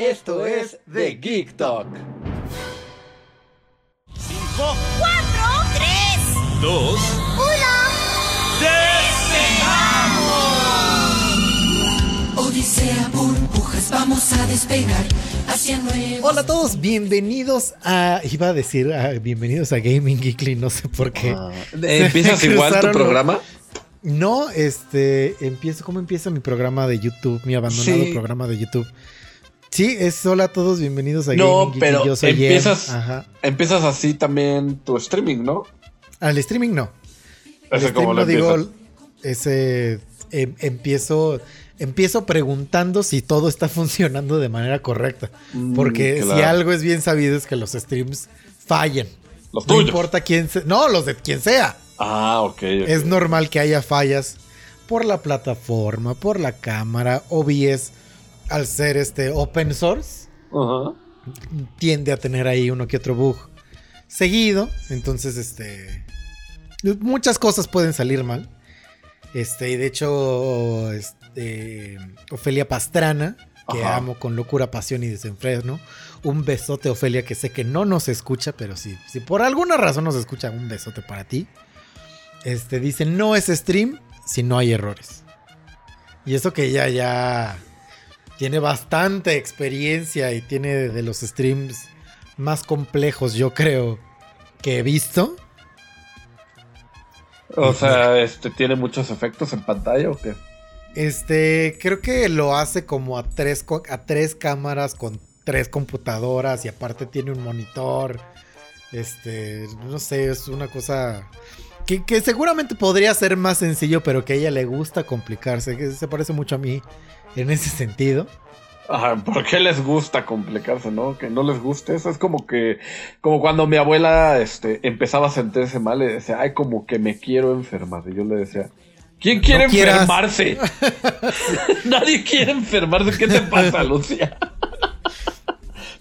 Esto es The Geek Talk. 5, 4, 3, 2, 1. Odisea, burbujas, vamos a despegar hacia nuevos. Hola a todos, bienvenidos a. Iba a decir ah, bienvenidos a Gaming Geekly, no sé por qué. Se ¿Empiezas me igual tu programa? No, este. Empiezo. ¿Cómo empieza mi programa de YouTube? Mi abandonado Sí. programa de YouTube. Sí, es hola a todos, bienvenidos a No, Gaming pero Yo soy empiezas- Ajá. Empiezas así también tu streaming, ¿no? Al streaming no. El Ese como stream lo no digo, empiezas. ese em- empiezo empiezo preguntando si todo está funcionando de manera correcta, Mm, porque si algo es bien sabido es que los streams fallan. Los No tuyos. importa quién se, no, los de quien sea. Ah, ok. ok. Es normal que haya fallas por la plataforma, por la cámara, OBS al ser este open source tiende a tener ahí uno que otro bug seguido. Entonces, este. Muchas cosas pueden salir mal. Este, y de hecho, este, Ofelia Pastrana, que Ajá. amo con locura, pasión y desenfreno. Un besote, Ofelia, que sé que no nos escucha, pero sí, si por alguna razón nos escucha, un besote para ti. Este, dice, no es stream si no hay errores. Y eso que ella ya tiene bastante experiencia y tiene de los streams más complejos, yo creo, que he visto. O sea, este tiene muchos efectos en pantalla o qué? Este, creo que lo hace como a tres, a tres cámaras con tres computadoras y aparte tiene un monitor. Este, no sé, es una cosa que, que seguramente podría ser más sencillo, pero que a ella le gusta complicarse, que se parece mucho a mí en ese sentido. Ajá, ¿por qué les gusta complicarse, no? Que no les guste. Eso es como que, como cuando mi abuela este, empezaba a sentirse mal, le decía, ay, como que me quiero enfermar. Y yo le decía, ¿quién quiere No enfermarse? Nadie quiere enfermarse. ¿Qué te pasa, Lucia?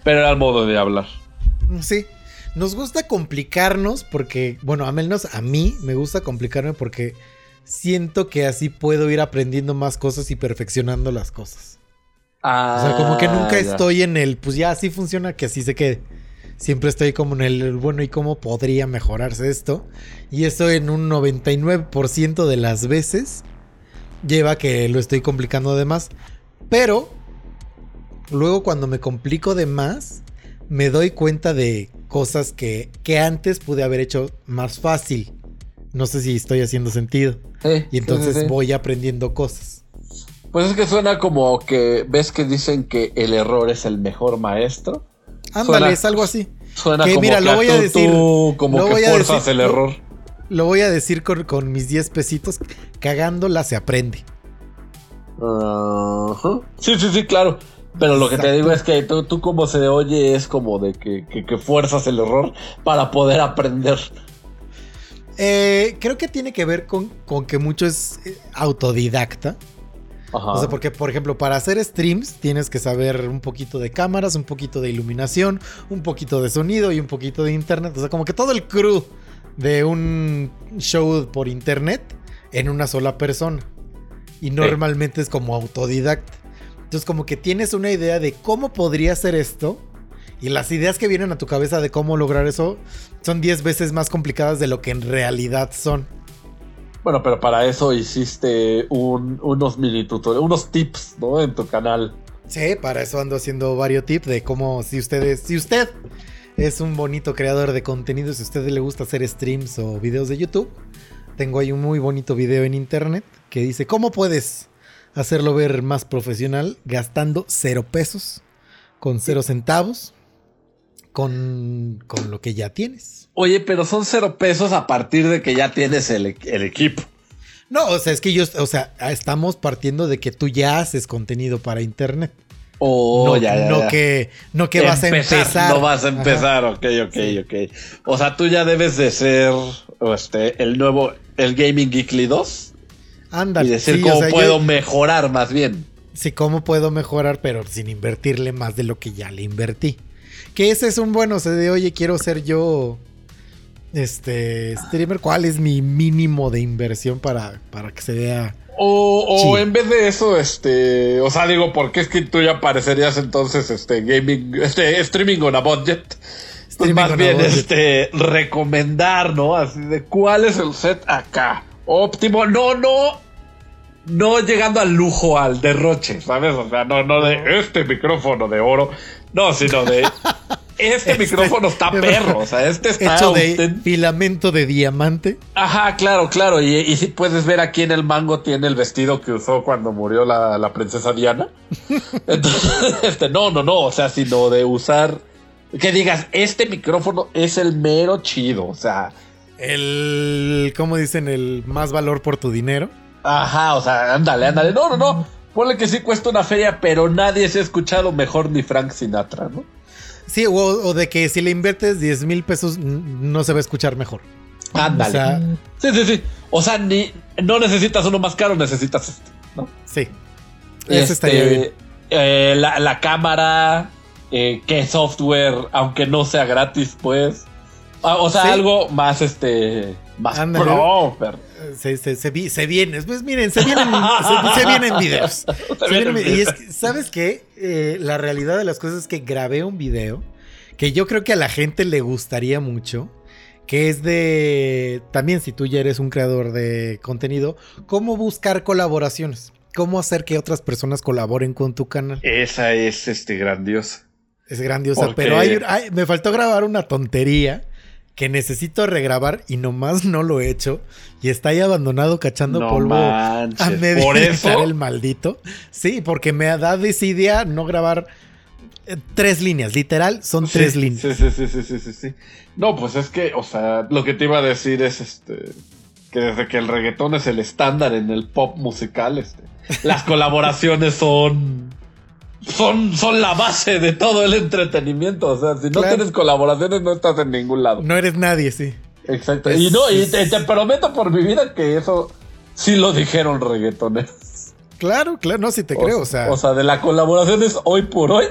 Pero era el modo de hablar. Sí. Nos gusta complicarnos porque, bueno, a menos a mí me gusta complicarme porque siento que así puedo ir aprendiendo más cosas y perfeccionando las cosas. O sea, como que nunca Ah, ya. estoy en el, pues ya así funciona, que así se quede. Siempre estoy como en el, bueno, ¿y cómo podría mejorarse esto? Y eso en un 99% de las veces lleva a que lo estoy complicando de más. Pero luego cuando me complico de más, me doy cuenta de cosas que, que antes pude haber hecho más fácil. No sé si estoy haciendo sentido. Y entonces sí, sí. voy aprendiendo cosas. Pues es que suena como que, ¿ves que dicen que el error es el mejor maestro? Ándale, Suena- es algo así. Suena Que como mira, que lo voy a tú- decir, tú como que fuerzas decir, el error. Lo voy a decir con, con mis 10 pesitos. Cagándola se aprende. Sí, sí, sí, claro. Pero lo que te digo es que tú, tú como se oye es como de que, que- que fuerzas el error para poder aprender. Eh, creo que tiene que ver con, con que mucho es eh, autodidacta. Ajá. O sea, porque, por ejemplo, para hacer streams tienes que saber un poquito de cámaras, un poquito de iluminación, un poquito de sonido y un poquito de internet. O sea, como que todo el crew de un show por internet en una sola persona. Y normalmente es como autodidacta. Entonces, como que tienes una idea de cómo podría ser esto. Y las ideas que vienen a tu cabeza de cómo lograr eso son 10 veces más complicadas de lo que en realidad son. Bueno, pero para eso hiciste un- unos mini tutoriales, unos tips, ¿no? En tu canal. Sí, para eso ando haciendo varios tips de cómo si ustedes, si usted es un bonito creador de contenido, si a usted le gusta hacer streams o videos de YouTube, tengo ahí un muy bonito video en internet que dice cómo puedes hacerlo ver más profesional gastando cero pesos, con cero centavos, con, con lo que ya tienes. Oye, pero son cero pesos a partir de que ya tienes el, el equipo. No, o sea, es que yo, o sea, estamos partiendo de que tú ya haces contenido para internet. Oh, no, ya, ya, no ya. que, no que vas a empezar. No vas a empezar, ok, ok, ok. O sea, tú ya debes de ser este, el nuevo, el Gaming Geekly 2. Ándale. Y decir sí, cómo o sea, yo- puedo mejorar más bien. Sí, cómo puedo mejorar, pero sin invertirle más de lo que ya le invertí. Que ese es un bueno, o sea, de oye, quiero ser yo este streamer. ¿Cuál es mi mínimo de inversión para, para que se vea? O, o en vez de eso, este, o sea, digo, porque es que tú ya parecerías entonces, este, gaming, este, streaming on a budget. Pues más bien, budget. este, recomendar, ¿no? Así de cuál es el set acá. Óptimo, no, no, no llegando al lujo, al derroche, ¿sabes? O sea, no, no de este micrófono de oro, no, sino de este, micrófono está perro, o sea, este está Hecho de filamento de diamante. Ajá, claro, claro. Y, y sí puedes ver aquí en el mango tiene el vestido que usó cuando murió la, la princesa Diana. Entonces, este, no, no, no. O sea, sino de usar. Que digas, este micrófono es el mero chido. O sea, El, ¿cómo dicen? El más valor por tu dinero. Ajá, o sea, ándale, ándale. No, no, no. Ponle que sí cuesta una feria, pero nadie se ha escuchado mejor ni Frank Sinatra, ¿no? Sí, o, o de que si le inviertes 10 mil pesos no se va a escuchar mejor. Ándale. O sea, sí, sí, sí. O sea, ni, no necesitas uno más caro, necesitas este, ¿no? sí. Eso estaría Este, bien. eh, la, la cámara, eh, qué software, aunque no sea gratis, pues. Ah, o sea, Sí. algo más este. Más pro, pero- Se, se, se, vi- se viene, pues miren, se vienen, se, se vienen videos. Vienen y es que, ¿sabes qué? Eh, la realidad de las cosas es que grabé un video que yo creo que a la gente le gustaría mucho, que es de, también si tú ya eres un creador de contenido, cómo buscar colaboraciones, cómo hacer que otras personas colaboren con tu canal. Esa es este grandiosa. Es grandiosa, Porque- pero hay, hay- me faltó grabar una tontería que necesito regrabar y nomás no lo he hecho y está ahí abandonado cachando No polvo manches, a medio por eso. el maldito. Sí, porque me da desidia no grabar eh, tres líneas, literal, son Sí, tres líneas. Sí, sí, sí, sí, sí, sí, sí. No, pues es que, o sea, lo que te iba a decir es este. Que desde que el reggaetón es el estándar en el pop musical, este. Las colaboraciones son. Son, son la base de todo el entretenimiento. O sea, si no Claro. tienes colaboraciones, no estás en ningún lado. No eres nadie, sí. Exacto. Es- y no, y te, te prometo por mi vida que eso sí lo dijeron reggaetoneros. Claro, claro, no, sí te creo, o sea, O sea, de la colaboración es hoy por hoy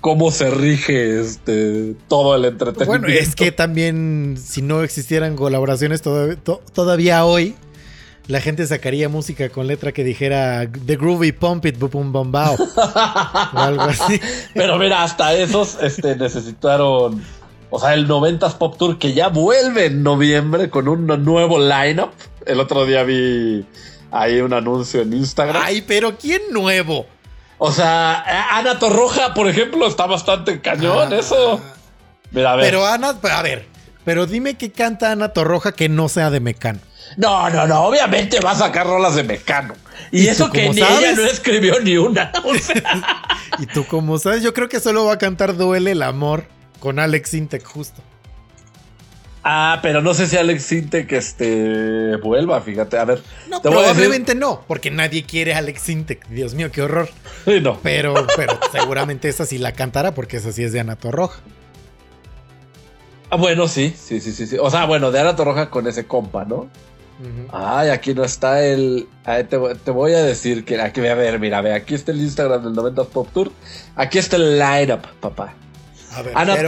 cómo se rige este todo el entretenimiento. bueno, es que también si no existieran colaboraciones todavía, to- todavía hoy, la gente sacaría música con letra que dijera The Groovy Pump It Bum Bum Bao o algo así. Pero mira, hasta esos este, necesitaron. O sea, el 90s Pop Tour que ya vuelve en noviembre con un nuevo lineup. El otro día vi ahí un anuncio en Instagram. Ay, pero ¿quién nuevo? O sea, Ana Torroja, por ejemplo, está bastante cañón Ah. eso. Mira, a ver. Pero Ana, a ver, pero dime qué canta Ana Torroja que no sea de Mecano. No, no, no. Obviamente va a sacar rolas de Mecano. Y, ¿Y eso que ni ella no escribió ni una. O sea, Y tú, como sabes, yo creo que solo va a cantar Duele el amor con Alex Intec justo. ah, pero no sé si Alex Sintek este, vuelva, fíjate. A ver. No, te decir- probablemente no, porque nadie quiere a Alex Intec. Dios mío, qué horror. Sí, no. Pero, pero seguramente esa sí la cantará porque esa sí es de Ana Torroja. Ah, bueno, sí, sí, sí, sí, sí. O sea, bueno, de Ana Torroja con ese compa, ¿no? Ay, aquí no está el. ay, te, voy- te voy a decir que aquí, a ver, mira, ve, aquí está el Instagram del 90 Pop Tour. Aquí está el lineup, papá. A ver, Ana ver.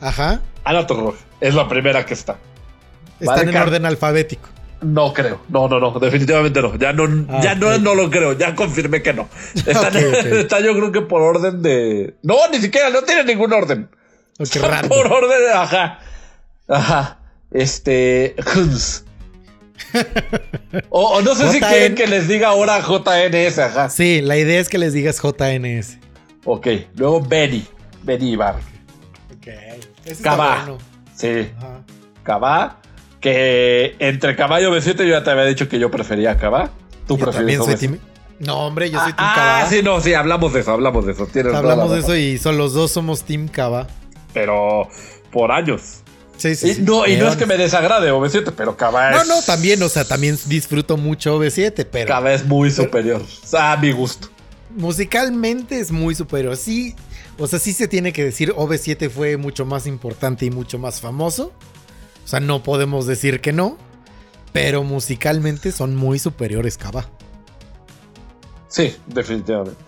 Ajá. Ana Torroja es la primera que está. Están en orden alfabético. No creo, no, no, no, definitivamente no. Ya no, Ah, ya no, lo creo, ya confirmé que no. Está, está yo creo que por orden de. No, ni siquiera, no tiene ningún orden. Por orden de. Ajá. Ajá. Este. Huns. O, o no sé si quieren que les diga ahora JNS, ajá. Sí, la idea es que les digas JNS. Ok, luego Benny. Benny Ibar. Ok. Ese Cabá. bueno. Sí, Ajá. Cabá. Que entre Cabá y OV7 yo ya te había dicho que yo prefería Cabá. Tú Yo prefieres también soy OV7. team- No, hombre, yo soy Team Ah, Cabá. sí, no, sí, hablamos de eso, hablamos de eso. Tienes Hablamos de eso y son los dos somos Team Cabá. Pero por años. Sí, sí. Y sí. no, y no es que me desagrade OV7, pero Cabá No, es. no, también, o sea, también disfruto mucho OV7, pero. Cabá es muy superior. A mi gusto. musicalmente es muy superior. Sí, o sea, sí se tiene que decir OV7 fue mucho más importante y mucho más famoso. O sea, no podemos decir que no. Pero musicalmente son muy superiores, Cava. Sí, definitivamente.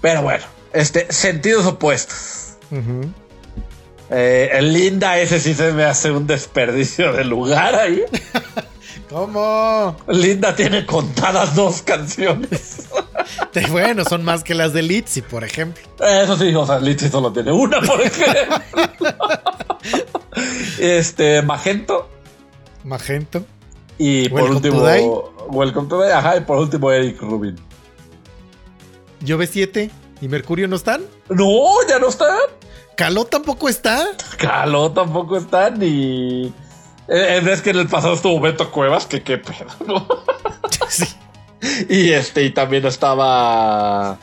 Pero bueno, este, sentidos opuestos. Eh, el Linda, ese sí se me hace un desperdicio de lugar ahí. ¿Cómo? Linda tiene contadas dos canciones. bueno, son más que las de Litzy, por ejemplo. Eso sí, o sea, Litzy solo tiene una, por ejemplo. este, Magento. Magento. Y por último, Welcome to Day. Ajá, y por último, Eric Rubin. ¿Yo 7 y Mercurio no están? No, ya no están. ¿Caló tampoco está? Caló tampoco está, ni. Eh, es que en el pasado estuvo Beto Cuevas, que qué pedo, ¿no? sí. Y este, y también estaba.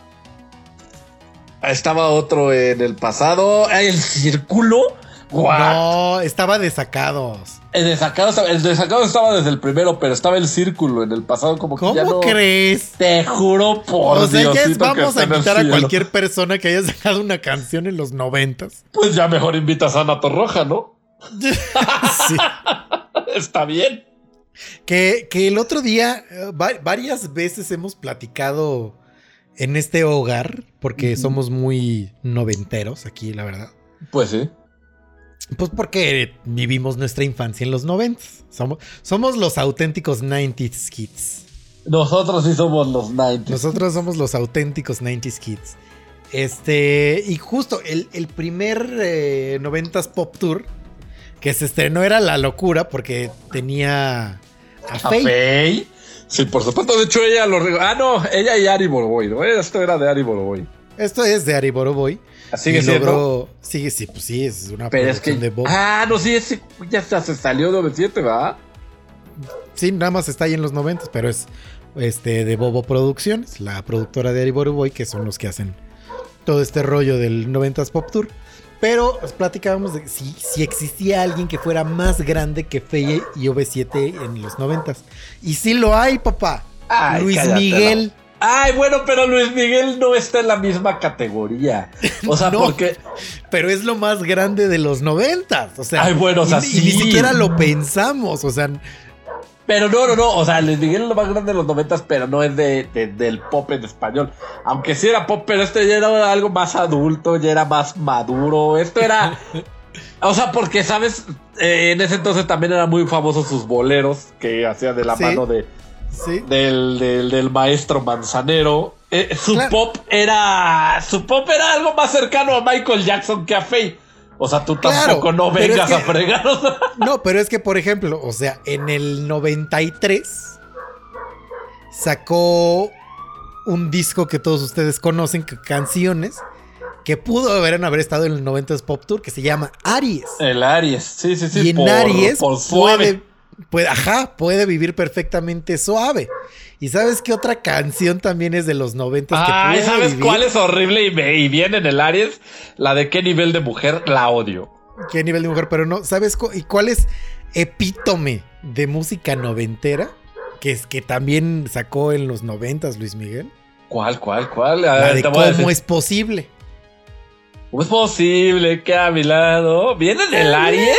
Estaba otro en el pasado. El círculo. No, estaba desacados. El desacado, el desacado estaba desde el primero, pero estaba el círculo en el pasado como que ¿Cómo ya no, crees? Te juro por o sea, ya vamos a invitar a cualquier persona que haya sacado una canción en los noventas. Pues ya mejor invitas a Ana Torroja, ¿no? sí. Está bien. Que, que, el otro día, eh, varias veces hemos platicado en este hogar, porque somos muy noventeros aquí, la verdad. Pues sí. Pues porque vivimos nuestra infancia en los 90. Somos, somos los auténticos 90s kids. Nosotros sí somos los 90s. Nosotros somos los auténticos 90s kids. Este, y justo el, primer 90s eh, Pop Tour que se estrenó era la locura porque tenía a Faye. Sí, por supuesto. De hecho, ella lo. Ah, no, ella y Ari Boroboy, ¿no? Esto era de Ari Boroboy. Esto es de Ari Boroboy. Sigue siendo. Sigue, sí, pues sí, es una Pero es que, de Bob. Ah, no, sí, ese ya se salió de 97, ¿verdad? Sí, nada más está ahí en los 90, pero es este de Bobo Producciones, la productora de Ari Boroboy, que son los que hacen todo este rollo del 90s Pop Tour. Pero pues, platicábamos de si, si existía alguien que fuera más grande que Feye y OV7 en los 90s. Y sí lo hay, papá. Luis Miguel. Ay, bueno, pero Luis Miguel no está en la misma categoría. O sea, porque. Pero es lo más grande de los noventas. O sea. Ay, bueno, o sea, y, ni siquiera lo pensamos. O sea. Pero no, no, no. O sea, Luis Miguel es lo más grande de los noventas, pero no es de, del pop en español. Aunque sí era pop, pero este ya era algo más adulto, ya era más maduro. Esto era. O sea, porque, ¿sabes? Eh, en ese entonces también eran muy famosos sus boleros que hacían de la mano de del, maestro manzanero. Eh, su pop era. Su pop era algo más cercano a Michael Jackson que a Faye. O sea, tú tampoco no vengas a fregar. No, pero es que, por ejemplo, o sea, en el 93 sacó un disco que todos ustedes conocen, canciones, que pudo haber, haber estado en el 90s Pop Tour, que se llama Aries. El Aries, sí, sí, sí. Y en Aries puede, puede, ajá, puede vivir perfectamente suave. ¿Y sabes qué otra canción también es de los 90 que ¿sabes cuál es horrible y, viene en el Aries? La de qué nivel de mujer la odio. ¿Qué nivel de mujer? Pero no, ¿sabes y cuál es epítome de música noventera? Que es que también sacó en los 90 Luis Miguel. ¿Cuál, cuál, cuál? la de cómo es posible. ¿Cómo es posible que a mi lado viene del Aries?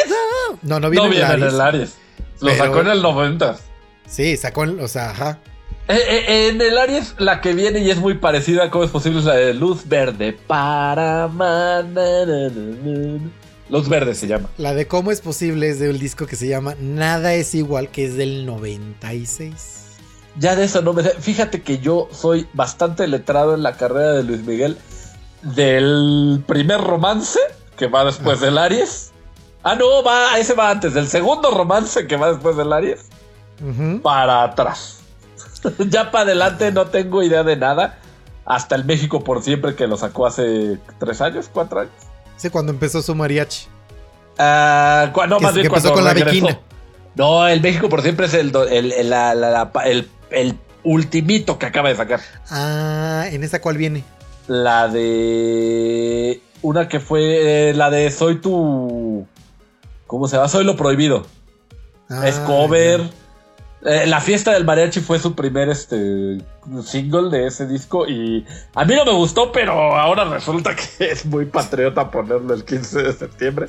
No, no viene, no viene del Aries. Lo sacó en el 90. Sí, sacó, en, o sea, ajá. Eh, eh, en el Aries, la que viene y es muy parecida a cómo es posible es la de Luz Verde. Para. Luz Verde se llama. La de cómo es posible es del disco que se llama Nada es igual, que es del 96. Ya de eso no me sé. Fíjate que yo soy bastante letrado en la carrera de Luis Miguel. Del primer romance, que va después del Aries Ah, no, va, ese va antes. Del segundo romance que va después del Aries. Para atrás. ya para adelante no tengo idea de nada. Hasta el México por siempre que lo sacó hace tres años, cuatro años. Sí, cuando empezó su mariachi. Ah, no, más bien cuando con la bikini. No, el México por siempre es el, el, ultimito que acaba de sacar. Ah, ¿en esa cuál viene? La de. Una que fue. Eh, la de Soy tu. ¿Cómo se llama? Soy lo prohibido. es ah, cover. Eh, la fiesta del mariachi fue su primer este single de ese disco y a mí no me gustó, pero ahora resulta que es muy patriota ponerlo el 15 de septiembre.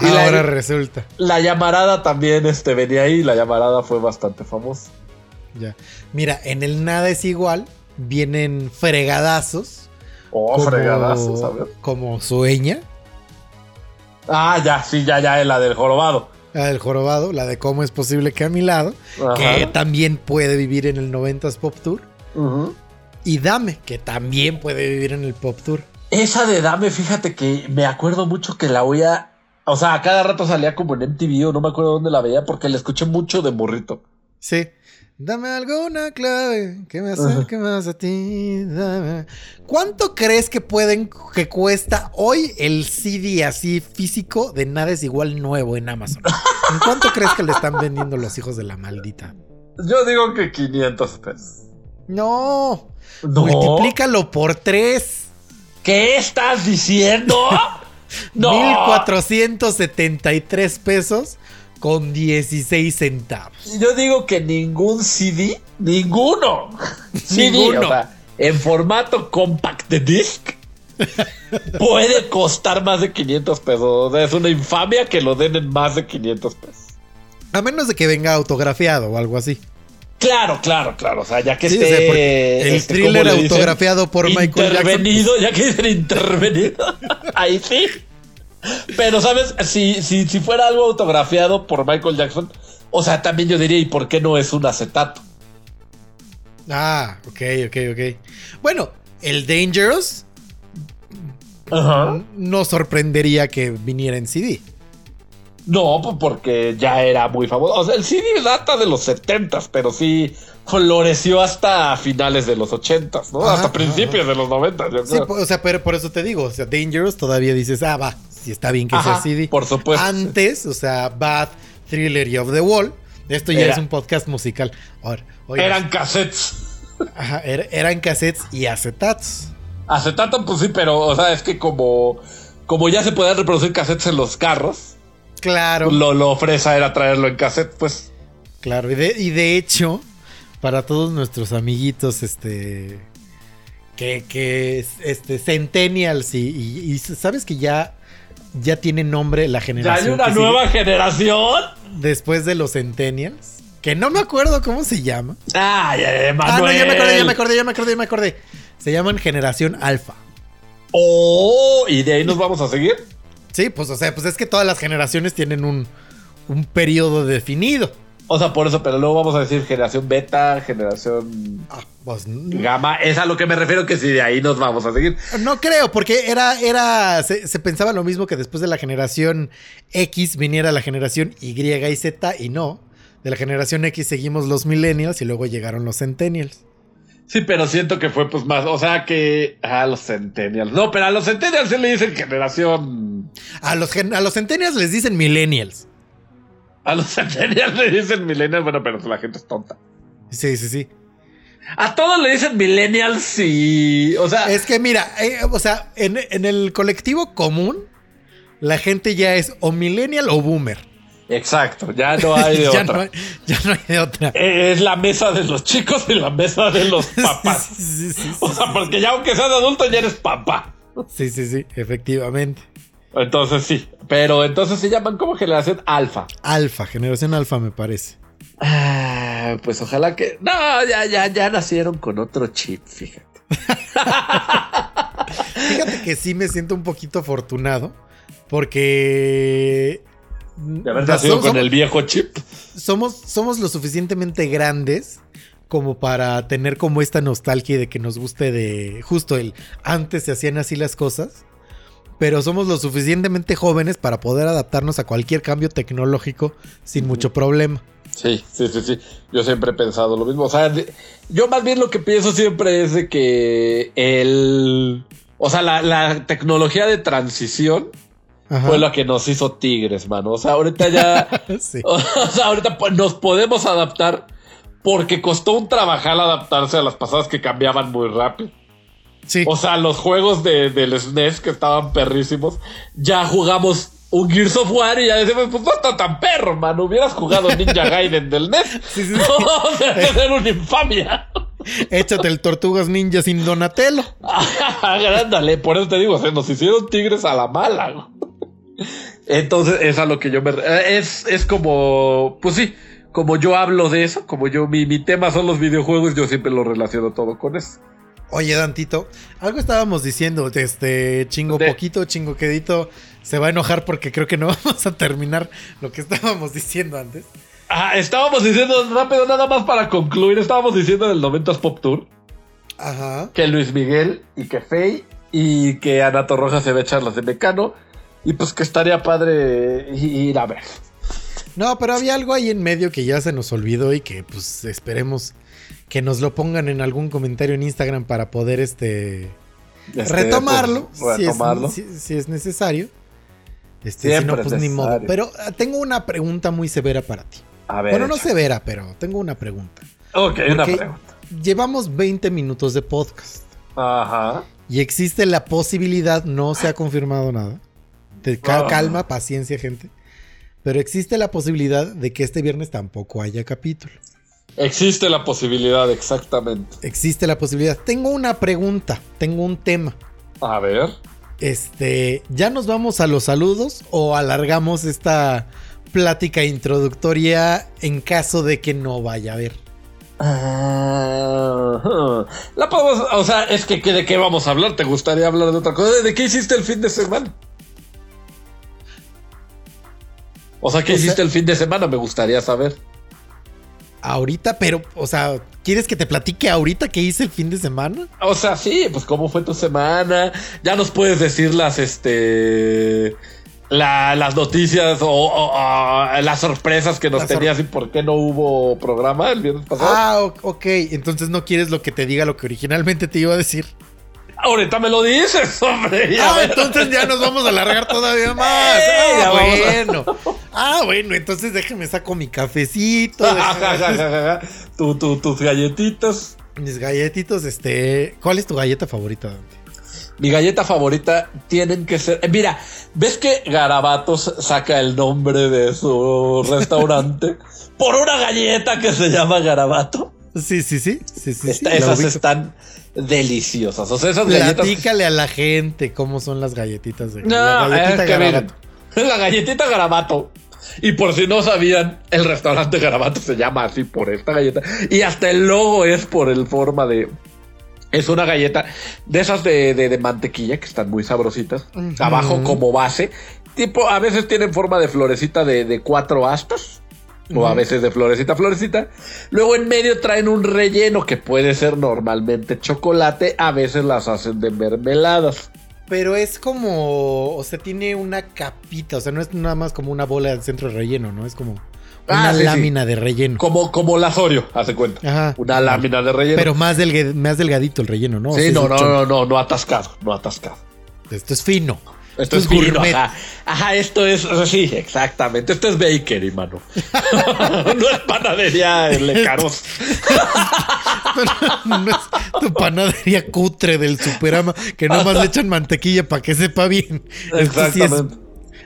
Y ahora la, resulta. la llamarada también este, venía ahí la llamarada fue bastante famosa. Ya. Mira, en el nada es igual. Vienen fregadazos. Oh, como- fregadazos, a ver. Como sueña. Ah, ya, sí, ya, ya, la del jorobado. La del jorobado, la de cómo es posible que a mi lado, que también puede vivir en el 90s Pop Tour. Y Dame, que también puede vivir en el Pop Tour. Esa de Dame, fíjate que me acuerdo mucho que la oía. O sea, a cada rato salía como en MTV o no me acuerdo dónde la veía porque la escuché mucho de morrito. Sí. Dame alguna clave que me acerque más a ti. Dame. ¿Cuánto crees que pueden que cuesta hoy el CD así físico de nada es igual nuevo en Amazon? ¿En cuánto crees que le están vendiendo los hijos de la maldita? Yo digo que 500 pesos. No. No. Multiplícalo por 3. ¿Qué estás diciendo? no. 1473 pesos con 16 centavos. Yo digo que ningún CD, ninguno. CD, Ninguno. o sea, en formato compact de disc. puede costar más de 500 pesos. O sea, es una infamia que lo den en más de 500 pesos. A menos de que venga autografiado o algo así. Claro, claro, claro. O sea, ya que Sí, o esté. sea, porque el este, thriller autografiado por Michael Jackson, pues. Intervenido, ya que dicen intervenido. Ahí sí. Pero, ¿sabes? Si, si, si fuera algo autografiado por Michael Jackson, o sea, también yo diría, ¿y por qué no es un acetato? Ah, ok, ok, ok. Bueno, el Dangerous Ajá. no sorprendería que viniera en CD. No, pues porque ya era muy famoso. O sea, el CD data de los 70s, pero sí floreció hasta finales de los 80s, ¿no? Ajá, hasta principios de los 90s, yo Sí, creo. po- o sea, pero por eso te digo, o sea, Dangerous todavía dices, ah, va, si está bien que sea Ajá, CD. por supuesto. Antes, o sea, Bad, Thriller y Of the Wall. Esto ya Era- es un podcast musical. Ahora, Eran cassettes. ajá, era- eran cassettes y acetatos. Acetato, pues sí, pero, o sea, es que como, como ya se podían reproducir cassettes en los carros, Claro. lo, lo fresa era traerlo en cassette, pues. Claro, y de, y de hecho, para todos nuestros amiguitos, este. Que, que este, Centennials y, y- y sabes que ya, ya tiene nombre la Ya generación. hay una sigue nueva generación. Después de los Centennials. Que no me acuerdo cómo se llama. Ah, no, Manuel. ya me acordé, ya me acordé, ya me acordé, ya me acordé. Se llaman Generación Alfa. Oh, y de ahí nos vamos a seguir. Sí, pues o sea, pues es que todas las generaciones tienen un, un periodo definido. O sea, por eso, pero luego vamos a decir generación beta, generación Ah, pues, gamma. Es a lo que me refiero que si de ahí nos vamos a seguir. No creo, porque era, era, se, se pensaba lo mismo que después de la generación X viniera la generación Y y Z y no. De la generación X seguimos los millennials y luego llegaron los centennials. Sí, pero siento que fue pues más, o sea que a los centennials. No, pero a los centennials se le dicen generación. A los, a los centennials les dicen millennials. A los centennials le dicen millennials, bueno, pero la gente es tonta. Sí, sí, sí. A todos le dicen millennials y. O sea, Es que mira, eh, o sea, en, en el colectivo común, la gente ya es o millennial o boomer. exacto, ya no hay de ya, otra. no hay, ya no hay de otra. Eh, Es la mesa de los chicos y la mesa de los papás. Sí, sí, sí, sí, O sea, porque ya aunque seas adulto ya eres papá. sí, sí, sí, efectivamente. Entonces sí. Pero entonces se llaman como generación alfa. Alfa, generación alfa me parece. Ah, pues ojalá que. No, ya, ya, ya nacieron con otro chip, fíjate. Fíjate que sí me siento un poquito afortunado porque De haber nacido con el viejo chip. somos, somos lo suficientemente grandes como para tener como esta nostalgia de que nos guste de justo el antes se hacían así las cosas, pero somos lo suficientemente jóvenes para poder adaptarnos a cualquier cambio tecnológico sin mucho problema. Sí, sí, sí, sí. Yo siempre he pensado lo mismo. O sea, yo más bien lo que pienso siempre es de que el. O sea, la, la tecnología de transición Ajá. fue la que nos hizo tigres, mano. O sea, ahorita ya. Sí. o sea, ahorita pues, nos podemos adaptar porque costó un trabajar adaptarse a las pasadas que cambiaban muy rápido. Sí. O sea, los juegos de, del SNES que estaban perrísimos, ya jugamos un Gears of War y ya decimos, pues no está tan perro, mano. Hubieras jugado Ninja Gaiden del NES. Sí, sí, sí. o sea, era una infamia. Échate el Tortugas Ninja sin Donatello. Ándale, por eso te digo, se nos hicieron tigres a la mala. Entonces, es a lo que yo me... re- Es, es como... Pues sí, como yo hablo de eso, como yo... Mi, mi tema son los videojuegos, yo siempre lo relaciono todo con eso. Oye, Dantito, algo estábamos diciendo, este chingo De- poquito, chingo quedito, se va a enojar porque creo que no vamos a terminar lo que estábamos diciendo antes. Ah, estábamos diciendo rápido, nada más para concluir, estábamos diciendo del 90s Pop Tour, Ajá. que Luis Miguel y que Faye y que Ana Torroja se ve echar las de Mecano y pues que estaría padre ir a ver. No, pero había algo ahí en medio que ya se nos olvidó y que pues esperemos que nos lo pongan en algún comentario en Instagram para poder este, Este, retomarlo, pues, si es- retomarlo. Si, si es necesario. Este, si no, es pues ni modo. Pero ah, tengo una pregunta muy severa para ti. A ver. Bueno, no severa, pero tengo una pregunta. Ok, una pregunta. Llevamos 20 minutos de podcast. Ajá. Y existe la posibilidad, no se ha confirmado nada. Te- ca-. Calma, paciencia, gente. Pero existe la posibilidad de que este viernes tampoco haya capítulo. Existe la posibilidad, exactamente. Existe la posibilidad. Tengo una pregunta, tengo un tema. A ver. Este, ¿ya nos vamos a los saludos o alargamos esta plática introductoria en caso de que no vaya a haber? Ajá. La podemos, o sea, es que que de qué vamos a hablar. ¿Te gustaría hablar de otra cosa? ¿De qué hiciste el fin de semana? O sea, ¿qué O sea- hiciste el fin de semana? Me gustaría saber. Ahorita, pero, o sea, ¿quieres que te platique ahorita qué hice el fin de semana? O sea, sí, pues cómo fue tu semana. Ya nos puedes decir las, este, la- las noticias o, o- o las sorpresas que nos Las tenías y por qué no hubo programa el viernes pasado. Ah, ok. Entonces no quieres lo que te diga lo que originalmente te iba a decir. Ahorita me lo dices, hombre. ya Ah, ver. entonces ya nos vamos a alargar todavía más. Eh, Ah, a- bueno. Ah, bueno, entonces déjame saco mi cafecito. déjame- Tu- tu- tus galletitas. mis galletitos, este. ¿Cuál es tu galleta favorita, Dante? Mi galleta favorita tienen que ser. eh, Mira, ¿ves que Garabatos saca el nombre de su restaurante por una galleta que se llama Garabato? Sí, sí, sí. sí, sí, sí, Esta- la esas están deliciosas. O sea, esas galletas. Platícale a la gente cómo son las galletitas de No, la galletita es que miren, Garabato. la galletita Garabato. Y por si no sabían, el restaurante Garabato se llama así por esta galleta. Y hasta el logo es por el forma de. Es una galleta de esas de, de- de mantequilla que están muy sabrositas. Abajo como base. Tipo, a veces tienen forma de florecita de, de cuatro astas. O a veces de florecita, florecita. Luego en medio traen un relleno que puede ser normalmente chocolate. A veces las hacen de mermeladas. Pero es como. O sea, tiene una capita. O sea, no es nada más como una bola de centro de relleno, ¿no? Es como Ah, una sí. lámina de relleno. Como, como las Oreo, hace cuenta. Ajá. Una lámina de relleno. Pero más, más delgadito el relleno, ¿no? O sea, sí, no, no, no, no, no atascado, no atascado. Esto es fino. Esto es gourmet. ajá. Ajá, esto es, sí, exactamente. Esto es bakery, mano. no es panadería Lecaros. no es tu panadería cutre del superama que nomás le echan mantequilla para que sepa bien. Esto sí es Exactamente.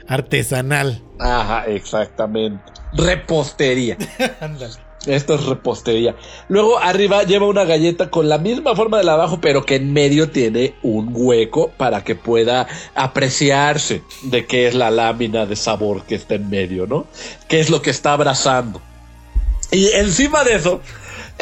artesanal. Ajá, exactamente. Repostería. Ándale. Esto es repostería. Luego arriba lleva una galleta con la misma forma de la abajo, pero que en medio tiene un hueco para que pueda apreciarse de qué es la lámina de sabor que está en medio, ¿no? ¿Qué es lo que está abrazando? Y encima de eso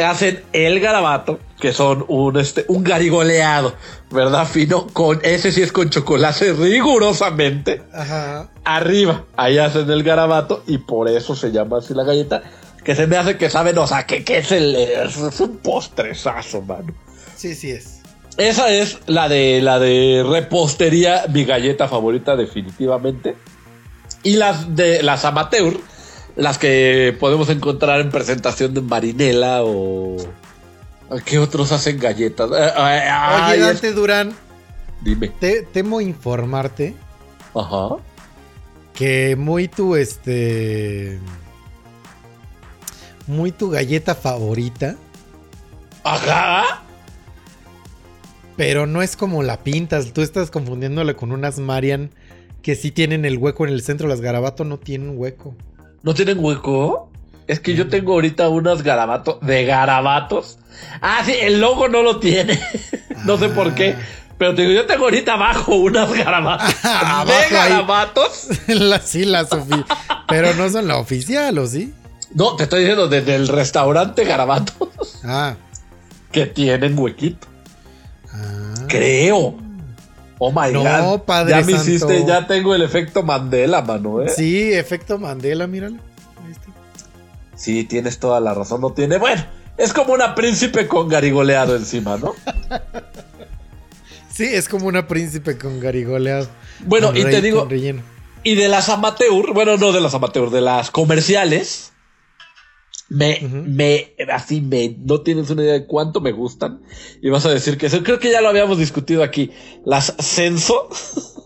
hacen el garabato, que son un, este, un garigoleado, ¿verdad? Fino, con ese sí es con chocolate rigurosamente Ajá. arriba. Ahí hacen el garabato y por eso se llama así la galleta. Que se me hace que saben, o sea, que, que es el. Es, un postrezazo, mano. Sí, sí es. Esa es la de la de repostería, mi galleta favorita, definitivamente. Y las de las amateur, las que podemos encontrar en presentación de Marinela o. ¿Qué otros hacen galletas? Eh, eh, Oye, ay, es- Dante Durán, Dime. te, temo informarte Ajá. que muy tu este. Muy tu galleta favorita, Ajá. pero no es como la pintas. Tú estás confundiéndola con unas Marian que sí tienen el hueco en el centro. Las garabato no tienen hueco. ¿No tienen hueco? Es que yo tengo ahorita unas garabatos de garabatos. Ah, sí, el logo no lo tiene. no sé por qué. Pero te digo, yo tengo ahorita abajo unas garabatos. De garabatos. la, sí, la Sofía. Pero no son la oficial, ¿o sí? No, te estoy diciendo desde el restaurante garabatos Ah. que tienen huequito. ah. Creo. Oh my No, god. Padre ya me Santo. hiciste, ya tengo el efecto Mandela, mano, ¿eh? Sí. Sí, efecto Mandela, míralo. Ahí está. tienes toda la razón. No tiene. Bueno, es como una príncipe con garigoleado encima, ¿no? Sí, es como una príncipe con garigoleado. Bueno, Con y rey- te digo. Y de las amateur, bueno, no de las amateur, de las comerciales, me, me, así me, no tienes una idea de cuánto me gustan. Y vas a decir que eso, creo que ya lo habíamos discutido aquí. Las Censo,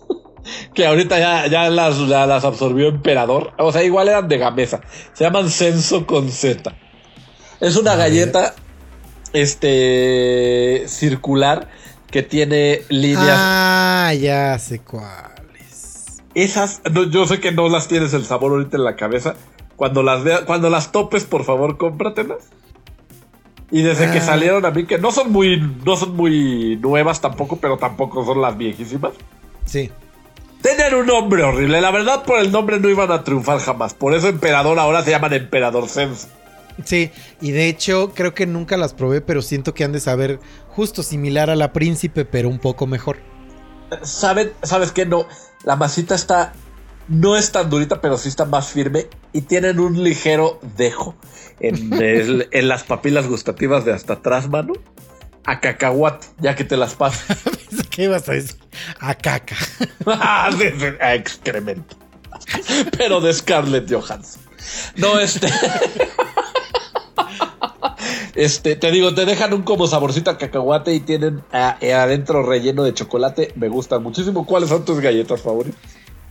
que ahorita ya, ya las, ya las absorbió Emperador. O sea, igual eran de Gamesa. Se llaman Censo con Z. Es una galleta, este, circular que tiene líneas Ah, ya sé cuáles. Esas, no, yo sé que no las tienes el sabor ahorita en la cabeza. Cuando las cuando las topes, por favor, cómpratelas. Y desde que Ah. salieron a mí, que no son muy, no son muy nuevas tampoco, pero tampoco son las viejísimas. Sí. Tenían un nombre horrible. La verdad, por el nombre no iban a triunfar jamás. Por eso Emperador ahora se llaman Emperador Sense. Sí, y de hecho creo que nunca las probé, pero siento que han de saber justo similar a la príncipe, pero un poco mejor. ¿Saben? ¿Sabes qué? No. La masita está. No es tan durita, pero sí está más firme. Y tienen un ligero dejo en, el- en las papilas gustativas de hasta atrás, mano. A cacahuate, ya que te las paso. ¿Qué ibas a decir? A caca. a excremento. Pero de Scarlett Johansson. No, este. Este, te digo, te dejan un como saborcito a cacahuate y tienen ah, eh, adentro relleno de chocolate. Me gustan muchísimo. ¿Cuáles son tus galletas favoritas?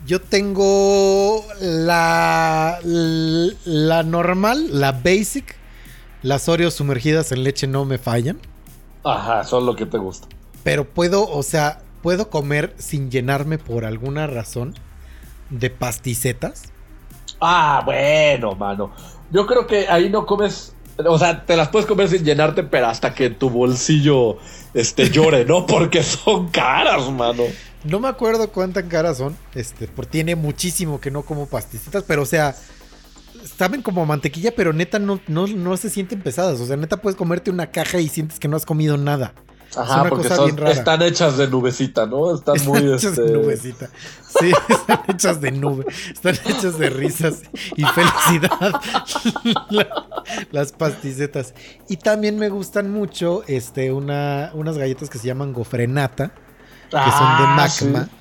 Yo tengo la, la normal, la basic. Las Oreos sumergidas en leche no me fallan. Ajá, son lo que te gusta. Pero puedo, o sea, puedo comer sin llenarme por alguna razón de pasticetas. Ah, bueno, mano. Yo creo que ahí no comes. O sea, te las puedes comer sin llenarte, pero hasta que tu bolsillo este, llore, ¿no? Porque son caras, mano. No me acuerdo cuántas caras son. Este, porque tiene muchísimo que no como pasticetas, pero o sea, saben como mantequilla, pero neta no, no, no se sienten pesadas. O sea, neta puedes comerte una caja y sientes que no has comido nada. Es Ajá, una porque son- están hechas de nubecita, ¿no? Están muy. Hechas este, de nubecita. Sí, están hechas de nube. Están hechas de risas y felicidad. La- las pasticetas. Y también me gustan mucho este, una, unas galletas que se llaman gofrenata, que son de Ah, magma. sí.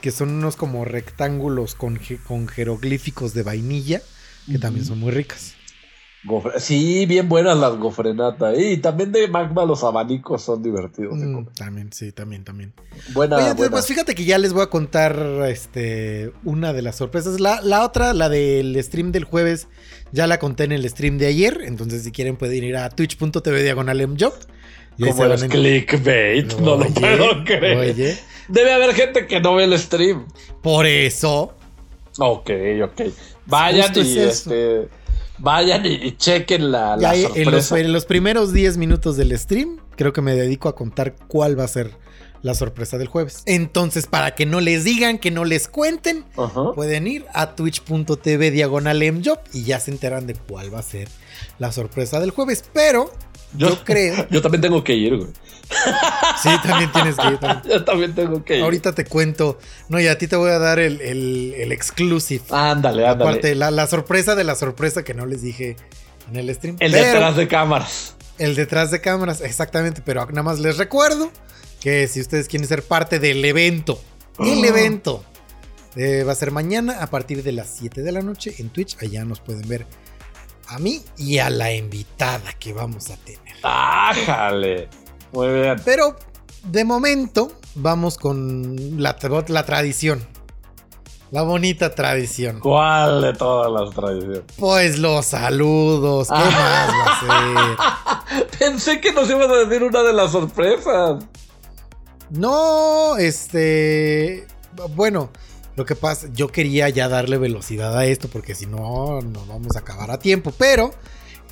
Que son unos como rectángulos con, con jeroglíficos de vainilla, que también son muy ricas. Gofre- Sí, bien buenas las gofrenata. Y también de magma los abanicos son divertidos de Mm, también, sí, también, también. Buena, Oye, buena. pues fíjate que ya les voy a contar este, una de las sorpresas. La, la otra, la del stream del jueves, ya la conté en el stream de ayer. Entonces, si quieren, pueden ir a twitch.tv diagonal ahí Como a en- clickbait, no lo Oye, puedo creer. Oye, Debe haber gente que no ve el stream. por eso. Ok, ok. Vayan Justo y es este. Vayan y, chequen la, la ya en, los, sorpresa. en los primeros 10 minutos del stream, creo que me dedico a contar cuál va a ser la sorpresa del jueves. Entonces, para que no les digan, que no les cuenten, pueden ir a twitch.tv diagonal mjob y ya se enteran de cuál va a ser la sorpresa del jueves. Pero yo, creo. Yo también tengo que ir, güey. Sí, también tienes que ir. también. Yo también tengo que ir. Ahorita te cuento. No, y a ti te voy a dar el, el, el exclusive. Ándale, ándale. Aparte, la, la sorpresa de la sorpresa que no les dije en el stream. el Pero- detrás de cámaras. El detrás de cámaras, exactamente. Pero nada más les recuerdo que si ustedes quieren ser parte del evento, el evento eh, va a ser mañana a partir de las 7 de la noche en Twitch. Allá nos pueden ver a mí y a la invitada que vamos a tener. ¡Ájale! Muy bien. Pero de momento vamos con la, tra- la tradición. La bonita tradición. ¿Cuál de todas las tradiciones? Pues los saludos. ¿Qué Ah. más va a ser? Pensé que nos ibas a decir una de las sorpresas. No, este. Bueno, Lo que pasa, yo quería ya darle velocidad a esto porque si no, no vamos a acabar a tiempo. Pero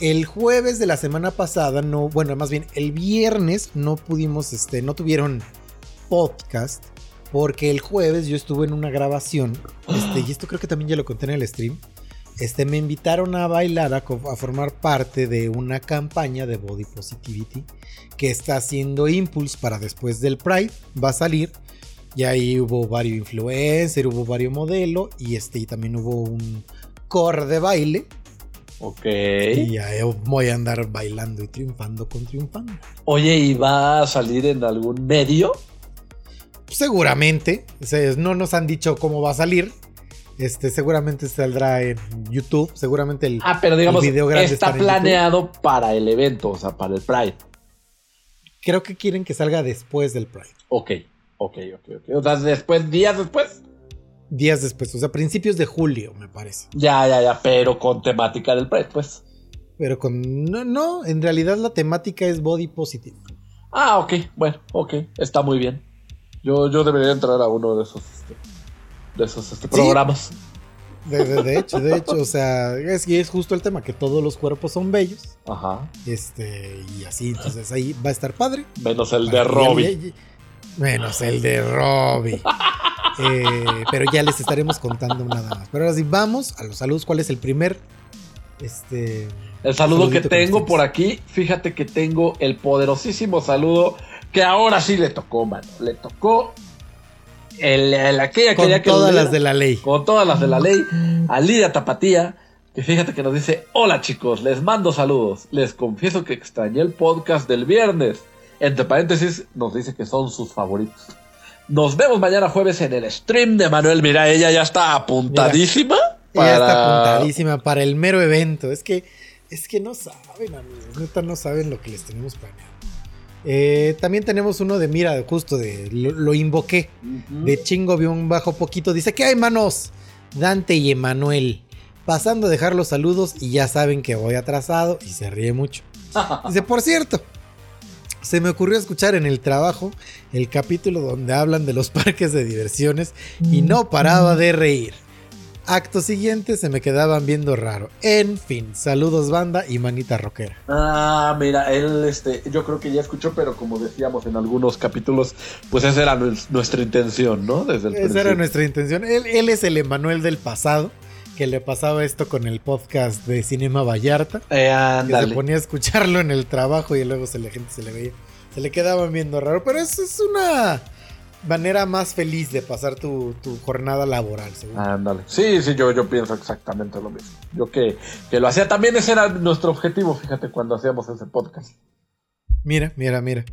el jueves de la semana pasada, no, bueno, más bien el viernes no pudimos, este, no tuvieron podcast porque el jueves yo estuve en una grabación, este, y esto creo que también ya lo conté en el stream. Este, me invitaron a bailar, a, a formar parte de una campaña de Body Positivity que está haciendo Impulse para después del Pride. Va a salir. Y ahí hubo varios influencers, hubo varios modelos y, este, y también hubo un core de baile. Ok. Y ahí voy a andar bailando y triunfando con triunfando. Oye, ¿y va a salir en algún medio? Seguramente, no nos han dicho cómo va a salir. Este, seguramente saldrá en YouTube. Seguramente el, Ah, pero digamos, el video grande está planeado para el evento, o sea, para el Pride. Creo que quieren que salga después del Pride. Ok, ok, ok, ok. O sea, después, días después. Días después, o sea, principios de julio, me parece. Ya, ya, ya, pero con temática del Pride, pues. Pero con. No, no, en realidad la temática es body positive. Ah, ok, bueno, ok, está muy bien. Yo, yo debería entrar a uno de esos, este, de esos este, programas. De, de- de hecho, de hecho, o sea, es, y es justo el tema, que todos los cuerpos son bellos. Ajá. Este, y así, entonces ahí va a estar padre. Menos el de Para ya- Menos el de Robbie. Eh, pero ya les estaremos contando nada más. Pero ahora sí, vamos a los saludos. ¿Cuál es el primer? Este. El saludo que tengo por aquí, fíjate que tengo el poderosísimo saludo que ahora sí le tocó, mano. Le tocó el, el- aquella que Con que todas las de la ley. con todas las de la ley, a Lidia Tapatía, que fíjate que nos dice, hola chicos, les mando saludos, les confieso que extrañé el podcast del viernes, entre paréntesis nos dice que son sus favoritos. Nos vemos mañana jueves en el stream de Manuel, mira, ella ya está apuntadísima. Ya está para- apuntadísima para el mero evento. Es que, es que no saben, amigos. Neta, no saben lo que les tenemos planeado. Eh, también tenemos uno de, mira, justo de, lo, lo invoqué. De chingo un bajo poquito. Dice, ¿qué hay, manos? Dante y Emanuel. Pasando a dejar los saludos y ya saben que voy atrasado y se ríe mucho. Dice, por cierto, se me ocurrió escuchar en el trabajo el capítulo donde hablan de los parques de diversiones y no paraba de reír. Acto siguiente se me quedaban viendo raro. En fin, saludos banda y manita rockera. Ah, mira, él, este, yo creo que ya escuchó, pero como decíamos en algunos capítulos, pues esa era nues- nuestra intención, ¿no? Desde el Esa era nuestra intención. Él, él es el Emanuel del pasado, que le pasaba esto con el podcast de Cinema Vallarta. Eh, Que se ponía a escucharlo en el trabajo y luego se la gente se le veía. Se le quedaban viendo raro. Pero eso es una manera más feliz de pasar tu, tu jornada laboral, seguro. Ándale. Sí, sí, yo, yo pienso exactamente lo mismo. Yo que, que lo hacía también, ese era nuestro objetivo, fíjate, cuando hacíamos ese podcast. Mira, mira, mira.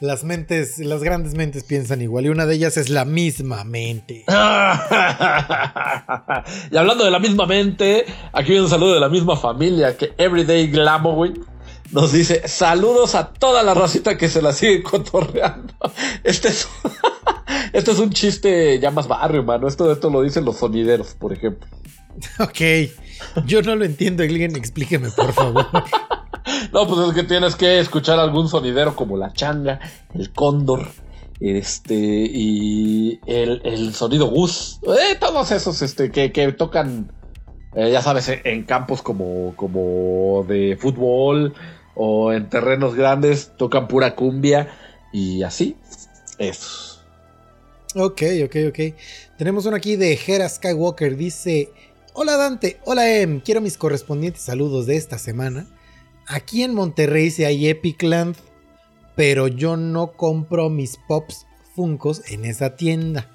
Las mentes, las grandes mentes piensan igual y una de ellas es la misma mente. y hablando de la misma mente, aquí viene un saludo de la misma familia que Everyday Glamour nos dice saludos a toda la racita que se la sigue cotorreando. Este es, este es un chiste ya más barrio, mano. Esto, esto lo dicen los sonideros, por ejemplo. Ok. Yo no lo entiendo, alguien explíqueme, por favor. No, pues es que tienes que escuchar algún sonidero como la changa, el cóndor, este, y el, el sonido gus. Eh, todos esos este, que, que tocan, eh, ya sabes, en, en campos como, como de fútbol o en terrenos grandes, tocan pura cumbia y así. Eso. Ok, ok, ok. Tenemos uno aquí de Hera Skywalker. Dice: Hola Dante, hola Em, quiero mis correspondientes saludos de esta semana. Aquí en Monterrey sí hay Epicland, pero yo no compro mis pops Funcos en esa tienda.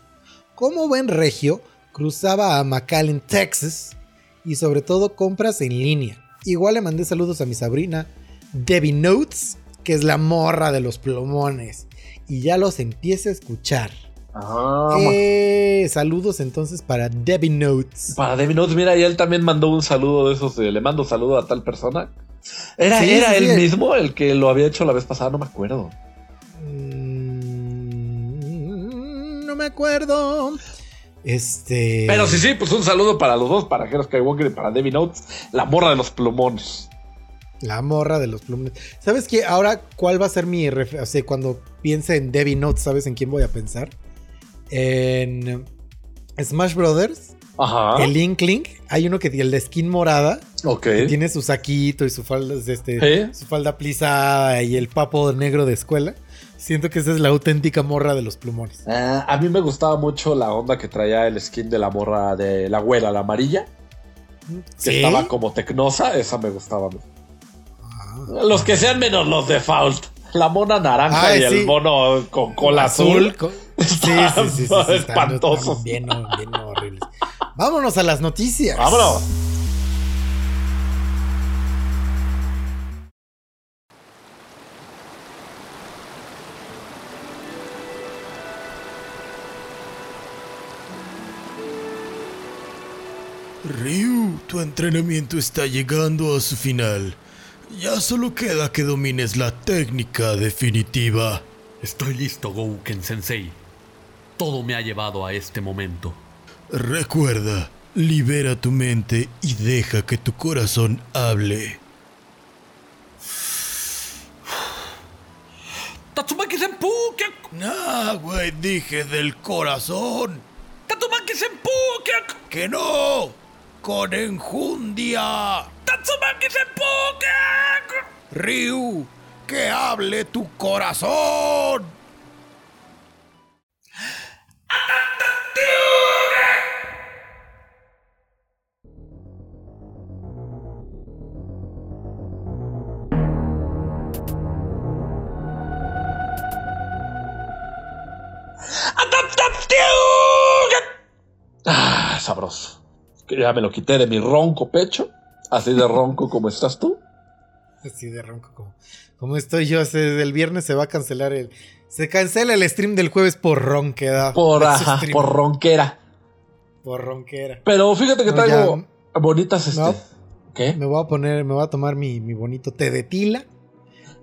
Como buen regio, cruzaba a McAllen, Texas, y sobre todo compras en línea. Igual le mandé saludos a mi sobrina Debbie Notes, que es la morra de los plumones, y ya los empieza a escuchar. Ah, Eh, saludos entonces para Debbie Notes. Para David Notes, mira, y él también mandó un saludo de esos, de, le mando saludo a tal persona. ¿Era, Sí, era sí, sí. mismo el que lo había hecho la vez pasada? No me acuerdo. Mm, No me acuerdo. Este. Pero sí, sí, pues un saludo para los dos, para Hero Skywalker y para Debbie Notes, la morra de los plumones. La morra de los plumones. ¿Sabes qué? Ahora, ¿cuál va a ser mi ref- O sea, cuando piense en Debbie Notes, ¿sabes en quién voy a pensar? En. Smash Brothers, Ajá. el Link, hay uno que el de skin morada, Ok. que tiene su saquito y su falda, este, ¿Eh? su falda plisada y el papo negro de escuela. Siento que esa es la auténtica morra de los plumones. Ah, a mí me gustaba mucho la onda que traía el skin de la morra de la güera, la amarilla, que estaba como tecnosa, esa me gustaba. a mí. Ah. Los que sean menos los default. La mona naranja Ay, y el sí. mono con cola azul. Sí, sí, sí, sí, sí, Espantosos. Bien, bien horribles. Vámonos a las noticias. Vámonos. Ryu, tu entrenamiento está llegando a su final. Ya solo queda que domines la técnica definitiva. Estoy listo, Gouken Sensei. Todo me ha llevado a este momento. Recuerda, libera tu mente y deja que tu corazón hable. ¡Tatsumaki Senpu! ¿Qué? Nah, güey, dije del corazón. ¡Tatsumaki Senpu! ¿Qué? ¡Que no! ¡Con enjundia! ¡Tatsumaki Senpu! ¿Qué? Ryu, que hable tu corazón. Ah, sabroso. Que ya me lo quité de mi ronco pecho. Así de ronco como estás tú. Así de ronco como, como estoy yo. se- el viernes se va a cancelar el. Se cancela el stream del jueves por ronquedad. Por, ajá, por ronquera. por ronquera. Pero fíjate que No, traigo bonitas este. No. ¿Qué? Me voy a poner, me voy a tomar mi, mi bonito té de tila.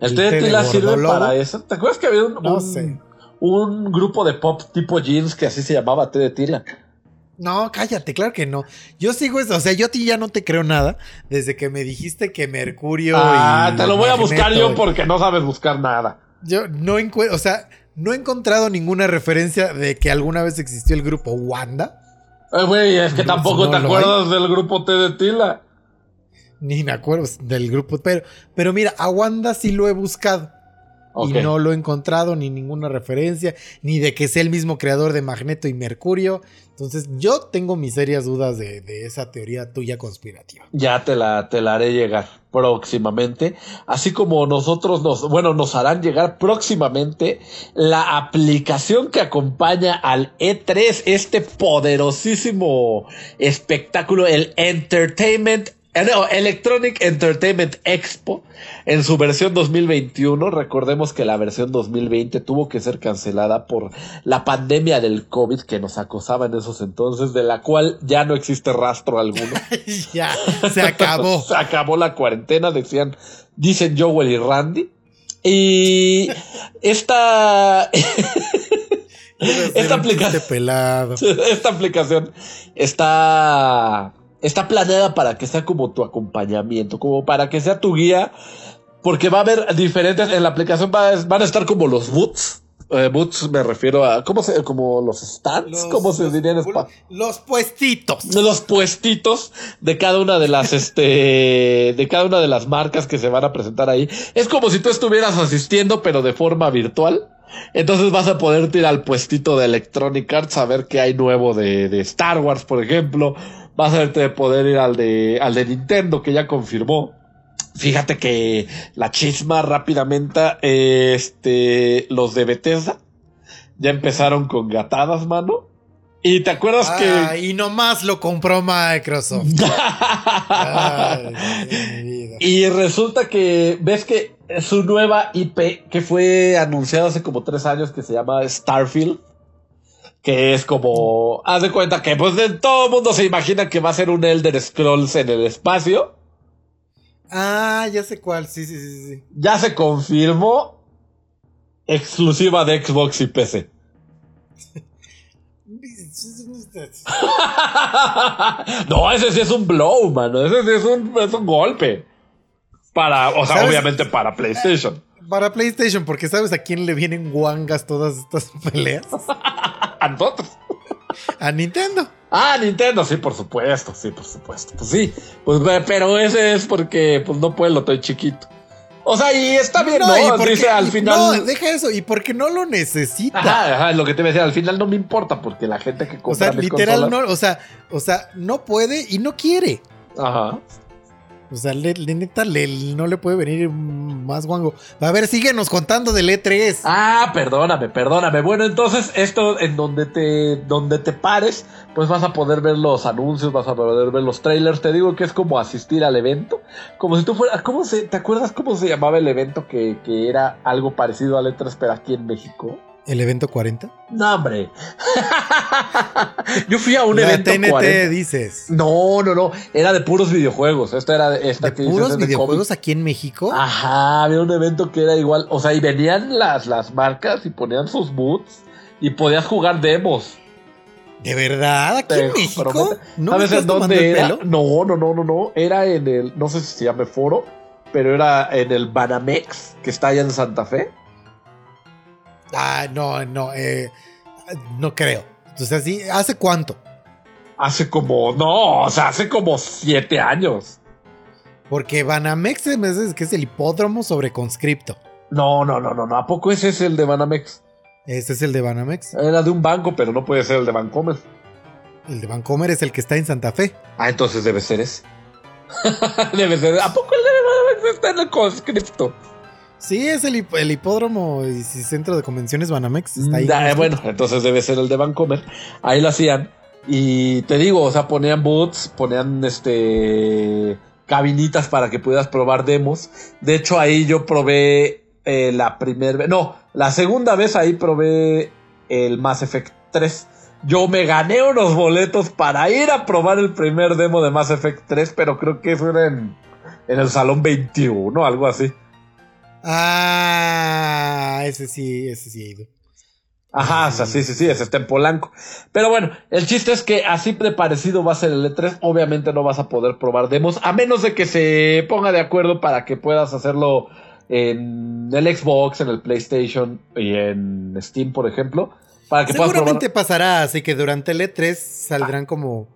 El el té de té de tila sirve para eso. ¿Te acuerdas que había un, No un- sé. Un grupo de pop tipo jeans que así se llamaba té de tila? No, cállate, claro que no. Yo sigo eso, o sea, yo a ti ya no te creo nada desde que me dijiste que Mercurio Ah, y te lo voy a buscar yo porque no sabes buscar nada. Yo no encuentro, o sea, no he encontrado ninguna referencia de que alguna vez existió el grupo Wanda. Eh, Güey, es que No, tampoco no te acuerdas del grupo té de tila. Ni me acuerdo del grupo, pero, pero mira, a Wanda sí lo he buscado. Y no lo he encontrado, ni ninguna referencia, ni de que sea el mismo creador de Magneto y Mercurio. Entonces, yo tengo mis serias dudas de, de esa teoría tuya conspirativa. Ya te la, te la haré llegar próximamente. Así como nosotros nos, bueno, nos harán llegar próximamente la aplicación que acompaña al E3, este poderosísimo espectáculo, el Entertainment, no, Electronic Entertainment Expo, en su versión 2021. Recordemos que la versión 2020 tuvo que ser cancelada por la pandemia del COVID que nos acosaba en esos entonces, de la cual ya no existe rastro alguno. ya, se acabó. Se acabó la cuarentena, decían, dicen Joel y Randy. Y esta, esta aplicación, pelado. esta aplicación está, está planeada para que sea como tu acompañamiento, como para que sea tu guía, porque va a haber diferentes, en la aplicación va- van a estar como los boots. Eh, boots me refiero a, ¿cómo se, como los stands? Los- ¿Cómo se los- diría en español? Los puestitos. los puestitos de cada una de las este de cada una de las marcas que se van a presentar ahí. Es como si tú estuvieras asistiendo pero de forma virtual. Entonces vas a poder ir al puestito de Electronic Arts a ver qué hay nuevo de, de Star Wars, por ejemplo. Vas a verte poder ir al de al de Nintendo que ya confirmó. Fíjate que la chisma rápidamente, este, los de Bethesda ya empezaron con gatadas, mano. Y te acuerdas que y nomás lo compró Microsoft. Ay, Dios de mi vida. Y resulta que ves que su nueva IP que fue anunciada hace como tres años que se llama Starfield. Que es como. Haz de cuenta que pues de todo el mundo se imagina que va a ser un Elder Scrolls en el espacio. Ah, ya sé cuál. Sí, sí, sí, sí. Ya se confirmó. Exclusiva de Xbox y PC. no, ese sí es un blow, mano. Ese sí es un, es un golpe. Para, o sea, ¿Sabes? obviamente para PlayStation. Para PlayStation, porque ¿sabes a quién le vienen guangas todas estas peleas? A nosotros. A Nintendo. Ah, Nintendo, sí, por supuesto, sí, por supuesto. Pues sí, pues ve, pero ese es porque pues no puede, lo estoy chiquito. O sea, y está bien, ¿no? y porque- Dice al y- final. No, deja eso. Y porque no lo necesita. Ajá, ajá, lo que te iba a decir, al final no me importa porque la gente que o compra sea, mis literal consolas- no, o sea, o sea, no puede y no quiere. Ajá. O sea, le, le- neta le- no le puede venir más guango. A ver, síguenos contando del E E3. Ah, perdóname, perdóname. Bueno, entonces esto en donde te donde te pares, pues vas a poder ver los anuncios, vas a poder ver los trailers. Te digo que es como asistir al evento, como si tú fueras, ¿cómo se te acuerdas cómo se llamaba el evento que, que era algo parecido al E3 pero aquí en México? El evento 40. No, hombre. Yo fui a un La evento TNT 40. dices. No, no, no, era de puros videojuegos. Esta era de- esta ¿De que puros de videojuegos aquí en México? Ajá, había un evento que era igual, o sea, y venían las, las marcas y ponían sus boots y podías jugar demos. ¿De verdad? ¿Aquí en México? ¿No me ¿Sabes estás en tomando dónde el era? pelo? No, no, no, no, no. Era en el, no sé si se llama foro, pero era en el Banamex, que está allá en Santa Fe. Ah, no, no, eh, no creo. Entonces, sí, ¿hace cuánto? Hace como, no, o sea, hace como siete años. Porque Banamex se me hace que es el hipódromo sobre conscripto. No, no, no, no, no. ¿A poco ese es el de Banamex? Ese es el de Banamex. Era de un banco, pero no puede ser el de Bancomer. El de Vancomer es el que está en Santa Fe. Ah, entonces debe ser ese. debe ser. ¿A poco el de Banamex está en el conscripto? Sí, es el, hip- el hipódromo y centro de convenciones Banamex. Está ahí. Ah, bueno, entonces debe ser el de Vancomer. Ahí lo hacían. Y te digo, o sea, ponían boots, ponían este cabinitas para que pudieras probar demos. De hecho, ahí yo probé eh, la primera vez. No, la segunda vez ahí probé el Mass Effect 3. Yo me gané unos boletos para ir a probar el primer demo de Mass Effect 3, pero creo que eso era en, en el Salón 21, algo así. Ah, ese sí, ese sí he ido. Ajá, o sea, sí, sí, sí, ese está en Polanco. Pero bueno, el chiste es que así de parecido va a ser el E3. Obviamente no vas a poder probar demos, a menos de que se ponga de acuerdo para que puedas hacerlo en el Xbox, en el PlayStation y en Steam, por ejemplo. Para que puedas probar. Seguramente pasará, así que durante el E3 saldrán como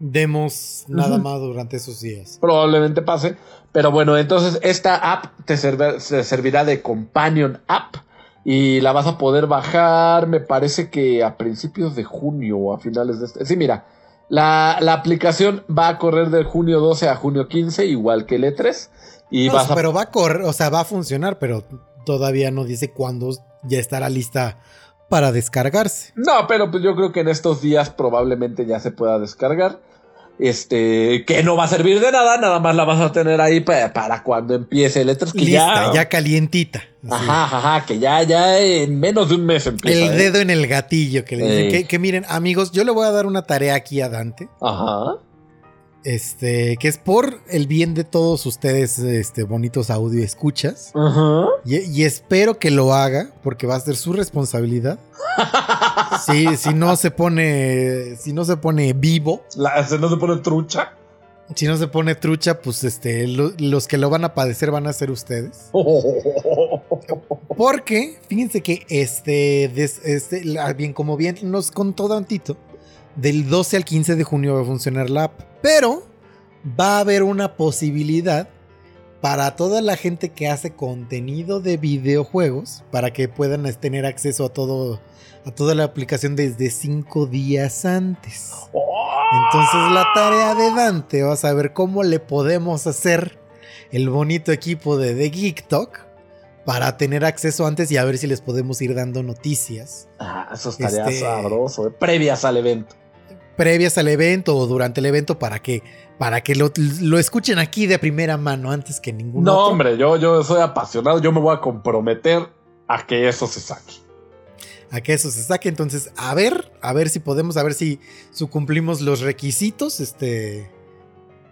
demos nada más durante esos días. Probablemente pase. Pero bueno, entonces esta app te, serve- servirá de companion app. Y la vas a poder bajar, me parece que a principios de junio o a finales de este. Sí, mira, la, la aplicación va a correr de junio 12 a junio 15, igual que el E3. Y No, vas a. Pero va a correr, o sea, va a funcionar, pero todavía no dice cuándo ya estará lista para descargarse. No, pero pues yo creo que en estos días probablemente ya se pueda descargar. Este, que no va a servir de nada, nada más la vas a tener ahí pa- para, cuando empiece el E3. Que Lista, ya, ya, calientita. Ajá, ajá, que ya, ya en menos de un mes empieza. El ¿eh? dedo en el gatillo que le dicen. Que miren, amigos, yo le voy a dar una tarea aquí a Dante. Ajá. Este, que es por el bien de todos ustedes, este, bonitos audio escuchas. Ajá. Y, y espero que lo haga, porque va a ser su responsabilidad. Sí, si no se pone, si no se pone vivo, La, ¿se no se pone trucha? si no se pone trucha, pues este, lo- los que lo van a padecer van a ser ustedes. Porque, fíjense que este, des- este, la- bien, como bien nos contó Dantito, del 12 al 15 de junio va a funcionar la app. Pero va a haber una posibilidad para toda la gente que hace contenido de videojuegos, para que puedan es, tener acceso a todo, a toda la aplicación desde 5 días antes. Entonces la tarea de Dante va a saber cómo le podemos hacer el bonito equipo de The Geek Talk para tener acceso antes y a ver si les podemos ir dando noticias Ah, eso estaría Este- sabroso. eh, Previas al evento. Previas al evento o durante el evento para que para que lo, lo escuchen aquí de primera mano antes que ningún No, otro. hombre, yo, yo soy apasionado. Yo me voy a comprometer a que eso se saque. A que eso se saque. Entonces, a ver, a ver si podemos, a ver si, si cumplimos los requisitos, este,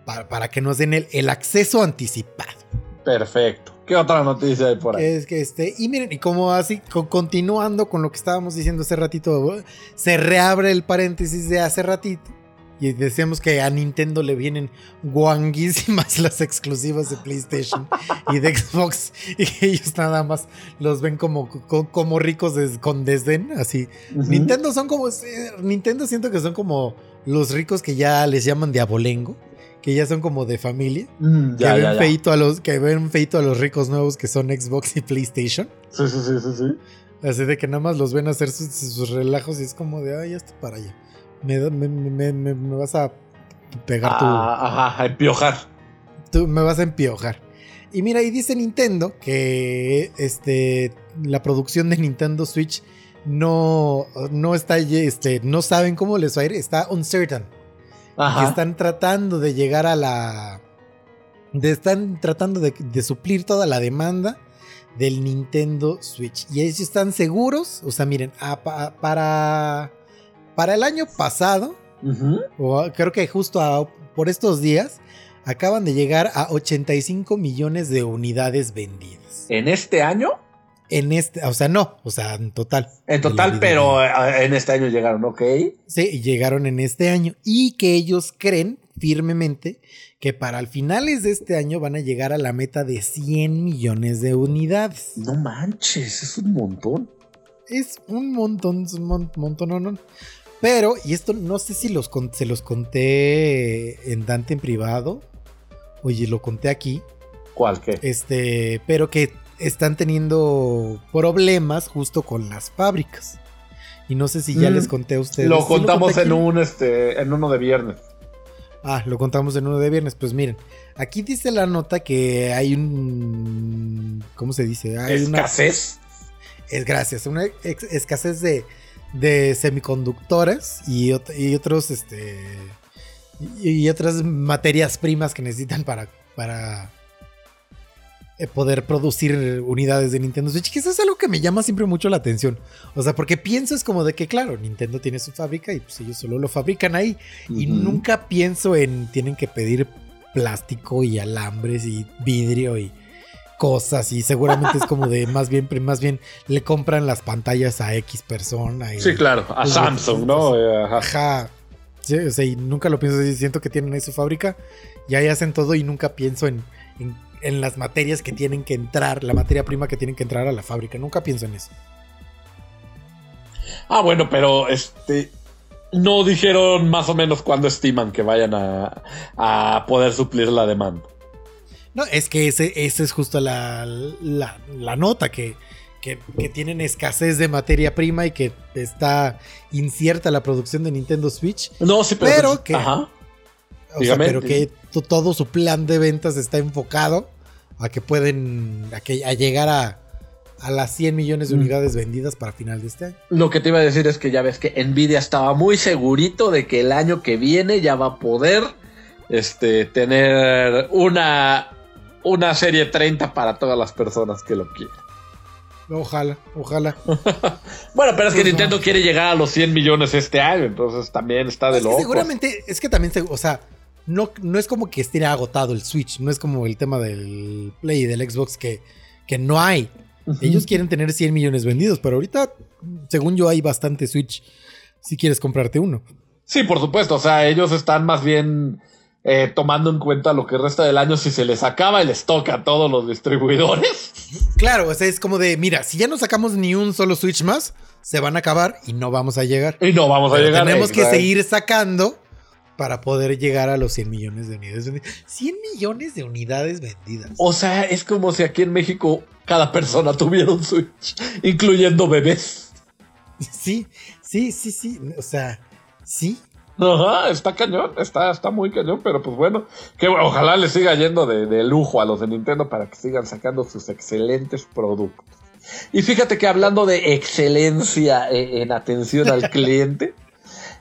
para, para que nos den el, el acceso anticipado. Perfecto. ¿Qué otra noticia hay por ahí? Es que este, y miren, y como así, co- continuando con lo que estábamos diciendo hace ratito, se reabre el paréntesis de hace ratito. Y decíamos que a Nintendo le vienen guanguísimas las exclusivas de PlayStation y de Xbox. Y que ellos nada más los ven como, co- como ricos des- con desdén. Así. Nintendo son como. eh, Nintendo siento que son como los ricos que ya les llaman de abolengo. Que ya son como de familia. Mm, Que, ven ya, feito a los, que ven feito a los ricos nuevos que son Xbox y PlayStation. Sí, sí, sí, sí, sí. Así de que nada más los ven hacer sus, sus relajos y es como de, ay, ya está para allá. Me, me- me- me vas a pegar tu, Ah, ajá, a empiojar. tú- Me vas a empiojar. Y mira, y dice Nintendo que este, la producción de Nintendo Switch no, no está, este, no saben cómo les va a ir, está uncertain. Que están tratando de llegar a la. De, están tratando de, de suplir toda la demanda del Nintendo Switch. Y ellos están seguros. O sea, miren, a- para. Para el año pasado, o creo que justo a- por estos días, acaban de llegar a 85 millones de unidades vendidas. En este año, En este, o sea, no, o sea, en total. en total, pero eh, en este año llegaron, ok. Sí, llegaron en este año y que ellos creen firmemente que para el finales de este año van a llegar a la meta de 100 millones de unidades. No manches, es un montón. Es un montón, es un mon- montón, no, no. Pero, y esto no sé si los con- se los conté en Dante en privado. Oye, lo conté aquí. ¿Cuál qué? Este, pero que están teniendo problemas justo con las fábricas. Y no sé si ya Mm, les conté a ustedes. Lo ¿Sí contamos en un este en uno de viernes. Ah, lo contamos en uno de viernes. Pues miren, aquí dice la nota que hay un. ¿Cómo se dice? Hay una. Escasez. Es gracias. Una ex- escasez de, de semiconductores y, ot- y otros. Este. Y, y otras materias primas que necesitan para. para poder producir unidades de Nintendo Switch, que eso es algo que me llama siempre mucho la atención. O sea, porque pienso es como de que, claro, Nintendo tiene su fábrica y pues ellos solo lo fabrican ahí. Y nunca pienso en tienen que pedir plástico y alambres y vidrio y cosas y seguramente es como de más bien más bien le compran las pantallas a X persona y Sí, claro, a Samsung, ¿no? Eh, ajá. ajá Sí, o sea, y nunca lo pienso siento que tienen ahí su fábrica y ahí hacen todo y nunca pienso en, en, en las materias que tienen que entrar, la materia prima que tienen que entrar a la fábrica, nunca pienso en eso. Ah, bueno, pero este no dijeron más o menos cuándo estiman que vayan a, a poder suplir la demanda. No, es que ese, esa es justo la, la, la nota, que, que, que tienen escasez de materia prima y que está incierta la producción de Nintendo Switch. No, sí, pero, Pero que- ajá. O sea, pero que to- todo su plan de ventas está enfocado a que pueden a, que, a llegar a, a las 100 millones de Mm. unidades vendidas para final de este año. Lo que te iba a decir es que ya ves que Nvidia estaba muy segurito de que el año que viene ya va a poder este, tener una, una serie 30 para todas las personas que lo quieran. Ojalá, ojalá. Bueno, pero es que Pues no. Nintendo quiere llegar a los 100 millones este año, entonces también está de Es loco. seguramente, es que también, se- o sea, no, no es como que esté agotado el Switch, no es como el tema del Play y del Xbox que, que no hay. Ellos quieren tener 100 millones vendidos, pero ahorita, según yo, hay bastante Switch si quieres comprarte uno. Sí, por supuesto. O sea, ellos están más bien eh, tomando en cuenta lo que resta del año si se les acaba el stock a todos los distribuidores. Claro, o sea, es como de, mira, si ya no sacamos ni un solo Switch más, se van a acabar y no vamos a llegar. Y no vamos a Pero llegar. tenemos que seguir sacando para poder llegar a los 100 millones de unidades vendidas. 100 millones de unidades vendidas. O sea, es como si aquí en México cada persona tuviera un Switch, incluyendo bebés. Sí, sí, sí, sí. O sea, sí. Ajá, está cañón, está, está muy cañón, pero pues bueno, que ojalá les siga yendo de, de lujo a los de Nintendo para que sigan sacando sus excelentes productos. Y fíjate que hablando de excelencia eh, en atención al cliente,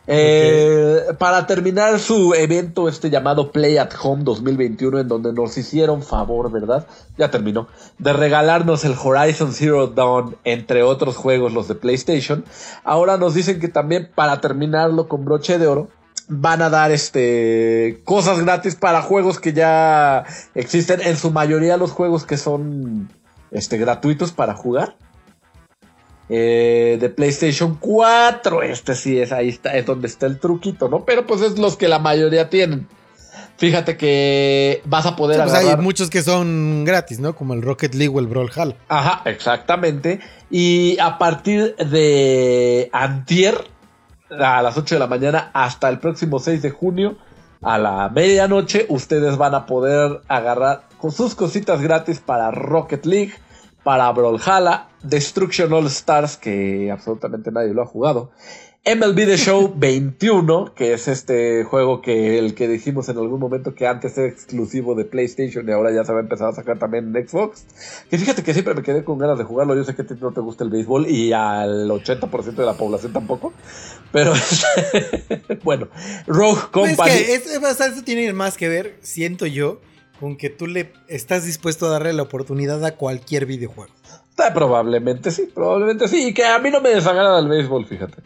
eh, para terminar su evento este llamado Play at Home 2021 en donde nos hicieron favor, ¿verdad? Ya terminó, de regalarnos el Horizon Zero Dawn, entre otros juegos los de PlayStation. Ahora nos dicen que también para terminarlo con broche de oro, van a dar este cosas gratis para juegos que ya existen, en su mayoría los juegos que son este gratuitos para jugar. Eh, de PlayStation 4. Este sí es, ahí está, es donde está el truquito, ¿no? Pero pues es los que la mayoría tienen. Fíjate que vas a poder Sí, pues agarrar- hay muchos que son gratis, ¿no? Como el Rocket League o el Brawlhalla. Ajá, exactamente. Y a partir de antier, a las 8 de la mañana, hasta el próximo 6 de junio, a la medianoche, ustedes van a poder agarrar con sus cositas gratis para Rocket League, para Brawlhalla, Destruction All Stars, que absolutamente nadie lo ha jugado. MLB The Show 21, que es este juego que el que dijimos en algún momento que antes era exclusivo de PlayStation y ahora ya se va a empezar a sacar también en Xbox. Que fíjate que siempre me quedé con ganas de jugarlo. Yo sé que a ti no te gusta el béisbol y al 80% de la población tampoco. Pero bueno, Rogue Pues es Company. que es- o sea, eso tiene más que ver, siento yo, con que tú le estás dispuesto a darle la oportunidad a cualquier videojuego. Eh, probablemente sí, probablemente sí. Y que a mí no me desagrada el béisbol, fíjate.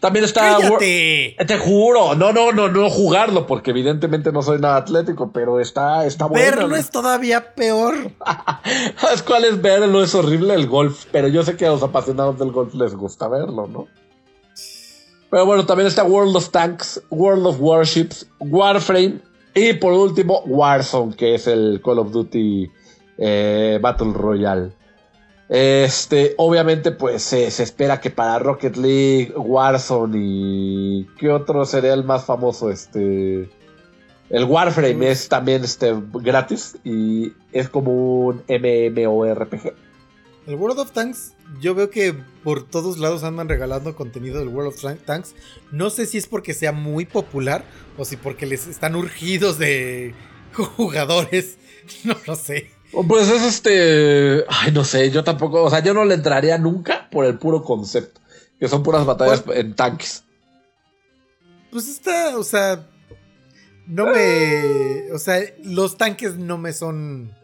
También está. ¡Cállate! Te juro, no, no, no, no jugarlo, porque evidentemente no soy nada atlético, pero está, está bueno. Verlo es todavía peor. ¿Sabes cuál es verlo? Es horrible el golf, pero yo sé que a los apasionados del golf les gusta verlo, ¿no? Pero bueno, también está World of Tanks, World of Warships, Warframe y por último Warzone, que es el Call of Duty eh, Battle Royale. Este, obviamente, pues se se espera que para Rocket League, Warzone y. ¿Qué otro sería el más famoso? Este. El Warframe es también este, gratis y es como un MMORPG. El World of Tanks, yo veo que por todos lados andan regalando contenido del World of Tank- Tanks. No sé si es porque sea muy popular o si porque les están urgidos de jugadores. No lo sé. Pues es este. Ay, no sé, yo tampoco. O sea, yo no le entraría nunca por el puro concepto. Que son puras batallas en tanques. Pues está, o sea, no me, o sea, los tanques no me son,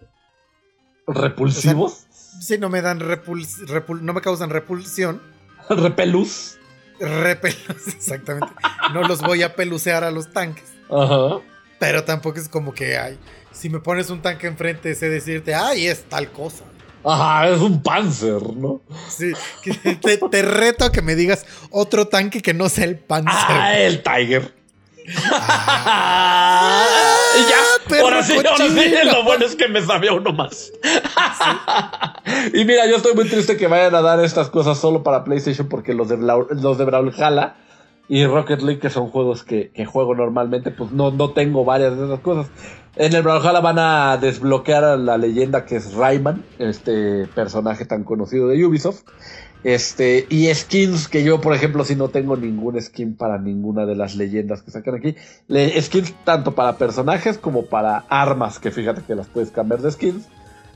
Repulsivos. Sí, no me dan repuls, repul- no me causan repulsión. Repelús. Repelus, exactamente. No los voy a pelucear a los tanques. Ajá. Pero tampoco es como que, ay, si me pones un tanque enfrente, sé decirte, ay, es tal cosa. Ajá, es un panzer, ¿no? Sí, te, te reto a que me digas otro tanque que no sea el Panzer. Ah, el Tiger. Ah, y ya, ahora sí, ahora sí, cochino. lo bueno es que me sabía uno más. y mira, yo estoy muy triste que vayan a dar estas cosas solo para PlayStation porque los de, Blau- los de Brawlhalla y Rocket League, que son juegos que, que juego normalmente, pues no, no tengo varias de esas cosas. En el Brawlhalla van a desbloquear a la leyenda que es Rayman, este personaje tan conocido de Ubisoft. Este, y skins que yo, por ejemplo, si no tengo ningún skin para ninguna de las leyendas que sacan aquí. Le- skins tanto para personajes como para armas, que fíjate que las puedes cambiar de skins.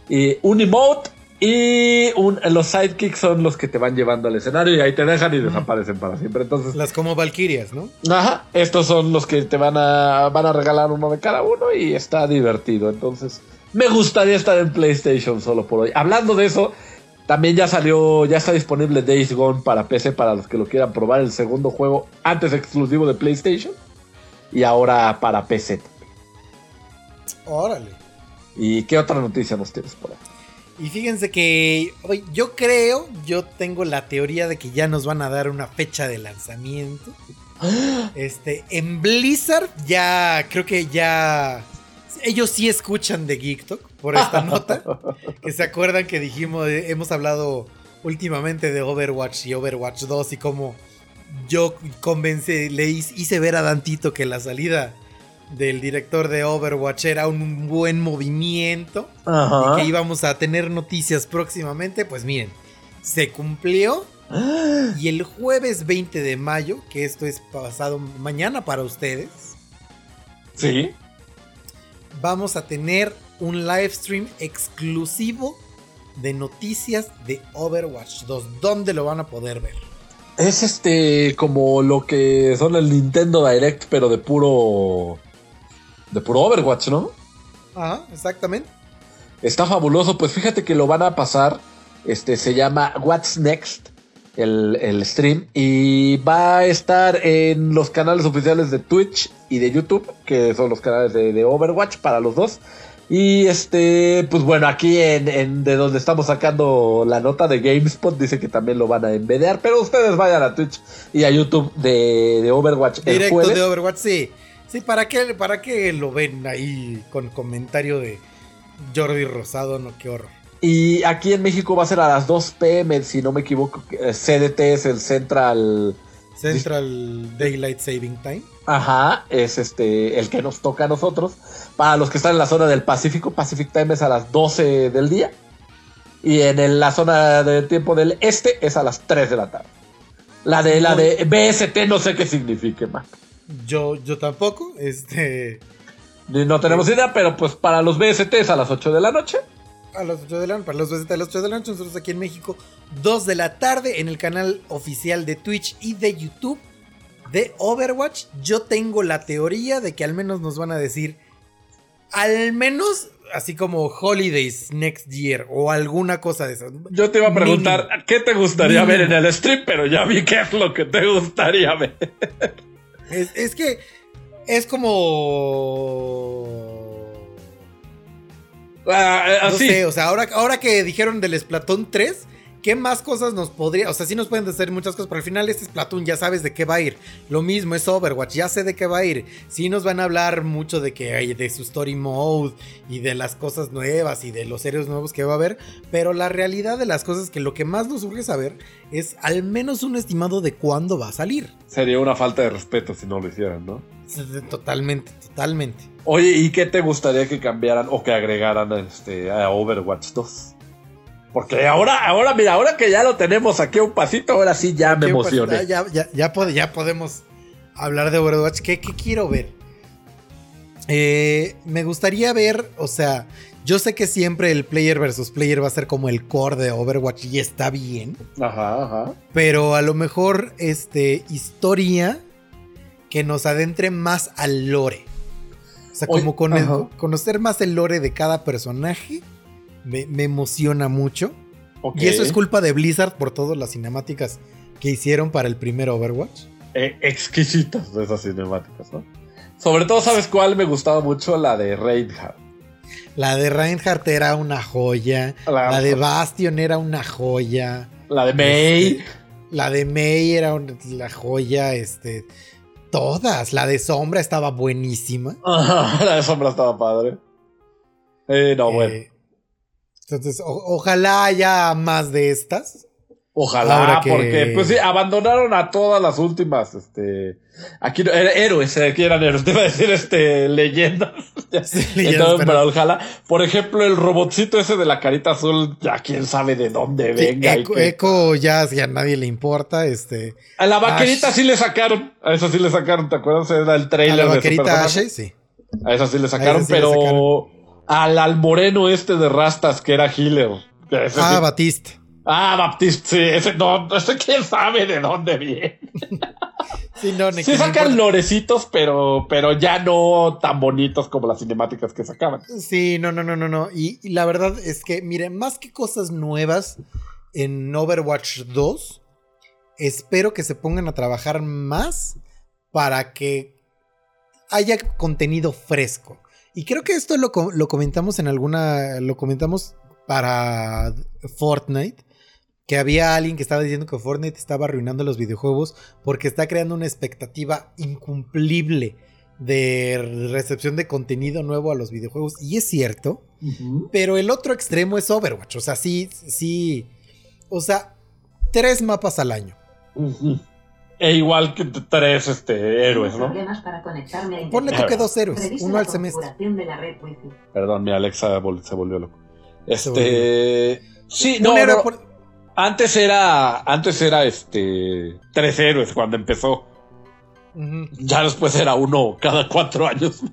Y un emote y un, los sidekicks son los que te van llevando al escenario y ahí te dejan y desaparecen para siempre. Entonces, Las como Valkyrias, ¿no? Ajá, estos son los que te van a, van a regalar uno de cada uno y está divertido. Entonces, me gustaría estar en PlayStation solo por hoy. Hablando de eso, también ya salió, ya está disponible Days Gone para PC para los que lo quieran probar. El segundo juego, antes exclusivo de PlayStation y ahora para PC. Órale. ¿Y qué otra noticia nos tienes por ahí? Y fíjense que yo creo, yo tengo la teoría de que ya nos van a dar una fecha de lanzamiento. Este, en Blizzard ya creo que ya ellos sí escuchan de GeekTok por esta nota, que se acuerdan que dijimos, eh, hemos hablado últimamente de Overwatch y Overwatch 2 y cómo yo convencí, le hice ver a Dantito que la salida del director de Overwatch era un buen movimiento Ajá. y que íbamos a tener noticias próximamente, pues miren, se cumplió. Y el jueves 20 de mayo, que esto es pasado mañana para ustedes, Sí. vamos a tener un live stream exclusivo de noticias de Overwatch 2. ¿Dónde lo van a poder ver? Es este como lo que son el Nintendo Direct, pero de puro. de puro Overwatch, ¿no? Ajá, exactamente. Está fabuloso, pues fíjate que lo van a pasar. Este se llama What's Next, el, el stream. Y va a estar en los canales oficiales de Twitch y de YouTube, que son los canales de, de Overwatch para los dos. Y este, pues bueno, aquí en, en, de donde estamos sacando la nota de GameSpot, dice que también lo van a envedear. Pero ustedes vayan a Twitch y a YouTube de, de Overwatch. el Directo jueves. de Overwatch, sí. Sí, ¿para qué, ¿para qué lo ven ahí con comentario de Jordi Rosado? No, qué horror. Y aquí en México va a ser a las 2 pm, si no me equivoco. eh, CDT es el Central. Central Daylight Saving Time. Ajá, es este el que nos toca a nosotros. Para los que están en la zona del Pacífico, Pacific Time es a las 12 del día. Y en el- la zona del tiempo del este es a las 3 de la tarde. La de la de BST no sé qué signifique, man. Yo, yo tampoco. Este. No tenemos idea, pero pues para los BST es a las 8 de la noche. A las 8 de la noche, para los visitas a las 8 de la noche, nosotros aquí en México, 2 de la tarde en el canal oficial de Twitch y de YouTube de Overwatch. Yo tengo la teoría de que al menos nos van a decir, al menos así como Holidays Next Year o alguna cosa de esas. Yo te iba a preguntar, Mínimo. ¿qué te gustaría Mínimo. ver en el stream? Pero ya vi qué es lo que te gustaría ver. Es, es que es como... Ah, eh, No así. sé, o sea, ahora, ahora que dijeron del Splatoon 3, ¿qué más cosas nos podría? O sea, sí nos pueden decir muchas cosas, pero al final este Splatoon ya sabes de qué va a ir. Lo mismo es Overwatch, ya sé de qué va a ir. Sí nos van a hablar mucho de que hay de su story mode y de las cosas nuevas y de los héroes nuevos que va a haber, pero la realidad de las cosas es que lo que más nos urge saber es al menos un estimado de cuándo va a salir. Sería una falta de respeto si no lo hicieran, ¿no? Totalmente, totalmente. Oye, ¿y qué te gustaría que cambiaran o que agregaran este, a Overwatch 2? Porque ahora, ahora, mira, ahora que ya lo tenemos aquí a un pasito, ahora sí ya me ¿Qué emocioné. Ya, ya, ya, pod- ya podemos hablar de Overwatch. ¿Qué, qué quiero ver? Eh, me gustaría ver, o sea, yo sé que siempre el player versus player va a ser como el core de Overwatch y está bien, Ajá, ajá. pero a lo mejor, este, historia que nos adentre más al lore. O sea, Oye, como con el- ajá. conocer más el lore de cada personaje me, me emociona mucho. Y eso es culpa de Blizzard por todas las cinemáticas que hicieron para el primer Overwatch. Eh, exquisitas esas cinemáticas, ¿no? Sobre todo, ¿sabes cuál me gustaba mucho? La de Reinhardt. La de Reinhardt era una joya. La- La, de Bastion era una joya. La de May. Este, la de May era la joya. Este. Todas. La de Sombra estaba buenísima. La de Sombra estaba padre. Eh, no, bueno. Entonces, o- ojalá haya más de estas. Ojalá, que- porque pues sí, abandonaron a todas las últimas, este, aquí no- héroes, eh, aquí eran héroes, te iba a decir, este, leyendas. Sí, leyendas, todo en pero- Brawlhalla. Por ejemplo, el robotcito ese de la carita azul, ya quién sabe de dónde venga. y Echo, qué- Echo ya, ya a nadie le importa. Este. A la vaquerita Ash. sí le sacaron, a esa sí le sacaron, ¿te acuerdas? Era el A trailer la de su vaquerita. Ashe, sí. A esa sí le sacaron, sí le pero sacaron. Al, al moreno este de rastas que era ese Ah, sí- Batiste. ah, Baptiste, sí, ese no, ese quién sabe de dónde viene. Sí, no, sacan lorecitos, pero, pero ya no tan bonitos como las cinemáticas que sacaban. Sí, no, no, no, no, no. Y, y la verdad es que, miren, más que cosas nuevas en Overwatch 2, espero que se pongan a trabajar más para que haya contenido fresco. Y creo que esto lo, lo comentamos en alguna. Lo comentamos para Fortnite. Que había alguien que estaba diciendo que Fortnite estaba arruinando los videojuegos porque está creando una expectativa incumplible de recepción de contenido nuevo a los videojuegos. Y es cierto. Pero el otro extremo es Overwatch. O sea, sí, sí. O sea, tres mapas al año. Ujú. E igual que tres este, héroes, ¿no? Problemas para conectarme a Ponle tú que dos héroes, uno al semestre. configuración de la red wifi. Perdón, mi Alexa vol- se volvió loco. Este. Sí, no, héroe no. por- Antes era. Antes era este. Tres héroes cuando empezó. Ya después era uno cada cuatro años.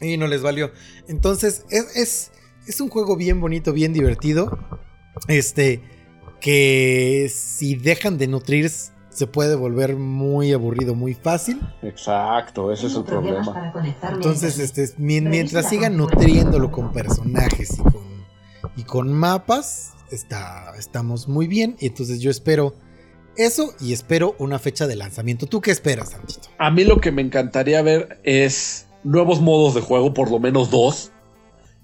Y no les valió. Entonces, es, es, es un juego bien bonito, bien divertido. Este, que si dejan de nutrir, se puede volver muy aburrido, muy fácil. Exacto, ese es el problema. Entonces, este, mien- mientras sigan nutriéndolo con personajes y con, y con mapas, está, estamos muy bien. Y entonces yo espero eso y espero una fecha de lanzamiento. ¿Tú qué esperas, Santito? A mí lo que me encantaría ver es nuevos modos de juego, por lo menos dos.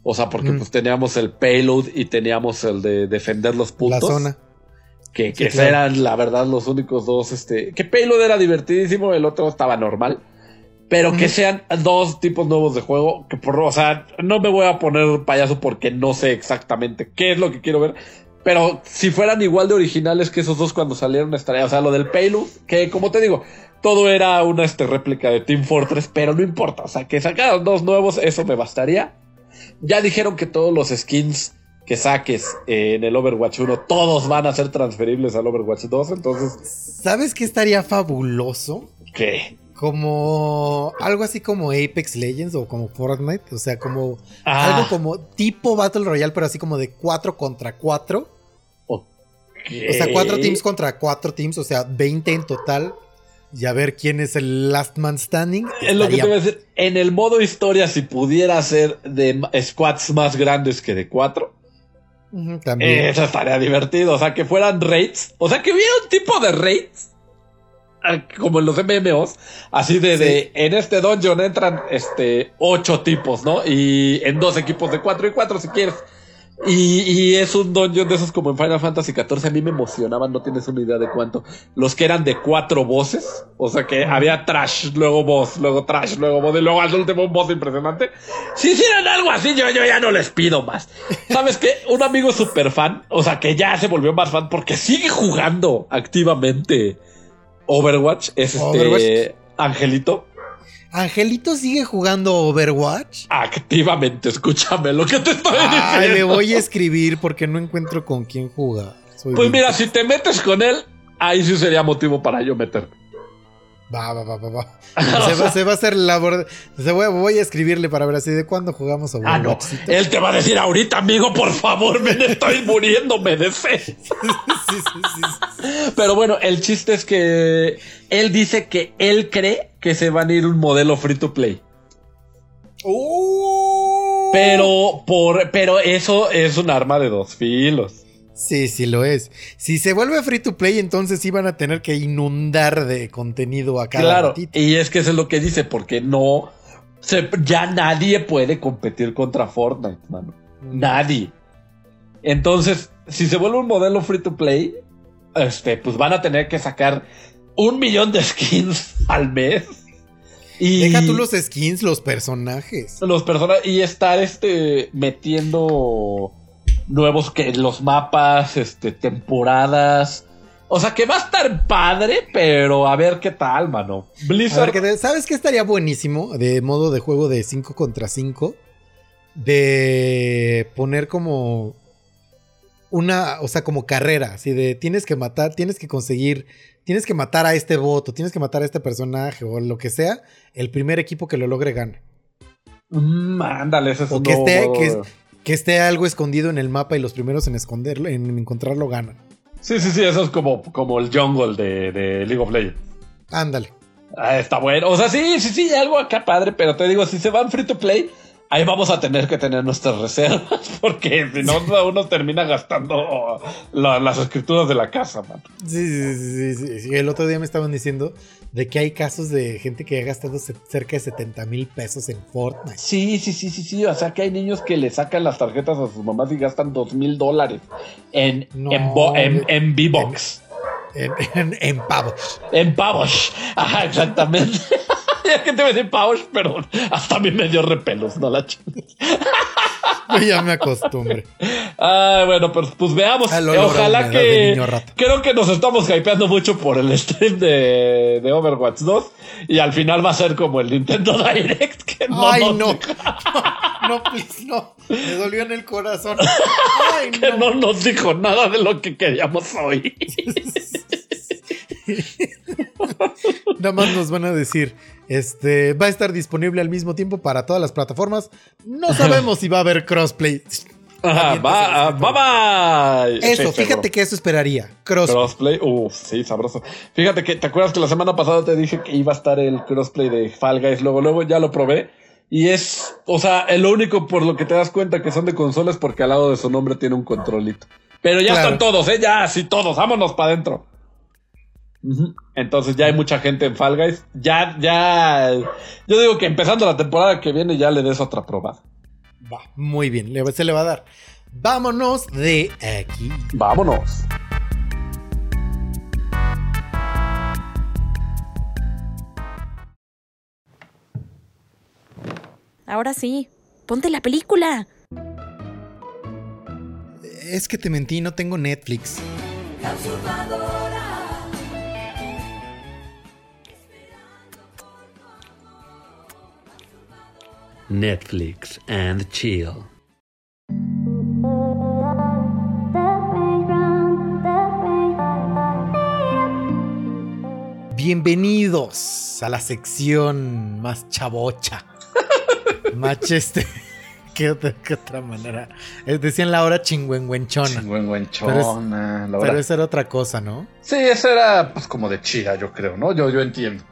O sea, porque Mm. pues teníamos el payload y teníamos el de defender los La puntos. zona. Que, que Sí, claro. eran, la verdad, los únicos dos. Este, que Payload era divertidísimo, el otro estaba normal. Pero que sean dos tipos nuevos de juego. Que por, o sea, no me voy a poner payaso porque no sé exactamente qué es lo que quiero ver. Pero si fueran igual de originales que esos dos cuando salieron, estaría. O sea, lo del Payload, que como te digo, todo era una este, réplica de Team Fortress, pero no importa. O sea, que sacaran dos nuevos, eso me bastaría. Ya dijeron que todos los skins que saques eh, en el Overwatch 1, todos van a ser transferibles al Overwatch 2. Entonces, ¿Sabes qué estaría fabuloso? ¿qué? Como algo así como Apex Legends o como Fortnite, o sea, como Ah, algo como tipo Battle Royale, pero así como de 4 contra 4. O sea, 4 teams contra 4 teams, o sea, 20 en total. Y a ver quién es el last man standing. Es lo que te voy a decir. En el modo historia, si pudiera ser de squads más grandes que de 4, También. eso estaría divertido. O sea, que fueran raids. O sea, que hubiera un tipo de raids. ah, Como en los MMOs, así de, de en este dungeon entran este ocho tipos, ¿no? Y en dos equipos de cuatro y cuatro si quieres. Y, y es un dungeon de esos como en Final Fantasy XIV. A mí me emocionaban, no tienes una idea de cuánto. Los que eran de cuatro voces. O sea que había trash, luego voz, luego trash, luego voz, y luego al último un voz impresionante. Si hicieran algo así, yo, yo ya no les pido más. ¿Sabes qué? Un amigo super fan, o sea que ya se volvió más fan porque sigue jugando activamente Overwatch. Es este Overwatch. Angelito. Angelito sigue jugando Overwatch. Activamente, escúchame lo que te estoy Ay, le diciendo. voy a escribir porque no encuentro con quién jugar. Soy Pues mira, si te metes con él, ahí sí sería motivo para yo meterme. Va, va, va, va, va. Se va, se va a hacer labor. Se voy, voy a escribirle para ver así de cuándo jugamos a Ah, no. Overwatch. Él te va a decir ahorita, amigo, por favor, me estoy muriéndome de fe. Sí, sí. Pero bueno, el chiste es que él dice que él cree que se van a ir un modelo free to play. ¡Oh! Pero por, pero eso es un arma de dos filos. Sí, sí lo es. Si se vuelve free to play, entonces sí van a tener que inundar de contenido a cada Claro, ratito. y es que eso es lo que dice, porque no, se- ya nadie puede competir contra Fortnite, mano. Nadie. Entonces, si se vuelve un modelo free to play, este, pues van a tener que sacar un millón de skins al mes. Y Deja tú los skins, los personajes. los personajes y estar este metiendo nuevos que los mapas, este temporadas. O sea, que va a estar padre, pero a ver qué tal, mano. Blizzard ver, ¿qué te- ¿sabes qué estaría buenísimo de modo de juego de 5 contra 5? De poner como una, o sea, como carrera, así de tienes que matar, tienes que conseguir, tienes que matar a este voto, tienes que matar a este personaje o lo que sea, el primer equipo que lo logre gana. Mm, ándale, ese es O un que esté, que, que esté algo escondido en el mapa y los primeros en esconderlo, en encontrarlo ganan. Sí, sí, sí, eso es como, como el jungle de, de League of Legends. Ándale. Ah, está bueno. O sea, sí, sí, sí, algo acá padre, pero te digo, si se van free to play, ahí vamos a tener que tener nuestras reservas, porque si no, uno termina gastando la- las escrituras de la casa, man. Sí, sí, sí, sí. El otro día me estaban diciendo de que hay casos de gente que ha gastado cerca de 70 mil pesos en Fortnite. Sí, sí, sí, sí, sí. O sea, que hay niños que le sacan las tarjetas a sus mamás y gastan dos mil dólares en, No, en, en, en V-Box. En, en, en pavos. En pavos. Ajá, exactamente. ya que te a decir pavos, pero hasta a mí me dio repelos, no la chingues. Yo ya me acostumbré. Ah, bueno, pues, pues veamos. Al Eh, olor a Ojalá que. Creo que nos estamos hypeando mucho por el stream de, de Overwatch 2. Y al final va a ser como el Nintendo Direct. Que no, Ay, nos, no. No, please, no. Me dolió en el corazón. Ay, que no. no nos dijo nada de lo que queríamos oír. Nada más nos van a decir, este, va a estar disponible al mismo tiempo para todas las plataformas. No sabemos si va a haber crossplay. Ajá, va, ese va, va. Eso, Sí, fíjate seguro. que eso esperaría. Crossplay. Crossplay, uff, sí, sabroso. Fíjate que, ¿te acuerdas que la semana pasada te dije que iba a estar el crossplay de Fall Guys? Luego, luego ya lo probé. Y es, o sea, lo único por lo que te das cuenta que son de consolas porque al lado de su nombre tiene un controlito. Pero ya Claro. están todos, ¿eh? Ya, sí, todos. Vámonos para adentro. Entonces ya hay mucha gente en Fall Guys. Ya, ya. Yo digo que empezando la temporada que viene ya le des otra probada. Va, muy bien, le- se le va a dar. Vámonos de aquí. Vámonos. Ahora sí, ponte la película. Es que te mentí, no tengo Netflix. Netflix and chill. Bienvenidos a la sección más chavocha. más este. ¿Qué otra, qué otra manera? Eh, decían la hora chingüengüenchona. Chingüengüenchona, la Pero hora. esa era otra cosa, ¿no? Sí, eso era pues como de chida, yo creo, ¿no? Yo, yo entiendo.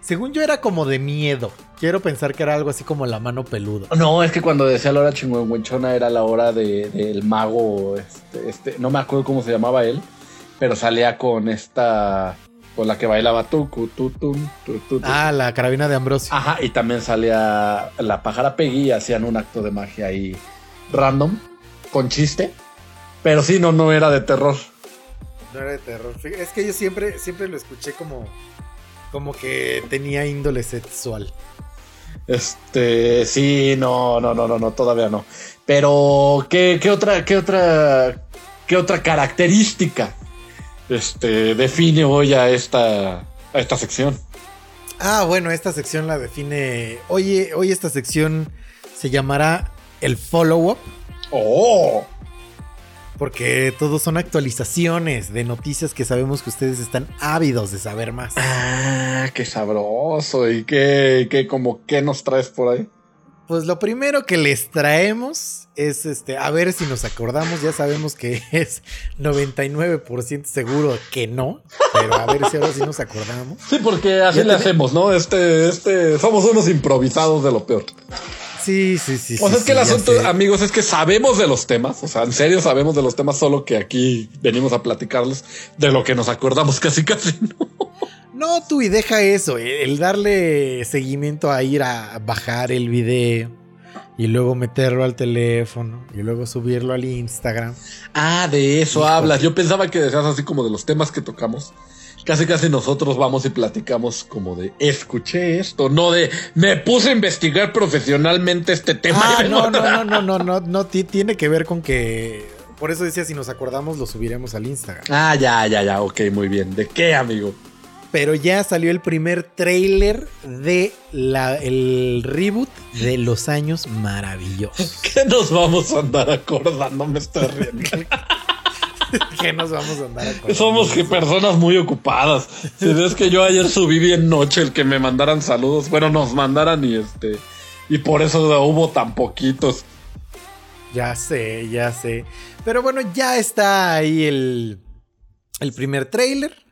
Según yo era como de miedo. Quiero pensar que era algo así como la mano peluda. No, es que cuando decía la hora chingüengüenchona era la hora de- del mago, este, este, no me acuerdo cómo se llamaba él, pero salía con esta, con la que bailaba tucu, tutun, tu, tu, tu. Ah, la carabina de Ambrosio. Ajá, y también salía la pájara Peggy y hacían un acto de magia ahí random, con chiste, pero sí, no, no era de terror. No era de terror. Es que yo siempre, siempre lo escuché como, como que tenía índole sexual. Este, sí, no, no, no, no, no, todavía no. Pero, ¿qué, qué otra, qué otra, qué otra característica, este, define hoy a esta, a esta sección? Ah, bueno, esta sección la define. Oye, hoy esta sección se llamará el follow-up. ¡Oh! Porque todos son actualizaciones de noticias que sabemos que ustedes están ávidos de saber más. Ah, qué sabroso. ¿Y qué, qué, como, qué nos traes por ahí? Pues lo primero que les traemos es este, a ver si nos acordamos, ya sabemos que es 99% seguro que no, pero a ver si ahora sí nos acordamos. Sí, porque así Ya le hacemos, ¿no? Este, este, somos unos improvisados de lo peor. Sí, sí, sí. O sea, sí, es que el asunto, sé. amigos, es que sabemos de los temas. O sea, en serio sabemos de los temas, solo que aquí venimos a platicarles de lo que nos acordamos casi casi, ¿no? No, tú y deja eso, eh, el darle seguimiento a ir a bajar el video y luego meterlo al teléfono y luego subirlo al Instagram. Ah, de eso hablas. Yo pensaba que decías así como de los temas que tocamos. Casi casi nosotros vamos y platicamos como de escuché esto, no de me puse a investigar profesionalmente este tema. Ah, no, no, no, no, no, no, no, ti- tiene que ver con que... Por eso decía, si nos acordamos, lo subiremos al Instagram. Ah, ya, ya, ya, ok, muy bien. ¿De qué, amigo? Pero ya salió el primer trailer de la, el reboot de Los Años Maravillosos. ¿Qué nos vamos a andar acordando? Me estoy riendo. ¿Qué nos vamos a andar acordando? Somos que personas muy ocupadas. Si ves que yo ayer subí bien noche el que me mandaran saludos, bueno, nos mandaran y este. Y por eso hubo tan poquitos. Ya sé, ya sé. Pero bueno, ya está ahí el, el primer trailer.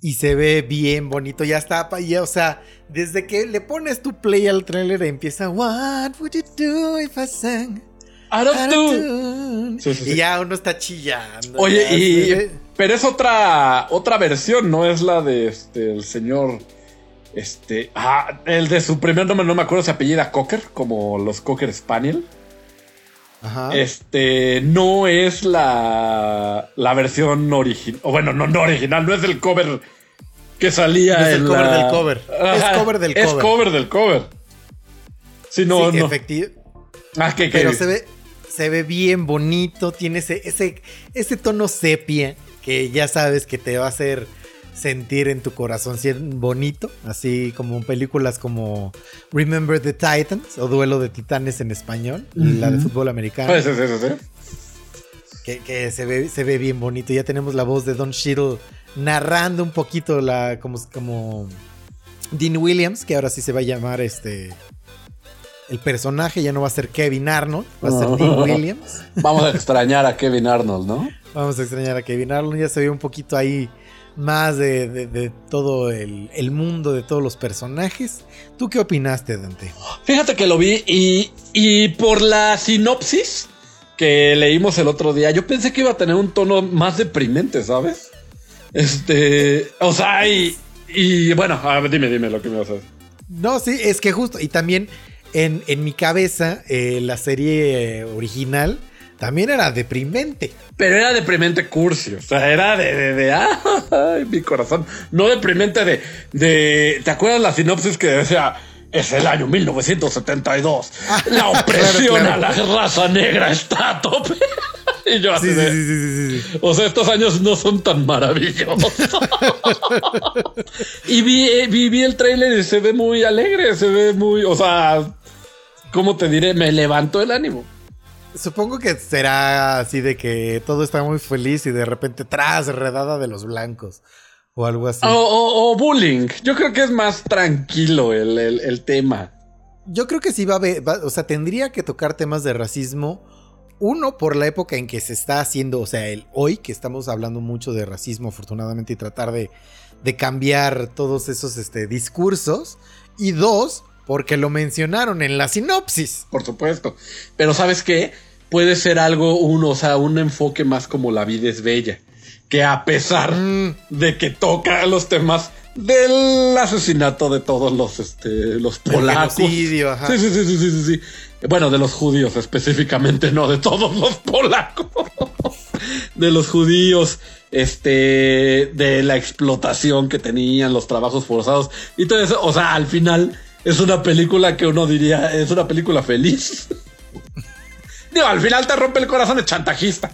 Y se ve bien bonito. Ya está. Ya, o sea, desde que le pones tu play al trailer empieza. What would you do if I sang? Tune?" Sí, sí, sí. Y ya uno está chillando. Oye, ya y. Pero es otra. Otra versión, no es la de este. El señor. Este. Ah, el de su primer nombre, no me acuerdo, se apellida Cocker, como los Cocker Spaniel. Ajá. Este no es la, la versión original. O bueno, no, no original, no es el cover que salía No es el en cover la- del cover. Es cover del Es cover. cover del cover. Sí, no, Sí, no. efecti- Ah, que, que- Pero se ve, se ve bien bonito, tiene ese, ese, ese tono sepia que ya sabes que te va a hacer sentir en tu corazón bonito, así como películas como Remember the Titans o Duelo de Titanes en español, la de fútbol americano, Pues, sí, sí, sí. que, que se, ve, se ve bien bonito. Ya tenemos la voz de Don Cheadle narrando un poquito la como, como Dean Williams, que ahora sí se va a llamar este el personaje, ya no va a ser Kevin Arnold, va a ser Dean Williams. Vamos a extrañar a Kevin Arnold, ¿no? Vamos a extrañar a Kevin Arnold. Ya se ve un poquito ahí más de, de- de todo el, el mundo, de todos los personajes. ¿Tú qué opinaste, Dante? Fíjate que lo vi y, y por la sinopsis que leímos el otro día, yo pensé que iba a tener un tono más deprimente, ¿sabes? Este, o sea, y, y bueno, a ver, dime, dime lo que me vas a decir. No, sí, es que justo. Y también en, en mi cabeza, eh, la serie eh, original también era deprimente. Pero era deprimente cursi, o sea, era de, de, de ay, mi corazón. No deprimente de, de, ¿te acuerdas la sinopsis que decía, es el año 1972, la opresión claro, claro. a la raza negra está a tope? y yo así Sí, sí, de, sí, sí, sí, sí. o sea, estos años no son tan maravillosos. y vi, eh, vi, vi el tráiler y se ve muy alegre, se ve muy, o sea, ¿cómo te diré? Me levantó el ánimo. Supongo que será así de que todo está muy feliz y de repente tras redada de los blancos o algo así. O, o- o bullying. Yo creo que es más tranquilo el, el- el tema. Yo creo que sí va a haber, va- o sea, tendría que tocar temas de racismo. Uno, por la época en que se está haciendo, o sea, el hoy que estamos hablando mucho de racismo, afortunadamente, y tratar de, de cambiar todos esos este, discursos. Y dos, porque lo mencionaron en la sinopsis. Por supuesto. Pero ¿sabes qué? Puede ser algo, un, o sea, un enfoque más como la vida es bella. Que a pesar Mm, de que toca los temas del asesinato de todos los, este, los polacos. ajá. Sí, sí, sí, sí, sí, sí. Bueno, de los judíos específicamente, no de todos los polacos. de los judíos, este, de la explotación que tenían, los trabajos forzados y todo eso. O sea, al final es una película que uno diría, es una película feliz. Digo, al final te rompe el corazón, es chantajista.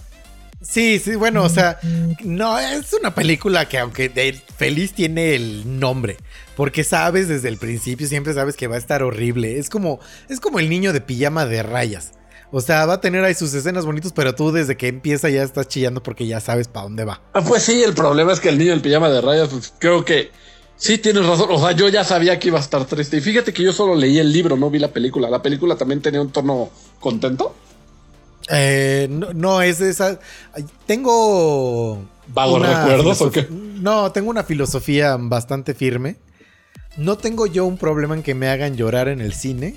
Sí, sí, bueno, o sea, no, es una película que aunque de feliz tiene el nombre, porque sabes desde el principio, siempre sabes que va a estar horrible. Es como, es como el niño de pijama de rayas. O sea, va a tener ahí sus escenas bonitas, pero tú desde que empieza ya estás chillando porque ya sabes para dónde va. Ah, Pues sí, el problema es que el niño del pijama de rayas, pues creo que sí tienes razón. O sea, yo ya sabía que iba a estar triste. Y fíjate que yo solo leí el libro, no vi la película. La película también tenía un tono contento. Eh, no, no, es esa. Tengo. ¿Vagos recuerdos o qué? No, tengo una filosofía bastante firme. No tengo yo un problema en que me hagan llorar en el cine.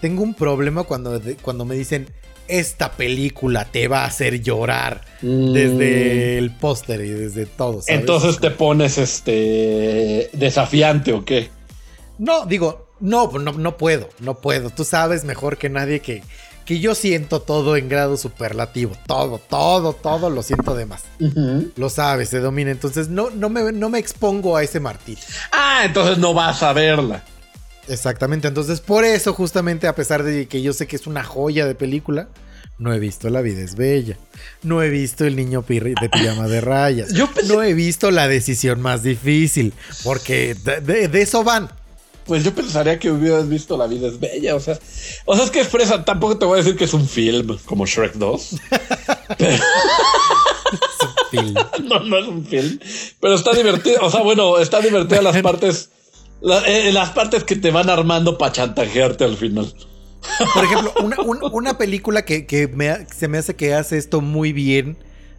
Tengo un problema cuando, cuando me dicen. Esta película te va a hacer llorar Mm. desde el póster y desde todo. ¿sabes? Entonces te pones este desafiante o qué? No, digo, no, no, no puedo, no puedo. Tú sabes mejor que nadie que, que yo siento todo en grado superlativo. Todo, todo, todo lo siento de más. Lo sabes, se domina. Entonces no, no, me, no me expongo a ese martirio. Ah, entonces no vas a verla. Exactamente. Entonces, por eso, justamente, a pesar de que yo sé que es una joya de película, no he visto La vida es bella. No he visto El niño pirri- de pijama de rayas. Yo pensé- No he visto La decisión más difícil. Porque de, de- de eso van. Pues yo pensaría que hubieras visto La vida es bella, o sea, o sea, es que expresa, tampoco te voy a decir que es un film como Shrek 2. Phil. No, no es un film. Pero está divertido. O sea, bueno, está divertida las partes. La- eh, las partes que te van armando para chantajearte al final. Por ejemplo, una, un- una película que, que me se me hace que hace esto muy bien,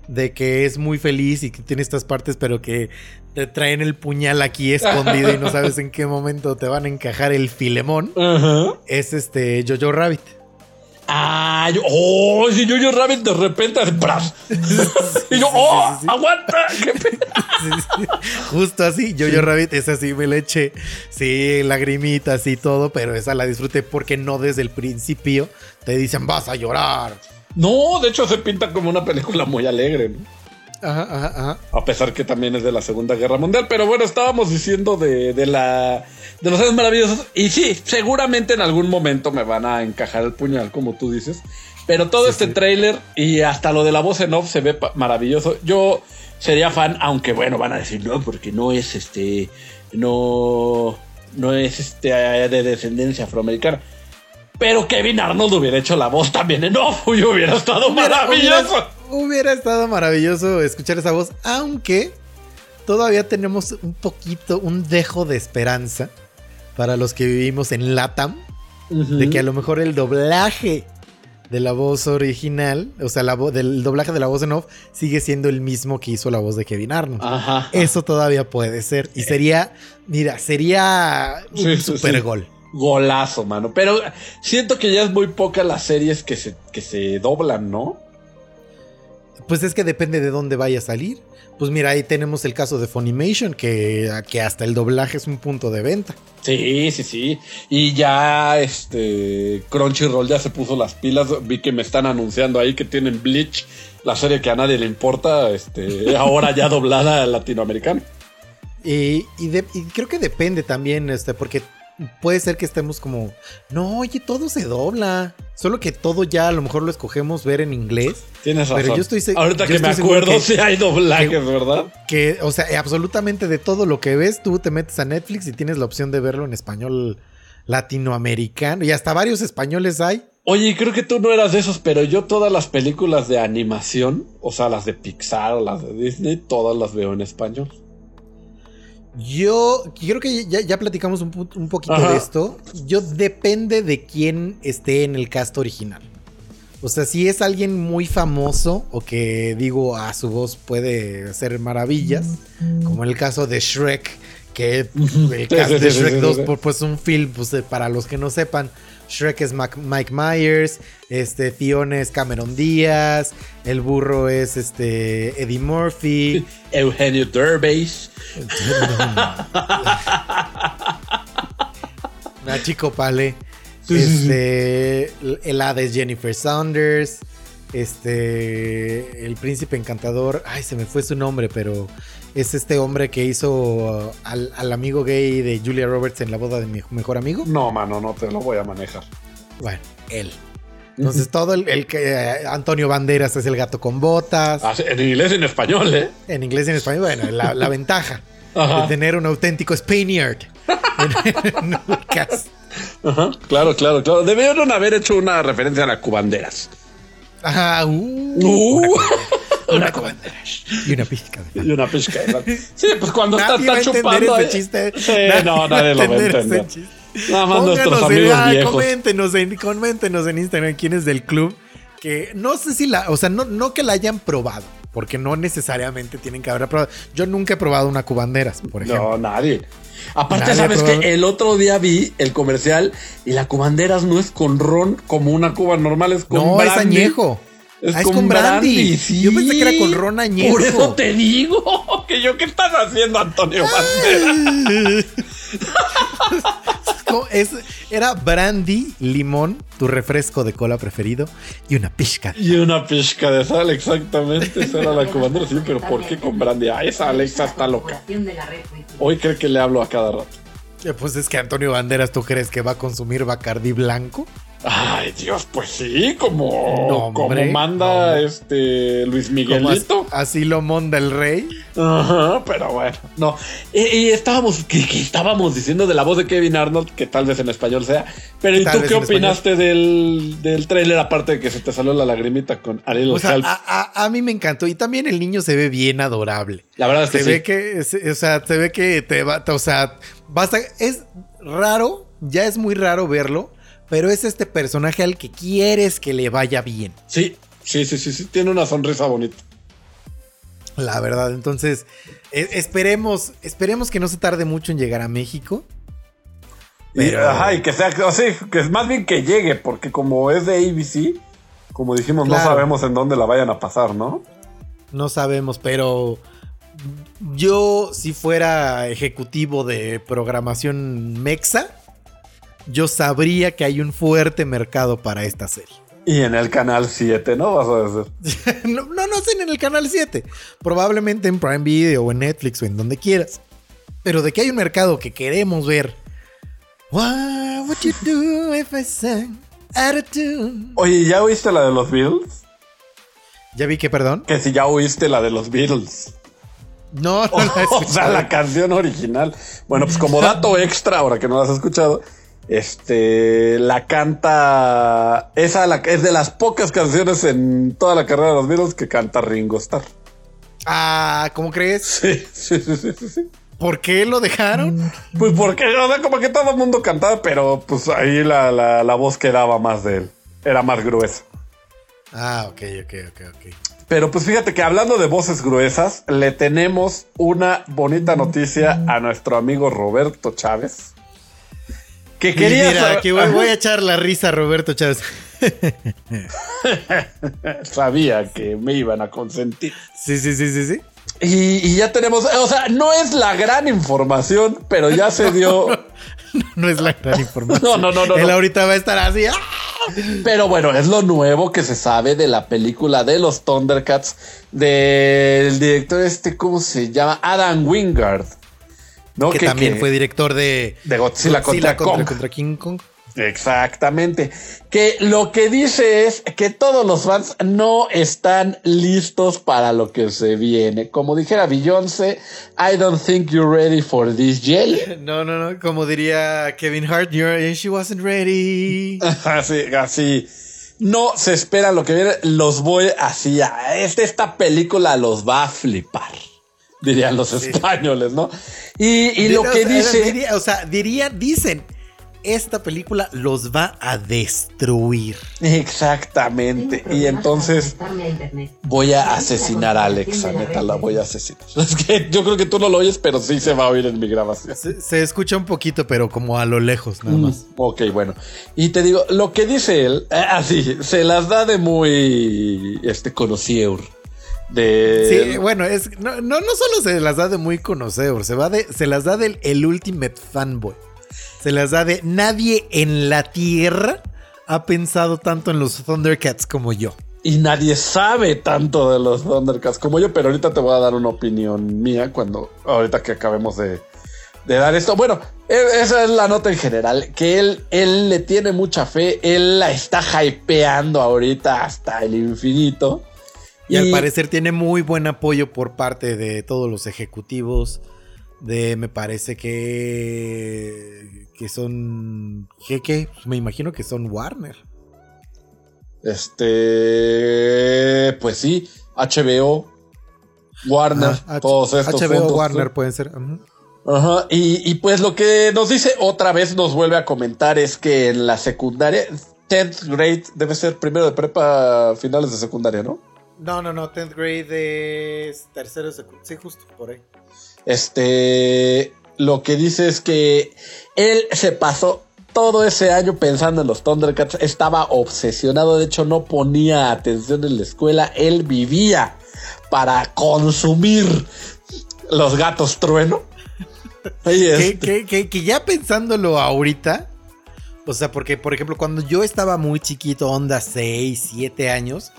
de que es muy feliz y que tiene estas partes, pero que te traen el puñal aquí escondido y no sabes en qué momento te van a encajar el filemón, es este Jojo Rabbit. Ah, yo, oh, si yo, yo Rabbit de repente hace bras. y yo, oh, aguanta. ¿Qué pe- Sí, sí. Justo así, Jojo Rabbit es así, me le eché, sí, lagrimitas y todo, pero esa la disfruté porque no desde el principio te dicen vas a llorar. No, de hecho se pinta como una película muy alegre, ¿no? Ajá, ajá, ajá. A pesar que también es de la Segunda Guerra Mundial. Pero bueno, estábamos diciendo de, de la. de los años maravillosos. Y sí, seguramente en algún momento me van a encajar el puñal, como tú dices. Pero todo este tráiler y hasta lo de la voz en off se ve maravilloso. Yo sería fan, aunque bueno, van a decir no, porque no es este. No. No es este de descendencia afroamericana. Pero Kevin Arnold hubiera hecho la voz también en off y hubiera estado Hubiera- maravilloso. Hubiera, hubiera estado maravilloso escuchar esa voz, aunque todavía tenemos un poquito, un dejo de esperanza para los que vivimos en Latam, de que a lo mejor el doblaje de la voz original, o sea, la del doblaje de la voz en off, sigue siendo el mismo que hizo la voz de Kevin Arnold. Ajá. Eso todavía puede ser. Y sería, mira, sería un Sí, sí, super sí. gol. Golazo, mano. Pero siento que ya es muy poca las series que se, que se doblan, ¿no? Pues es que depende de dónde vaya a salir. Pues mira, ahí tenemos el caso de Funimation, que, que hasta el doblaje es un punto de venta. Sí, sí, sí. Y ya este Crunchyroll ya se puso las pilas. Vi que me están anunciando ahí que tienen Bleach, la serie que a nadie le importa, este, ahora ya doblada al latinoamericano. Y, y de- y creo que depende también, este, porque puede ser que estemos como, no, oye, todo se dobla. Solo que todo ya a lo mejor lo escogemos ver en inglés. Tienes razón. Pero yo estoy Ahorita yo que me estoy acuerdo, que- sí hay doblajes, que- ¿verdad? Que, o sea, absolutamente de todo lo que ves, tú te metes a Netflix y tienes la opción de verlo en español latinoamericano. Y hasta varios españoles hay. Oye, creo que tú no eras de esos, pero yo todas las películas de animación, o sea, las de Pixar, las de Disney, todas las veo en español. Yo creo que ya, ya platicamos un, poquito Ajá. de esto. Yo depende de quién esté en el cast original. O sea, si es alguien muy famoso o que digo a su voz puede hacer maravillas, como en el caso de Shrek, que el cast de Shrek sí, sí, 2, sí. pues, pues un film, pues eh, para los que no sepan, Shrek es Mac- Mike Myers, este Fiona es Cameron Díaz, el burro es este Eddie Murphy. Eugenio Derbez. Nachico Pale. Este. El hada es Jennifer Saunders. Este. El príncipe encantador. Ay, se me fue su nombre, pero. Es este hombre que hizo uh, al, al amigo gay de Julia Roberts en la boda de mi mejor amigo. No, mano, no te lo voy a manejar. Bueno, él. Entonces, todo el, el que. eh, Antonio Banderas es el gato con botas. Ah, En inglés y en español, ¿eh? En inglés y en español. Bueno, la, la ventaja Ajá. de tener un auténtico Spaniard en, en el cast. Ajá, claro, claro, claro. Debieron haber hecho una referencia a la cubanderas. Ajá, uh, Uh, una cobandera y una pizca de y una pizca de. Sí, pues cuando está, Nadie va a está entender chupando. ese eh. chiste. Sí, no, nadie lo va a entender. Nada más nuestros Pónganos en- amigos ah, viejos. Coméntenos en, coméntenos en Instagram quién es del club. Que no sé si la, o sea, no, no que la hayan probado, porque no necesariamente tienen que haber probado. Yo nunca he probado una cubanderas, por ejemplo. No, nadie. Aparte, Nadie sabes que el otro día vi el comercial y la cubanderas no es con ron como una cuba normal, es con No, es brandy. añejo. Es, Ah, es con, con brandy. brandy. sí. Yo pensé que era con ron añejo. Por eso te digo que yo, ¿qué estás haciendo, Antonio Banderas? Es- era brandy, limón, tu refresco de cola preferido y una pizca. Y una pizca de sal, exactamente. Esa era la cubandera. Sí, pero ¿por qué con brandy? Ah, esa Alexa está loca. Hoy cree que le hablo a cada rato. Eh, Pues es que Antonio Banderas, ¿tú crees que va a consumir Bacardí blanco? Ay, Dios, pues sí, como, No, como manda no. este Luis Miguelito. as- así lo monda el rey. Ajá, pero bueno, no. Y, y estábamos, que, que estábamos diciendo de la voz de Kevin Arnold, que tal vez en español sea. Pero ¿y tú qué opinaste del, del tráiler, aparte de que se te salió la lagrimita con Ariel O sea, a, a- a mí me encantó. Y también el niño se ve bien adorable. La verdad es que Se sí. ve que, se- o sea, se ve que te va, o sea, basta, es raro, ya es muy raro verlo, pero es este personaje al que quieres que le vaya bien. Sí, sí, sí, sí, sí, tiene una sonrisa bonita. La verdad, entonces, e- esperemos, esperemos que no se tarde mucho en llegar a México. Y, Pero- ajá, y que sea, o sí, que es más bien que llegue, porque como es de ABC, como dijimos, no sabemos en dónde la vayan a pasar, ¿no? No sabemos, pero yo si fuera ejecutivo de programación Mexa, yo sabría que hay un fuerte mercado para esta serie. Y en el canal 7, ¿no? Vas a decir. no, no, no sé en el canal 7. Probablemente en Prime Video o en Netflix o en donde quieras. Pero de que hay un mercado que queremos ver. What would you do if I sang attitude? Oye, ¿ya oíste la de los Beatles? Ya vi que, perdón. Que si ya oíste la de los Beatles. No, no la he o sea, la canción original. Bueno, pues como dato extra, ahora que no la has escuchado, este, la canta, esa la, es de las pocas canciones en toda la carrera de los Beatles que canta Ringo Starr. Ah, ¿cómo crees? Sí, sí, sí, sí, sí, sí. ¿Por qué lo dejaron? Pues porque, o sea, como que todo el mundo cantaba, pero pues ahí la, la, la voz quedaba más de él. Era más gruesa. Ah, ok, ok, ok, ok. Pero pues fíjate que hablando de voces gruesas, le tenemos una bonita noticia a nuestro amigo Roberto Chávez. Que quería Mira, saber- que voy, voy a echar la risa a Roberto Chávez. Sabía que me iban a consentir. Sí, sí, sí, sí, sí. Y, y ya tenemos, o sea, no es la gran información, pero ya se dio. No es la gran información. No, no, no, no, Él no. ahorita va a estar así. ¡ah! Pero bueno, es lo nuevo que se sabe de la película de los Thundercats del director este, ¿cómo se llama? Adam Wingard. ¿No? Que, también fue director de, de Godzilla, contra, Kong. contra King Kong. Exactamente. Que lo que dice es que todos los fans no están listos para lo que se viene. Como dijera Beyoncé, I don't think you're ready for this yet. No, no, no. Como diría Kevin Hart, you're, she wasn't ready. así, así. No se espera lo que viene. Los voy así. Este, esta película los va a flipar. Dirían los españoles, ¿no? Y, y lo que dice. diría- o sea, diría, dicen, esta película los va a destruir. Exactamente. Y entonces voy a asesinar a Alexa, neta, la voy a asesinar. Es que yo creo que tú no lo oyes, pero sí se va a oír en mi grabación. Se, se escucha un poquito, pero como a lo lejos, nada más. Ok, bueno. Y te digo, lo que dice él, eh, así, se las da de muy este conocieur. De Sí, bueno, es no, no, no solo se las da de muy conocedor, se va de, se las da del el ultimate fanboy. Se las da de nadie en la tierra ha pensado tanto en los Thundercats como yo. Y nadie sabe tanto de los Thundercats como yo, pero ahorita te voy a dar una opinión mía cuando, ahorita que acabemos de, de dar esto. Bueno, e- esa es la nota en general, que él, él le tiene mucha fe, él la está hypeando ahorita hasta el infinito. Y, al parecer tiene muy buen apoyo por parte de todos los ejecutivos. De, me parece que. que son. ¿Qué? qué? Me imagino que son Warner. Este, pues sí, HBO, Warner, Ajá, todos estos. HBO juntos. Warner pueden ser. Ajá, y, y pues lo que nos dice otra vez, nos vuelve a comentar es que en la secundaria, 10th grade debe ser primero de prepa, finales de secundaria, ¿no? No, no, no. 10th grade es tercero secundario. Sí, justo por ahí. Este, lo que dice es que él se pasó todo ese año pensando en los Thundercats, estaba obsesionado, de hecho no ponía atención en la escuela, él vivía para consumir los gatos trueno. Que, que- que- que ya pensándolo ahorita, o sea, porque por ejemplo, cuando yo estaba muy chiquito, onda 6, 7 años,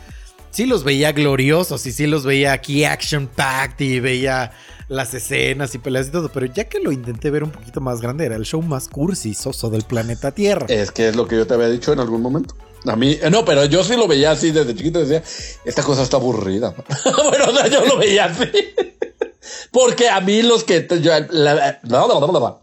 sí los veía gloriosos y sí los veía aquí action packed y veía las escenas y peleas y todo, pero ya que lo intenté ver un poquito más grande, era el show más cursi y soso del planeta Tierra. Es que es lo que yo te había dicho en algún momento. A mí, eh, no, pero yo sí lo veía así desde chiquito. Decía, esta cosa está aburrida. bueno, yo lo veía así. Porque a mí los que yo, la- no.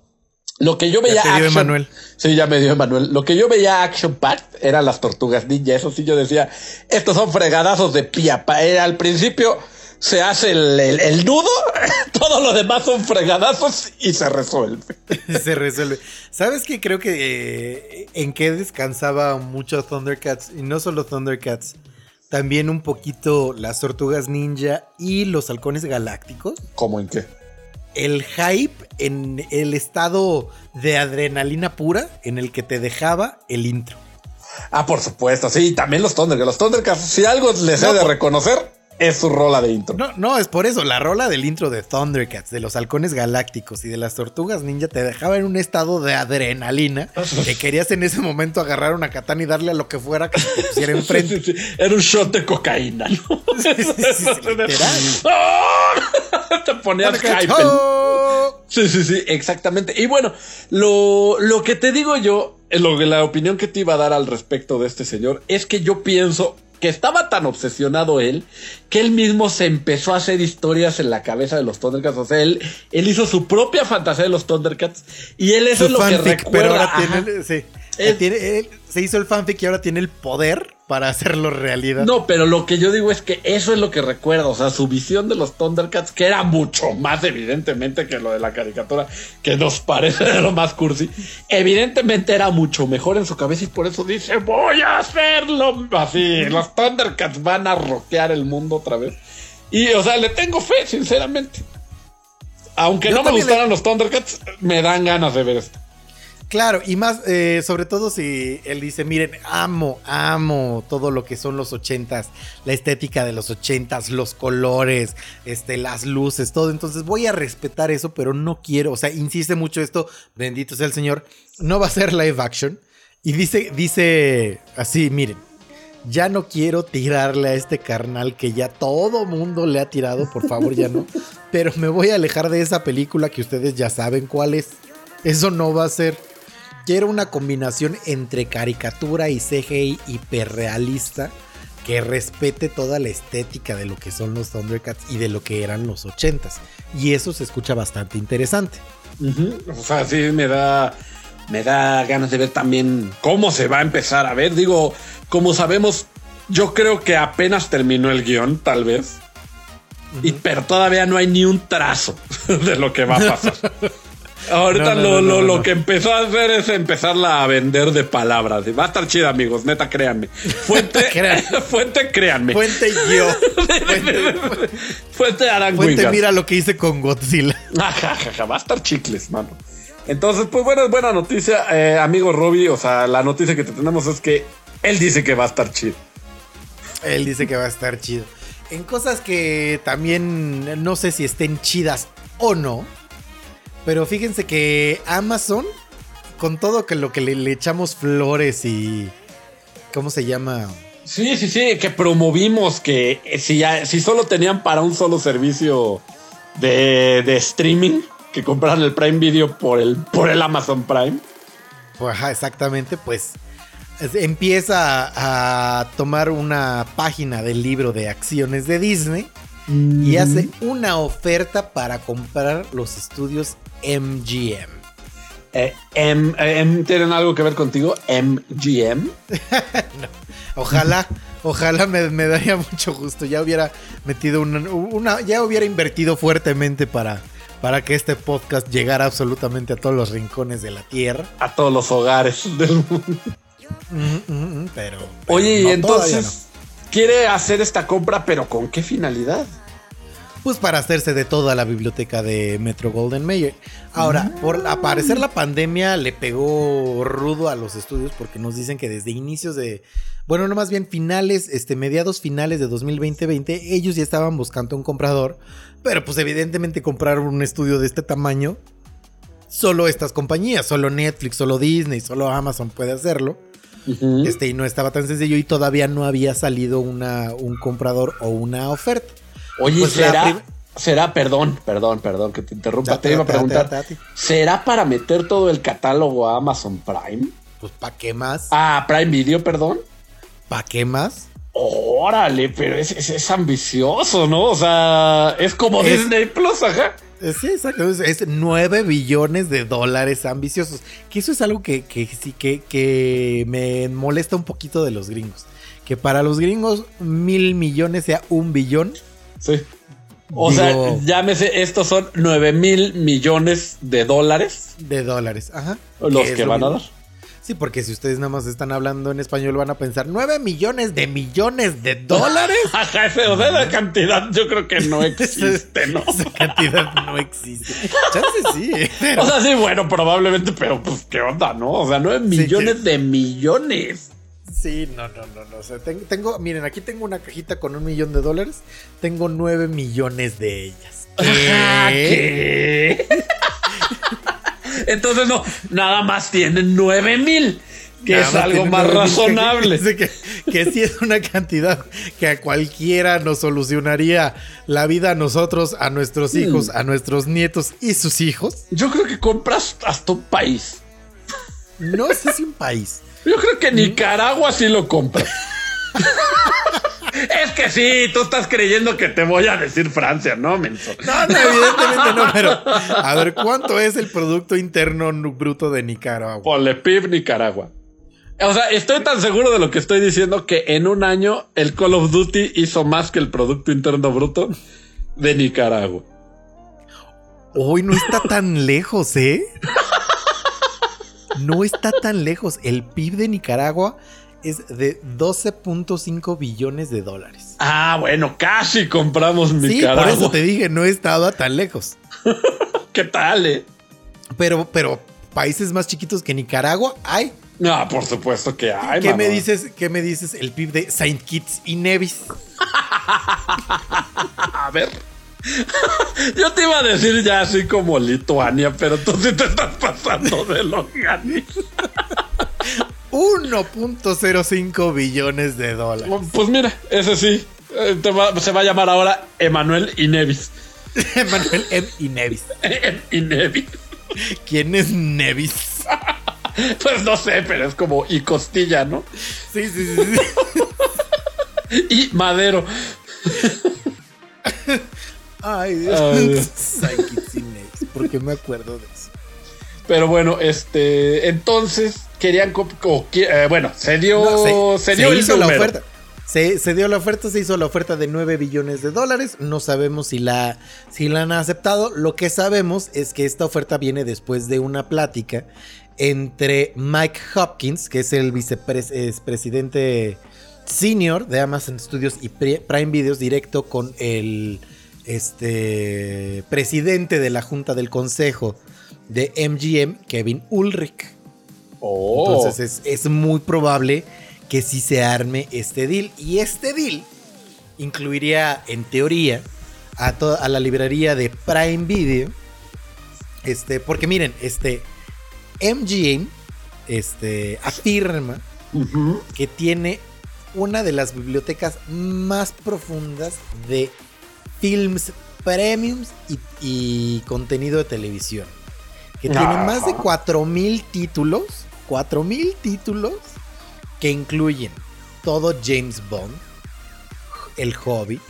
Lo que yo veía te dio action- Emanuel. Sí, ya me dio Emanuel. Lo que yo veía action packed eran las tortugas ninja. Eso sí yo decía, estos son fregadazos de piapa. Era al principio se hace el, el- el nudo, todo lo demás son fregadazos y se resuelve. se resuelve. ¿Sabes qué? Creo que eh, en qué descansaba mucho Thundercats, y no solo Thundercats, también un poquito las tortugas ninja y los halcones galácticos. ¿Cómo en qué? El hype en el estado de adrenalina pura en el que te dejaba el intro. Ah, por supuesto, sí, también los Thundercats. Los Thundercats, si algo les No, he de reconocer, es su rola de intro. No, no, es por eso. La rola del intro de Thundercats, de los halcones galácticos y de las tortugas ninja te dejaba en un estado de adrenalina que querías en ese momento agarrar una katana y darle a lo que fuera que te pusiera enfrente. Sí, sí, sí. Era un shot de cocaína, ¿no? Sí, sí, sí, sí, literal. ¡Ah! Te ponías hype. Sí, sí, sí, exactamente. Y bueno, lo, lo que te digo yo, eh, lo, la opinión que te iba a dar al respecto de este señor, es que yo pienso que estaba tan obsesionado él que él mismo se empezó a hacer historias en la cabeza de los Thundercats. O sea, él, él hizo su propia fantasía de los Thundercats y él eso Su es lo que fanfic, recuerda. pero ahora tiene, sí. Tiene- él se hizo el fanfic y ahora tiene el poder para hacerlo realidad. No, pero lo que yo digo es que eso es lo que recuerda, o sea, su visión de los Thundercats, que era mucho más evidentemente que lo de la caricatura, que nos parece lo más cursi, evidentemente era mucho mejor en su cabeza y por eso dice, voy a hacerlo así, los Thundercats van a rockear el mundo otra vez. Y, o sea, le tengo fe, sinceramente. Aunque Yo no me le- gustaran los Thundercats, me dan ganas de ver esto. Claro, y más, eh, sobre todo si él dice, miren, amo, amo todo lo que son los ochentas, la estética de los ochentas, los colores, este, las luces, todo. Entonces voy a respetar eso, pero no quiero, o sea, insiste mucho esto, bendito sea el Señor, no va a ser live action. Y dice, dice así, miren, ya no quiero tirarle a este carnal que ya todo mundo le ha tirado, por favor, ya no. Pero me voy a alejar de esa película que ustedes ya saben cuál es. Eso no va a ser. Quiero una combinación entre caricatura y CGI hiperrealista que respete toda la estética de lo que son los Thundercats y de lo que eran los 80s. Y eso se escucha bastante interesante. O sea, sí me da, me da ganas de ver también cómo se va a empezar a ver. Digo, como sabemos, yo creo que apenas terminó el guion, tal vez. y, pero todavía no hay ni un trazo de lo que va a pasar. Ahorita No, no, lo, no, lo- que empezó a hacer es empezarla a vender de palabras. Va a estar chida, amigos, neta, créanme. Fuente, Créanme. fuente, créanme. Fuente yo. Fuente, Fuente fuente mira lo que hice con Godzilla. Ajajaja, va a estar chicles, mano. Entonces, pues bueno, es buena noticia, eh, amigo Robbie. O sea, la noticia que te tenemos es que él dice que va a estar chido. Él dice que va a estar chido. En cosas que también no sé si estén chidas o no. Pero fíjense que Amazon, con todo que lo que le, le echamos flores y. ¿Cómo se llama? Sí, sí, sí, que promovimos que eh, si, ya, si solo tenían para un solo servicio de, de streaming, que compraran el Prime Video por el, por el Amazon Prime. Pues, ajá, exactamente, pues es- empieza a tomar una página del libro de acciones de Disney y hace una oferta para comprar los estudios MGM. Eh, M- eh, M- ¿Tienen algo que ver contigo? MGM. Ojalá, ojalá me, me daría mucho gusto. Ya hubiera metido una, una- ya hubiera invertido fuertemente para, para que este podcast llegara absolutamente a todos los rincones de la tierra. A todos los hogares del mundo. Mm, mm, mm, pero, pero Oye, y no, entonces quiere hacer esta compra, pero ¿con qué finalidad? Pues para hacerse de toda la biblioteca de Metro Golden Mayer. Ahora, por aparecer la pandemia le pegó rudo a los estudios porque nos dicen que desde inicios de, bueno, no más bien finales, este, mediados finales de 2020, ellos ya estaban buscando un comprador, pero pues evidentemente comprar un estudio de este tamaño, solo estas compañías, solo Netflix, solo Disney, solo Amazon puede hacerlo. Este, y no estaba tan sencillo y todavía no había salido una, un comprador o una oferta. Oye, Pues ¿será, será, perdón, perdón, perdón que te interrumpa, Date, te iba a preguntar, date, date. ¿será para meter todo el catálogo a Amazon Prime? Pues ¿para qué más? Ah, Prime Video, perdón. ¿Para qué más? Órale, pero es, es- es ambicioso, ¿no? O sea, es como Es- Disney Plus, ajá. Eh, Sí, exacto. Es, es 9 billones de dólares ambiciosos. Que eso es algo que, que sí que, que me molesta un poquito de los gringos. Que para los gringos mil millones sea un billón. Sí. O Digo- sea, llámese, estos son 9 mil millones de dólares de dólares. Ajá. los que lo van a dar. Sí, porque si ustedes nada más están hablando en español van a pensar 9 millones de millones de dólares. Ajá, ese, o sea, la cantidad yo creo que no existe, ¿no? Esa cantidad no existe. Chance sí, pero- O sea, sí, bueno, probablemente, pero pues, ¿qué onda, no? O sea, 9 Sí, millones que- de millones. Sí, no, no, no, no. O sea, tengo, miren, aquí tengo una cajita con un millón de dólares. Tengo nueve millones de ellas. ¿Qué? ¿Qué? Entonces, no, nada más tienen 9 mil, que Nada es algo más 9,000 que- razonable. Que, que, que sí es una cantidad que a cualquiera nos solucionaría la vida a nosotros, a nuestros Mm. hijos, a nuestros nietos y sus hijos. Yo creo que compras hasta un país. No sé si un país. Yo creo que Nicaragua sí lo compra. es que sí, tú estás creyendo que te voy a decir Francia, ¿no, menso? No, no, evidentemente no, pero a ver, ¿cuánto es el Producto Interno Bruto de Nicaragua? Ponle PIB Nicaragua. O sea, estoy tan seguro de lo que estoy diciendo que en un año el Call of Duty hizo más que el Producto Interno Bruto de Nicaragua. Hoy no está tan lejos, ¿eh? No está tan lejos. El PIB de Nicaragua es de 12.5 billones de dólares. Ah, bueno, casi compramos Sí, Nicaragua. por eso te dije, no estaba tan lejos. ¿Qué tal, eh? Pero, pero países más chiquitos que Nicaragua hay. No, por supuesto que hay. ¿Qué me dices? ¿Qué me dices el PIB de Saint Kitts y Nevis? A ver. Yo te iba a decir ya así como Lituania, pero tú sí te estás pasando de longaniza. 1.05 billones de dólares. Pues mira, ese sí. eh, va- se va a llamar ahora Emanuel y Nevis. Manuel M. y Nevis. y Nevis. ¿Quién es Nevis? Pues no sé, pero es como y costilla, ¿no? Sí, sí, sí. sí. Y madero. Ay, Dios. Ay. Y Nevis. ¿Por qué me acuerdo de eso? Pero bueno, este, entonces querían, o eh, bueno, se dio, No, se, dio hizo la oferta. Se, se dio la oferta, se hizo la oferta de 9 billones de dólares. No sabemos si la, si la han aceptado. Lo que sabemos es que esta oferta viene después de una plática entre Mike Hopkins, que es el vicepresidente senior de Amazon Studios y Pri- Prime Videos, directo con el este, presidente de la Junta del Consejo de MGM, Kevin Ulrich. Oh, Entonces es, es muy probable que sí se arme este deal. Y este deal incluiría, en teoría, a, to- a la librería de Prime Video. Este, porque miren, este MGM este, afirma que tiene una de las bibliotecas más profundas de films premiums y, y contenido de televisión. Que tiene Ajá. más de 4000 títulos, 4000 títulos que incluyen todo James Bond, El Hobby,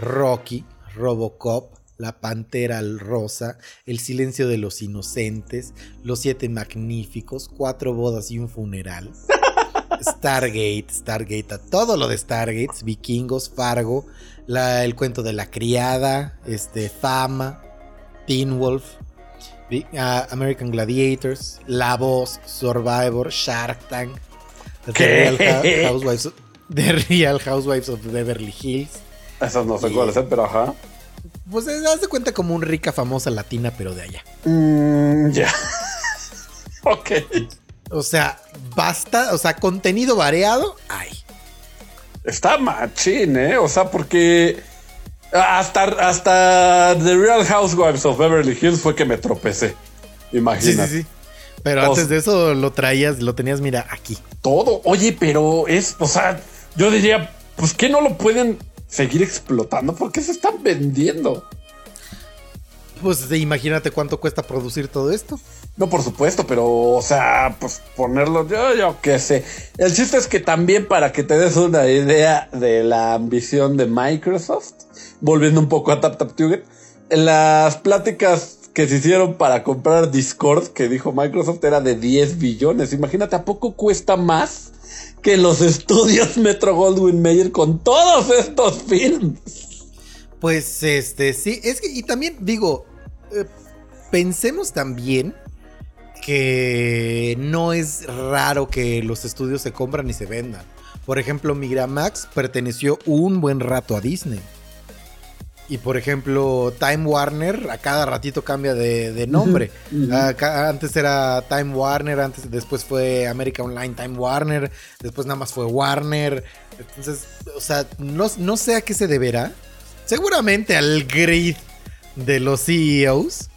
Rocky, Robocop, La Pantera Rosa, El Silencio de los Inocentes, Los Siete Magníficos, Cuatro Bodas y un Funeral, Stargate, Stargate, a todo lo de Stargates, Vikingos, Fargo, la- El Cuento de la Criada, este, Fama, Teen Wolf, Ah, American Gladiators, La Voz, Survivor, Shark Tank, The ¿Qué? Real Hou- Housewives, The Real Housewives of Beverly Hills. Esas no sé Y- cuáles, ¿eh? pero ajá. Pues eh, haz de cuenta como un rica famosa latina, pero de allá. Mm, ya. ok. O sea, basta, o sea, contenido variado, hay. Está machín, ¿eh? O sea, porque hasta, hasta The Real Housewives of Beverly Hills fue que me tropecé. Sí, Imagínate. sí, sí. Pero Pues- antes de eso lo traías, lo tenías, mira, aquí. Todo. Oye, pero es, o sea, yo diría, pues que no lo pueden seguir explotando porque se están vendiendo. Pues sí, imagínate cuánto cuesta producir todo esto. No, por supuesto, pero, o sea, pues ponerlo, yo, yo qué sé. El chiste es que también para que te des una idea de la ambición de Microsoft, volviendo un poco a TapTapTuget, en las pláticas que se hicieron para comprar Discord, que dijo Microsoft, era de 10 billones. Imagínate, ¿a poco cuesta más que los estudios Metro Goldwyn Mayer con todos estos films? Pues este, sí, es que, y también digo, eh, pensemos también que no es raro que los estudios se compran y se vendan. Por ejemplo, Migramax perteneció un buen rato a Disney. Y por ejemplo, Time Warner a cada ratito cambia de, de nombre. Acá- antes era Time Warner, antes después fue America Online Time Warner, después nada más fue Warner. Entonces, o sea, no, no sé a qué se deberá. Seguramente al grid de los CEOs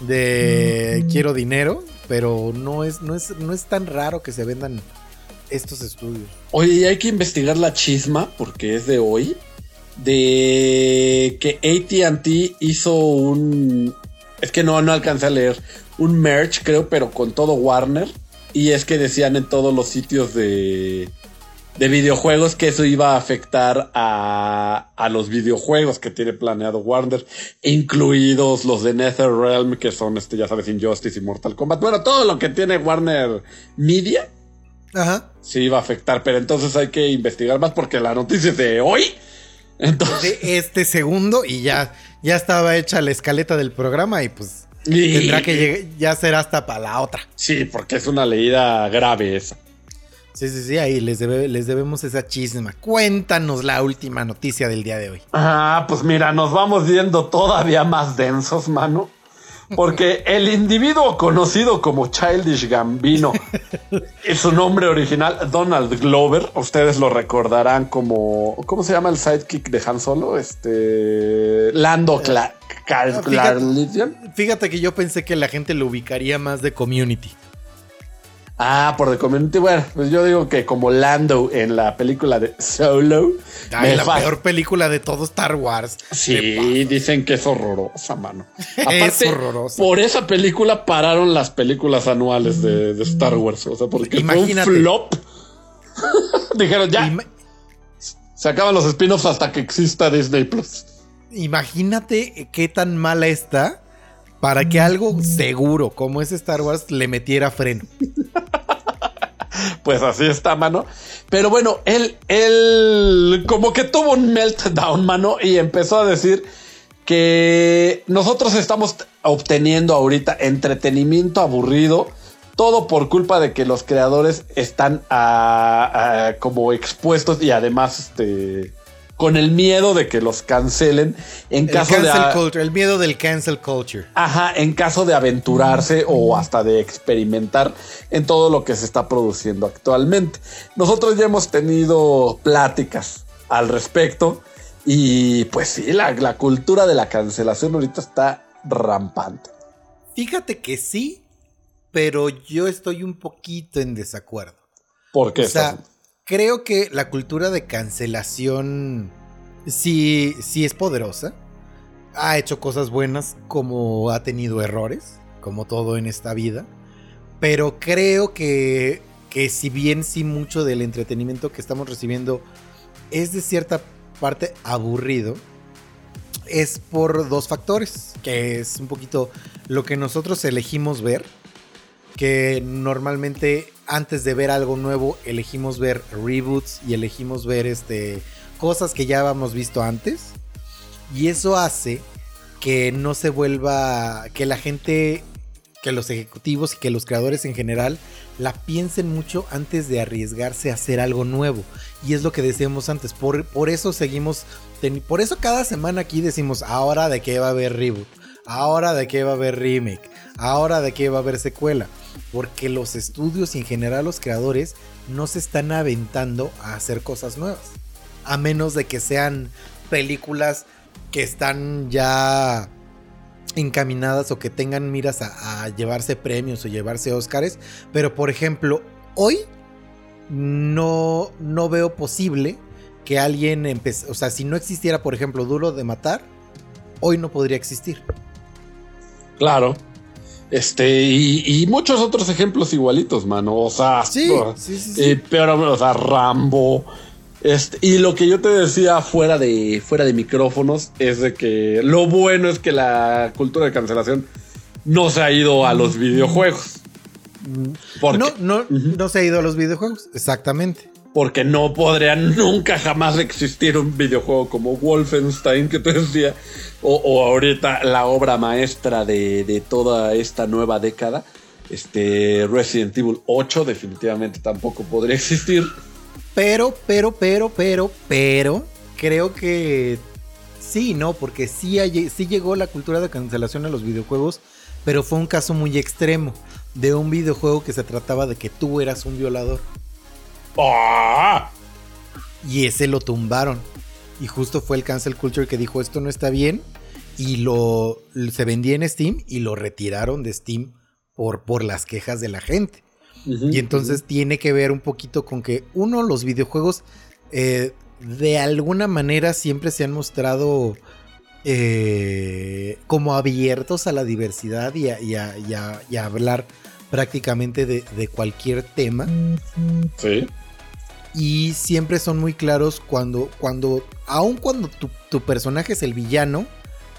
de quiero dinero, pero no es, no es, no es tan raro que se vendan estos estudios. Oye, y hay que investigar la chisma, porque es de hoy, de que ATT hizo un... Es que no, no alcancé a leer. Un merch, creo, pero con todo Warner. Y es que decían en todos los sitios de, de videojuegos que eso iba a afectar a, a los videojuegos que tiene planeado Warner, incluidos los de NetherRealm, que son, este, ya sabes, Injustice y Mortal Kombat. Bueno, todo lo que tiene Warner Media Ajá. sí iba a afectar, pero entonces hay que investigar más porque la noticia es de hoy. Entonces, De este segundo y ya, ya estaba hecha la escaleta del programa y pues Y- tendrá que llegar, ya será hasta para la otra. sí, porque es una leída grave esa. Sí, sí, sí, ahí les, debe- les debemos esa chisma. Cuéntanos la última noticia del día de hoy. Ah, pues mira, nos vamos viendo todavía más densos, mano. Porque el individuo conocido como Childish Gambino es su nombre original, Donald Glover. Ustedes lo recordarán como. ¿Cómo se llama el sidekick de Han Solo? Este. Lando Cla Cal- Ah, Calrissian. Fíjate, fíjate que yo pensé que la gente lo ubicaría más de community. Ah, por Community. Bueno, pues yo digo que como Lando en la película de Solo. Ay, me la peor película de todo Star Wars. Sí, dicen que es horrorosa, mano. Aparte, horrorosa. por esa película pararon las películas anuales de, de Star Wars. O sea, porque Imagínate. fue un flop. Dijeron, ya, Ima- se acaban los spin-offs hasta que exista Disney Plus. imagínate qué tan mala está para que algo seguro como es Star Wars le metiera freno. Pues así está, mano. Pero bueno, él, él como que tuvo un meltdown, mano, y empezó a decir que nosotros estamos obteniendo ahorita entretenimiento aburrido. Todo por culpa de que los creadores están como expuestos y además este, con el miedo de que los cancelen en El caso de... cancel culture, el miedo del cancel culture. Ajá, en caso de aventurarse o hasta de experimentar en todo lo que se está produciendo actualmente. Nosotros ya hemos tenido pláticas al respecto y pues sí, la, la cultura de la cancelación ahorita está rampante. Fíjate que sí, pero yo estoy un poquito en desacuerdo. Porque O sea, creo que la cultura de cancelación sí, sí es poderosa. Ha hecho cosas buenas como ha tenido errores, como todo en esta vida. Pero creo que, que si bien sí mucho del entretenimiento que estamos recibiendo es de cierta parte aburrido, es por dos factores, que es un poquito lo que nosotros elegimos ver, que normalmente antes de ver algo nuevo elegimos ver reboots y elegimos ver este cosas que ya habíamos visto antes. Y eso hace que no se vuelva que la gente que los ejecutivos y que los creadores en general la piensen mucho antes de arriesgarse a hacer algo nuevo. Y es lo que decíamos antes por, por eso seguimos por eso cada semana aquí decimos ahora de qué va a haber reboot ahora de qué va a haber remake ahora de qué va a haber secuela porque los estudios y en general los creadores no se están aventando a hacer cosas nuevas. A menos de que sean películas que están ya encaminadas o que tengan miras a, llevarse premios o llevarse Óscares. Pero por ejemplo, hoy no, no veo posible que alguien empezara, o sea, si no existiera, por ejemplo, Duro de Matar, hoy no podría existir. Claro. Este, y, y muchos otros ejemplos igualitos, mano. O sea, Sí, sí, sí, eh, pero, o sea, Rambo. Este, y lo que yo te decía fuera de, fuera de micrófonos es de que lo bueno es que la cultura de cancelación no se ha ido a los videojuegos. Porque, No, no, no se ha ido a los videojuegos, exactamente. Porque no podría nunca jamás existir un videojuego como Wolfenstein que te decía, o, o ahorita la obra maestra de, de toda esta nueva década, este Resident Evil 8 definitivamente tampoco podría existir. Pero, pero, pero, pero, pero, creo que sí, ¿no? Porque sí, hay- sí llegó la cultura de cancelación a los videojuegos, pero fue un caso muy extremo de un videojuego que se trataba de que tú eras un violador. ¡Ah! Y ese lo tumbaron. Y justo fue el cancel culture que dijo esto no está bien. Y lo se vendía en Steam y lo retiraron de Steam por, por las quejas de la gente. Y entonces tiene que ver un poquito con que, uno, los videojuegos eh, de alguna manera siempre se han mostrado eh, como abiertos a la diversidad y a, y a- y a- y a hablar prácticamente de, de cualquier tema. Sí. Y siempre son muy claros cuando, cuando aun cuando tu, tu personaje es el villano,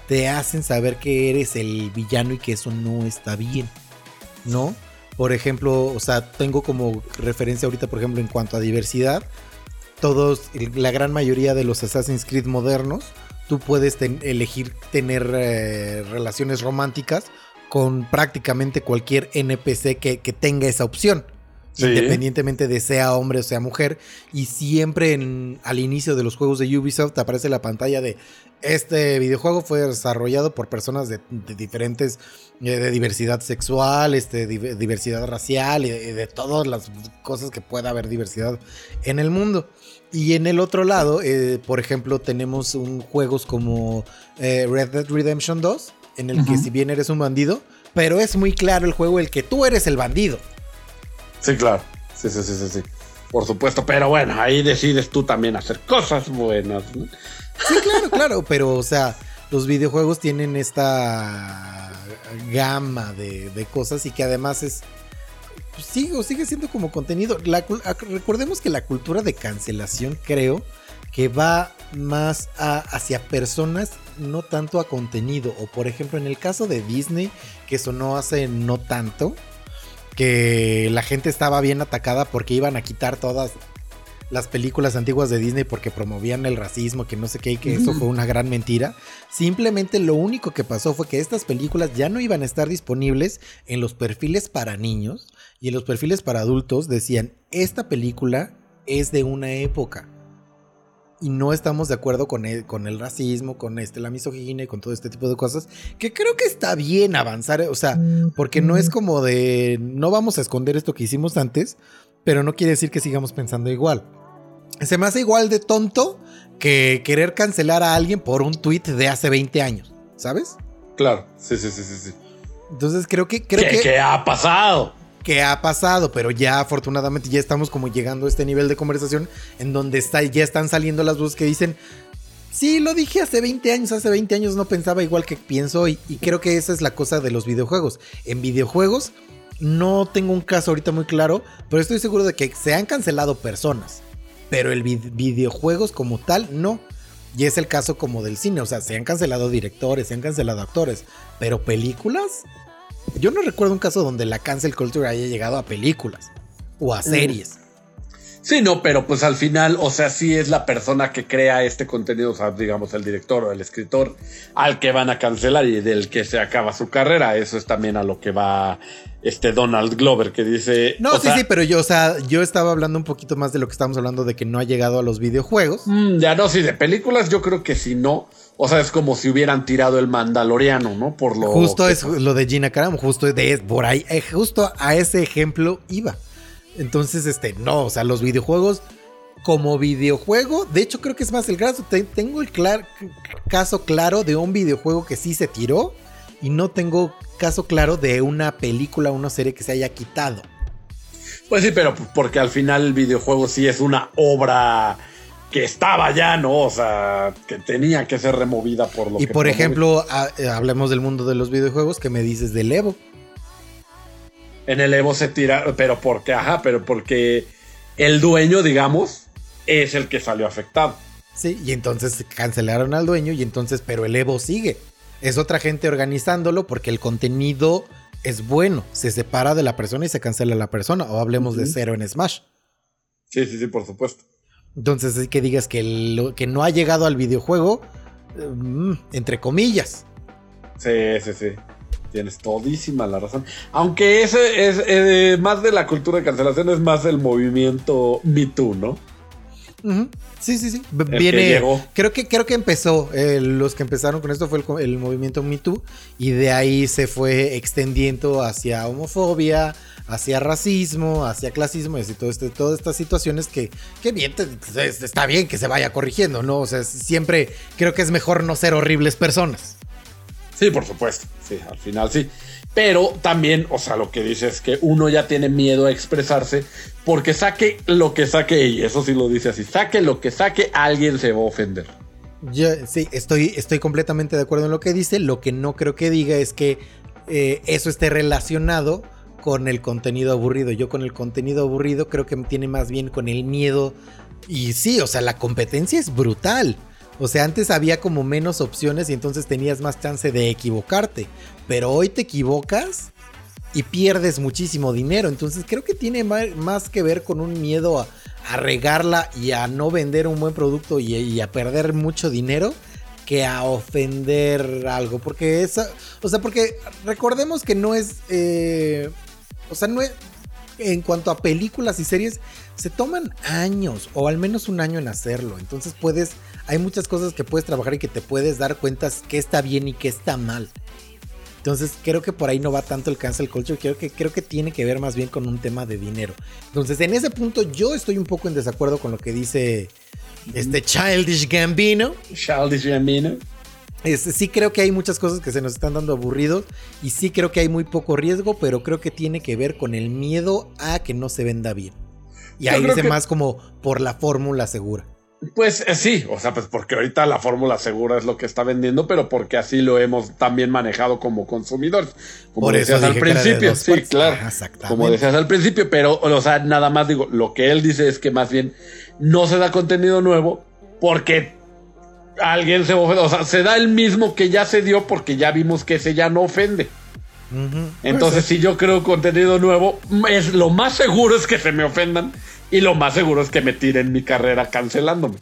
te hacen saber que eres el villano y que eso no está bien, ¿no? Por ejemplo, o sea, tengo como referencia ahorita, por ejemplo, en cuanto a diversidad, todos, la gran mayoría de los Assassin's Creed modernos, tú puedes elegir tener eh, relaciones románticas con prácticamente cualquier NPC que, que tenga esa opción. Sí. independientemente de sea hombre o sea mujer. Y siempre en- al inicio de los juegos de Ubisoft te aparece la pantalla de este videojuego fue desarrollado por personas de, de diferentes, eh, de diversidad sexual, este, div- diversidad racial y de, de todas las cosas que pueda haber diversidad en el mundo. Y en el otro lado, eh, por ejemplo, tenemos un, juegos como eh, Red Dead Redemption 2, en el que si bien eres un bandido, pero es muy claro el juego el que tú eres el bandido. Sí, claro. Sí, sí, sí, sí, sí. Por supuesto, pero bueno, ahí decides tú también hacer cosas buenas. Sí, claro, claro, pero o sea, los videojuegos tienen esta gama de, de cosas y que además es... pues, sigue, sigue siendo como contenido. La recordemos que la cultura de cancelación creo que va más a- hacia personas, no tanto a contenido. O por ejemplo, en el caso de Disney, que eso no hace no tanto, que la gente estaba bien atacada porque iban a quitar todas las películas antiguas de Disney porque promovían el racismo, que no sé qué, y que eso fue una gran mentira. Simplemente lo único que pasó fue que estas películas ya no iban a estar disponibles en los perfiles para niños y en los perfiles para adultos decían, esta película es de una época. Y no estamos de acuerdo con el, con el racismo, con este, la misoginia y con todo este tipo de cosas. Que creo que está bien avanzar. O sea, porque no es como de. No vamos a esconder esto que hicimos antes. Pero no quiere decir que sigamos pensando igual. Se me hace igual de tonto que querer cancelar a alguien por un tweet de hace 20 años. ¿Sabes? Claro. Sí, sí, sí, sí. sí. Entonces creo que. Creo ¿Qué, que qué ha pasado? Que ha pasado, pero ya afortunadamente ya estamos como llegando a este nivel de conversación en donde está, ya están saliendo las voces que dicen, sí, lo dije hace 20 años, hace 20 años no pensaba igual que pienso hoy, y creo que esa es la cosa de los videojuegos. En videojuegos no tengo un caso ahorita muy claro, pero estoy seguro de que se han cancelado personas, pero el vid- videojuegos como tal no. Y es el caso como del cine, o sea, se han cancelado directores, se han cancelado actores, pero películas, yo no recuerdo un caso donde la cancel culture haya llegado a películas o a series. Sí, no, pero pues al final, o sea, sí es la persona que crea este contenido, o sea, digamos el director o el escritor, al que van a cancelar y del que se acaba su carrera. Eso es también a lo que va este Donald Glover, que dice. No, sí, sea, sí, pero yo, o sea, yo estaba hablando un poquito más de lo que estamos hablando de que no ha llegado a los videojuegos. mm, ya no, sí, de películas yo creo que si no. O sea, es como si hubieran tirado el Mandaloriano, ¿no? Por lo. Justo que- es lo de Gina Carano, justo de por ahí, eh, justo a ese ejemplo iba. Entonces, este, no, o sea, los videojuegos como videojuego, de hecho creo que es más el caso, te- tengo el clar- caso claro de un videojuego que sí se tiró y no tengo caso claro de una película o una serie que se haya quitado. Pues sí, pero porque al final el videojuego sí es una obra que estaba ya, ¿no? O sea, que tenía que ser removida por lo Y que por promueve. ejemplo, eh, hablemos del mundo de los videojuegos, ¿qué me dices del Evo? En el Evo se tira, pero porque, ajá, pero porque el dueño, digamos, es el que salió afectado. Sí, y entonces cancelaron al dueño y entonces, pero el Evo sigue. Es otra gente organizándolo porque el contenido es bueno, se separa de la persona y se cancela la persona. O hablemos de cero en Smash. Sí, sí, sí, por supuesto. Entonces, es que digas que, lo, que no ha llegado al videojuego, mm, entre comillas. Sí, sí, sí. Tienes todísima la razón. Aunque ese es eh, más de la cultura de cancelación, es más el movimiento Me Too, ¿no? Sí, sí, sí. Que Viene. llegó. Creo que, creo que empezó. eh, los que empezaron con esto fue el, el movimiento Me Too. Y de ahí se fue extendiendo hacia homofobia, hacia racismo, hacia clasismo y así todo este, todas estas situaciones que, que bien, te- es- está bien que se vaya corrigiendo, ¿no? O sea, siempre creo que es mejor no ser horribles personas. Sí, por supuesto. Sí, al final sí. Pero también, o sea, lo que dice es que uno ya tiene miedo a expresarse porque saque lo que saque, y eso sí lo dice así, saque lo que saque, alguien se va a ofender. Yo, sí, estoy, estoy completamente de acuerdo en lo que dice. Lo que no creo que diga es que eh, eso esté relacionado con el contenido aburrido. Yo con el contenido aburrido creo que tiene más bien con el miedo. Y sí, o sea, la competencia es brutal. O sea, antes había como menos opciones y entonces tenías más chance de equivocarte. Pero hoy te equivocas y pierdes muchísimo dinero. Entonces creo que tiene más que ver con un miedo a, regarla y a no vender un buen producto y, y a perder mucho dinero que a ofender algo. Porque esa, o sea, porque recordemos que no es, eh, o sea, no es, en cuanto a películas y series, se toman años o al menos un año en hacerlo. Entonces puedes, hay muchas cosas que puedes trabajar y que te puedes dar cuenta qué está bien y qué está mal. Entonces creo que por ahí no va tanto el cancel culture, creo que, creo que tiene que ver más bien con un tema de dinero. Entonces en ese punto yo estoy un poco en desacuerdo con lo que dice este Childish Gambino. Childish Gambino. Sí creo que hay muchas cosas que se nos están dando aburridos y sí creo que hay muy poco riesgo, pero creo que tiene que ver con el miedo a que no se venda bien. Y ahí dice más como por la fórmula segura. Pues eh, sí, o sea, pues porque ahorita la fórmula segura es lo que está vendiendo, pero porque así lo hemos también manejado como consumidores. Como Por eso decías al principio, sí, partes. claro. Como decías al principio, pero, o sea, nada más digo, lo que él dice es que más bien no se da contenido nuevo porque alguien se ofende, o sea, se da el mismo que ya se dio porque ya vimos que ese ya no ofende. Entonces, si yo creo contenido nuevo, es lo más seguro es que se me ofendan y lo más seguro es que me tiren mi carrera cancelándome.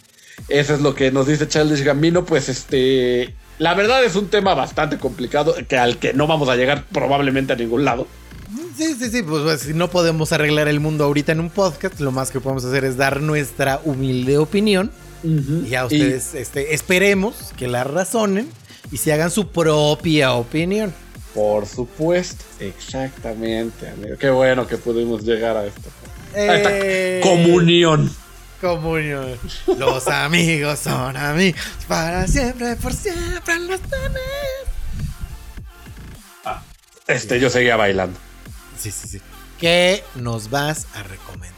Eso es lo que nos dice Childish Gambino, pues este, la verdad es un tema bastante complicado que al que no vamos a llegar probablemente a ningún lado. Sí, sí, sí, pues, pues, si no podemos arreglar el mundo ahorita en un podcast, lo más que podemos hacer es dar nuestra humilde opinión. Y ya ustedes este, esperemos que la razonen y se hagan su propia opinión. Por supuesto, exactamente, amigo. Qué bueno que pudimos llegar a esto. A Eh, esta comunión. Comunión. Los amigos son amigos para siempre, por siempre los tenés. Este, yo seguía bailando. Sí, sí, sí. ¿Qué nos vas a recomendar?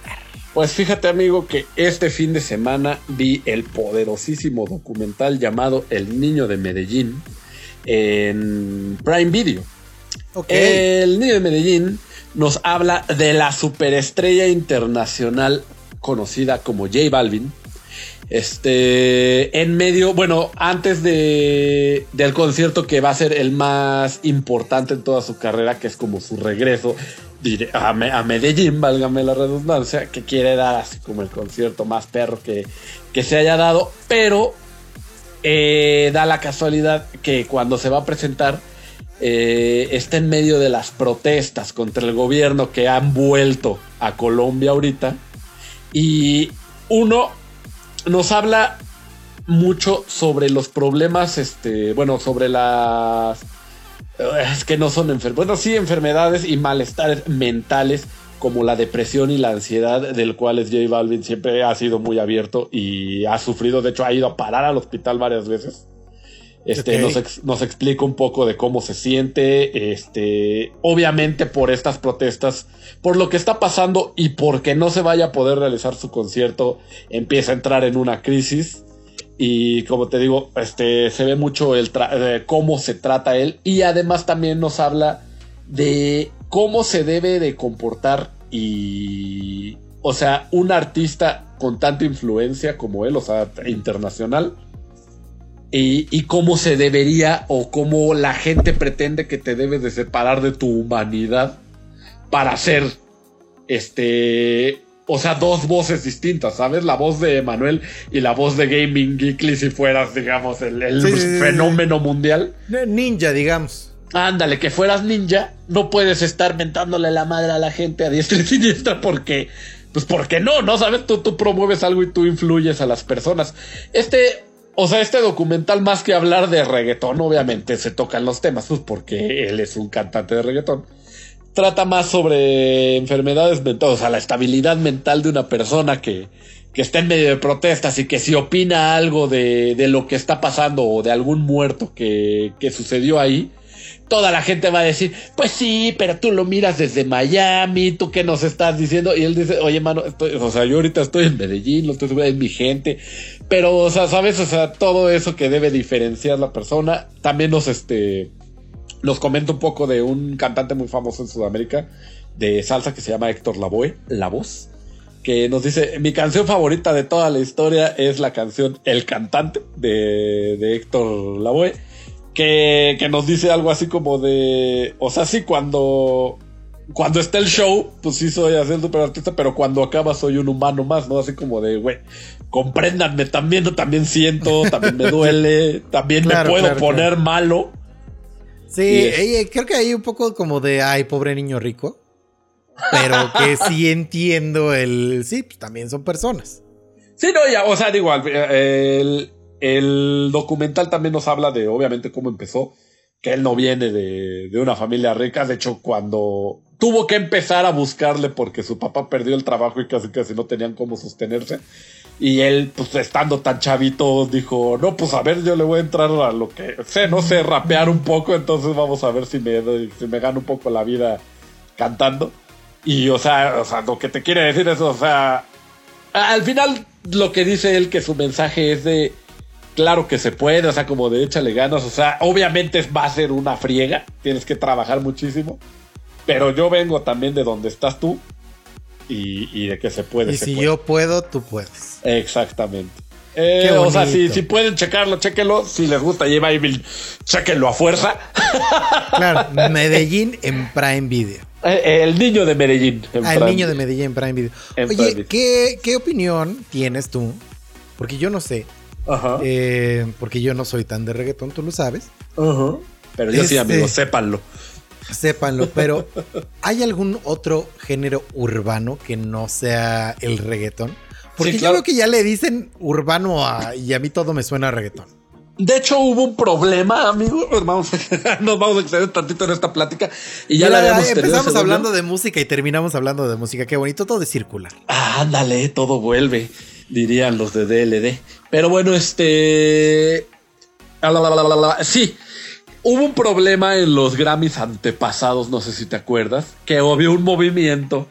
Pues fíjate amigo que este fin de semana vi el poderosísimo documental llamado El Niño de Medellín en Prime Video. El Niño de Medellín nos habla de la superestrella internacional conocida como J Balvin. Este, en medio, bueno, antes de, del concierto que va a ser el más importante en toda su carrera, que es como su regreso a, Me- a Medellín, válgame la redundancia, que quiere dar así como el concierto más perro que, que se haya dado, pero eh, da la casualidad que cuando se va a presentar eh, está en medio de las protestas contra el gobierno que han vuelto a Colombia ahorita. Y uno nos habla mucho sobre los problemas, este, bueno, sobre las... Es que no son enfermedades, bueno, sí, enfermedades y malestares mentales como la depresión y la ansiedad, del cual J Balvin siempre ha sido muy abierto y ha sufrido, de hecho ha ido a parar al hospital varias veces. Este, nos, ex- nos explica un poco de cómo se siente, este, obviamente por estas protestas, por lo que está pasando y porque no se vaya a poder realizar su concierto, empieza a entrar en una crisis y como te digo, este, se ve mucho el cómo se trata él y además también nos habla de cómo se debe de comportar y, o sea, un artista con tanta influencia como él, o sea, internacional, y, y cómo se debería o cómo la gente pretende que te debes de separar de tu humanidad para ser, este, o sea, dos voces distintas, ¿sabes? La voz de Manuel y la voz de Gaming Geekly si fueras, digamos, el, el Sí, sí, sí, sí. fenómeno mundial. Ninja, digamos. Ándale, que fueras ninja, no puedes estar mentándole la madre a la gente a diestra y siniestra porque, pues porque no, ¿no? ¿Sabes? Tú, tú promueves algo y tú influyes a las personas. Este, o sea, este documental más que hablar de reggaetón, obviamente se tocan los temas, pues porque él es un cantante de reggaetón. Trata más sobre enfermedades mentales, o sea, la estabilidad mental de una persona que, que está en medio de protestas y que si opina algo de, de lo que está pasando o de algún muerto que, que sucedió ahí, toda la gente va a decir, pues sí, pero tú lo miras desde Miami, tú qué nos estás diciendo. Y él dice, oye, mano, estoy- o sea, yo ahorita estoy en Medellín, lo estoy es mi gente. Pero, o sea, sabes, o sea, todo eso que debe diferenciar la persona. También nos, este, nos comenta un poco de un cantante muy famoso en Sudamérica de salsa que se llama Héctor Lavoe, La Voz. Que nos dice, mi canción favorita de toda la historia es la canción El Cantante de, de Héctor Lavoe que, que nos dice algo así como de. O sea, sí, cuando. Cuando está el show, pues sí soy así el super artista, pero cuando acaba soy un humano más, ¿no? Así como de, güey, compréndanme también, también siento, también me duele, también Claro, me puedo claro, poner claro. malo. Sí, eh, creo que hay un poco como de, ay, pobre niño rico. pero que sí entiendo el. Sí, pues también son personas. Sí, no, ya, o sea, digo, al- el, el documental también nos habla de, obviamente, cómo empezó, que él no viene de, de una familia rica, de hecho, cuando tuvo que empezar a buscarle porque su papá perdió el trabajo y casi casi no tenían cómo sostenerse, y él, pues, estando tan chavito, dijo, no, pues, a ver, yo le voy a entrar a lo que sé, no sé, rapear un poco, entonces vamos a ver si me, si me gano un poco la vida cantando. Y, o sea, o sea, lo que te quiere decir es, o sea, al final lo que dice él que su mensaje es de claro que se puede, o sea, como de échale ganas, o sea, obviamente va a ser una friega, tienes que trabajar muchísimo, pero yo vengo también de donde estás tú y, y de que se puede. Y se si puede. yo puedo, tú puedes. Exactamente. Eh, o sea, si, si pueden checarlo, chequenlo. Si les gusta J Evil, chequenlo a fuerza. Claro, Medellín en Prime Video. Eh, el niño de Medellín. en Ah, el Prime. niño de Medellín en Prime Video. En Prime Oye, Video. ¿qué, qué opinión tienes tú? Porque yo no sé. Ajá. eh, porque yo no soy tan de reggaetón, tú lo sabes. Ajá. Pero yo sí, Este- amigos, sépanlo. Sépanlo, pero ¿hay algún otro género urbano que no sea el reggaetón? Porque Sí, yo creo que ya le dicen urbano a- y a mí todo me suena a reggaetón. De hecho, hubo un problema, amigo. Nos vamos, nos vamos a exceder tantito en esta plática. Y ya Mira, la habíamos tenido, empezamos hablando de música y terminamos hablando de música. Qué bonito, todo es circular. Ah, ándale, todo vuelve, dirían los de DLD. Pero bueno, este. Sí, hubo un problema en los Grammys antepasados, no sé si te acuerdas, que había un movimiento.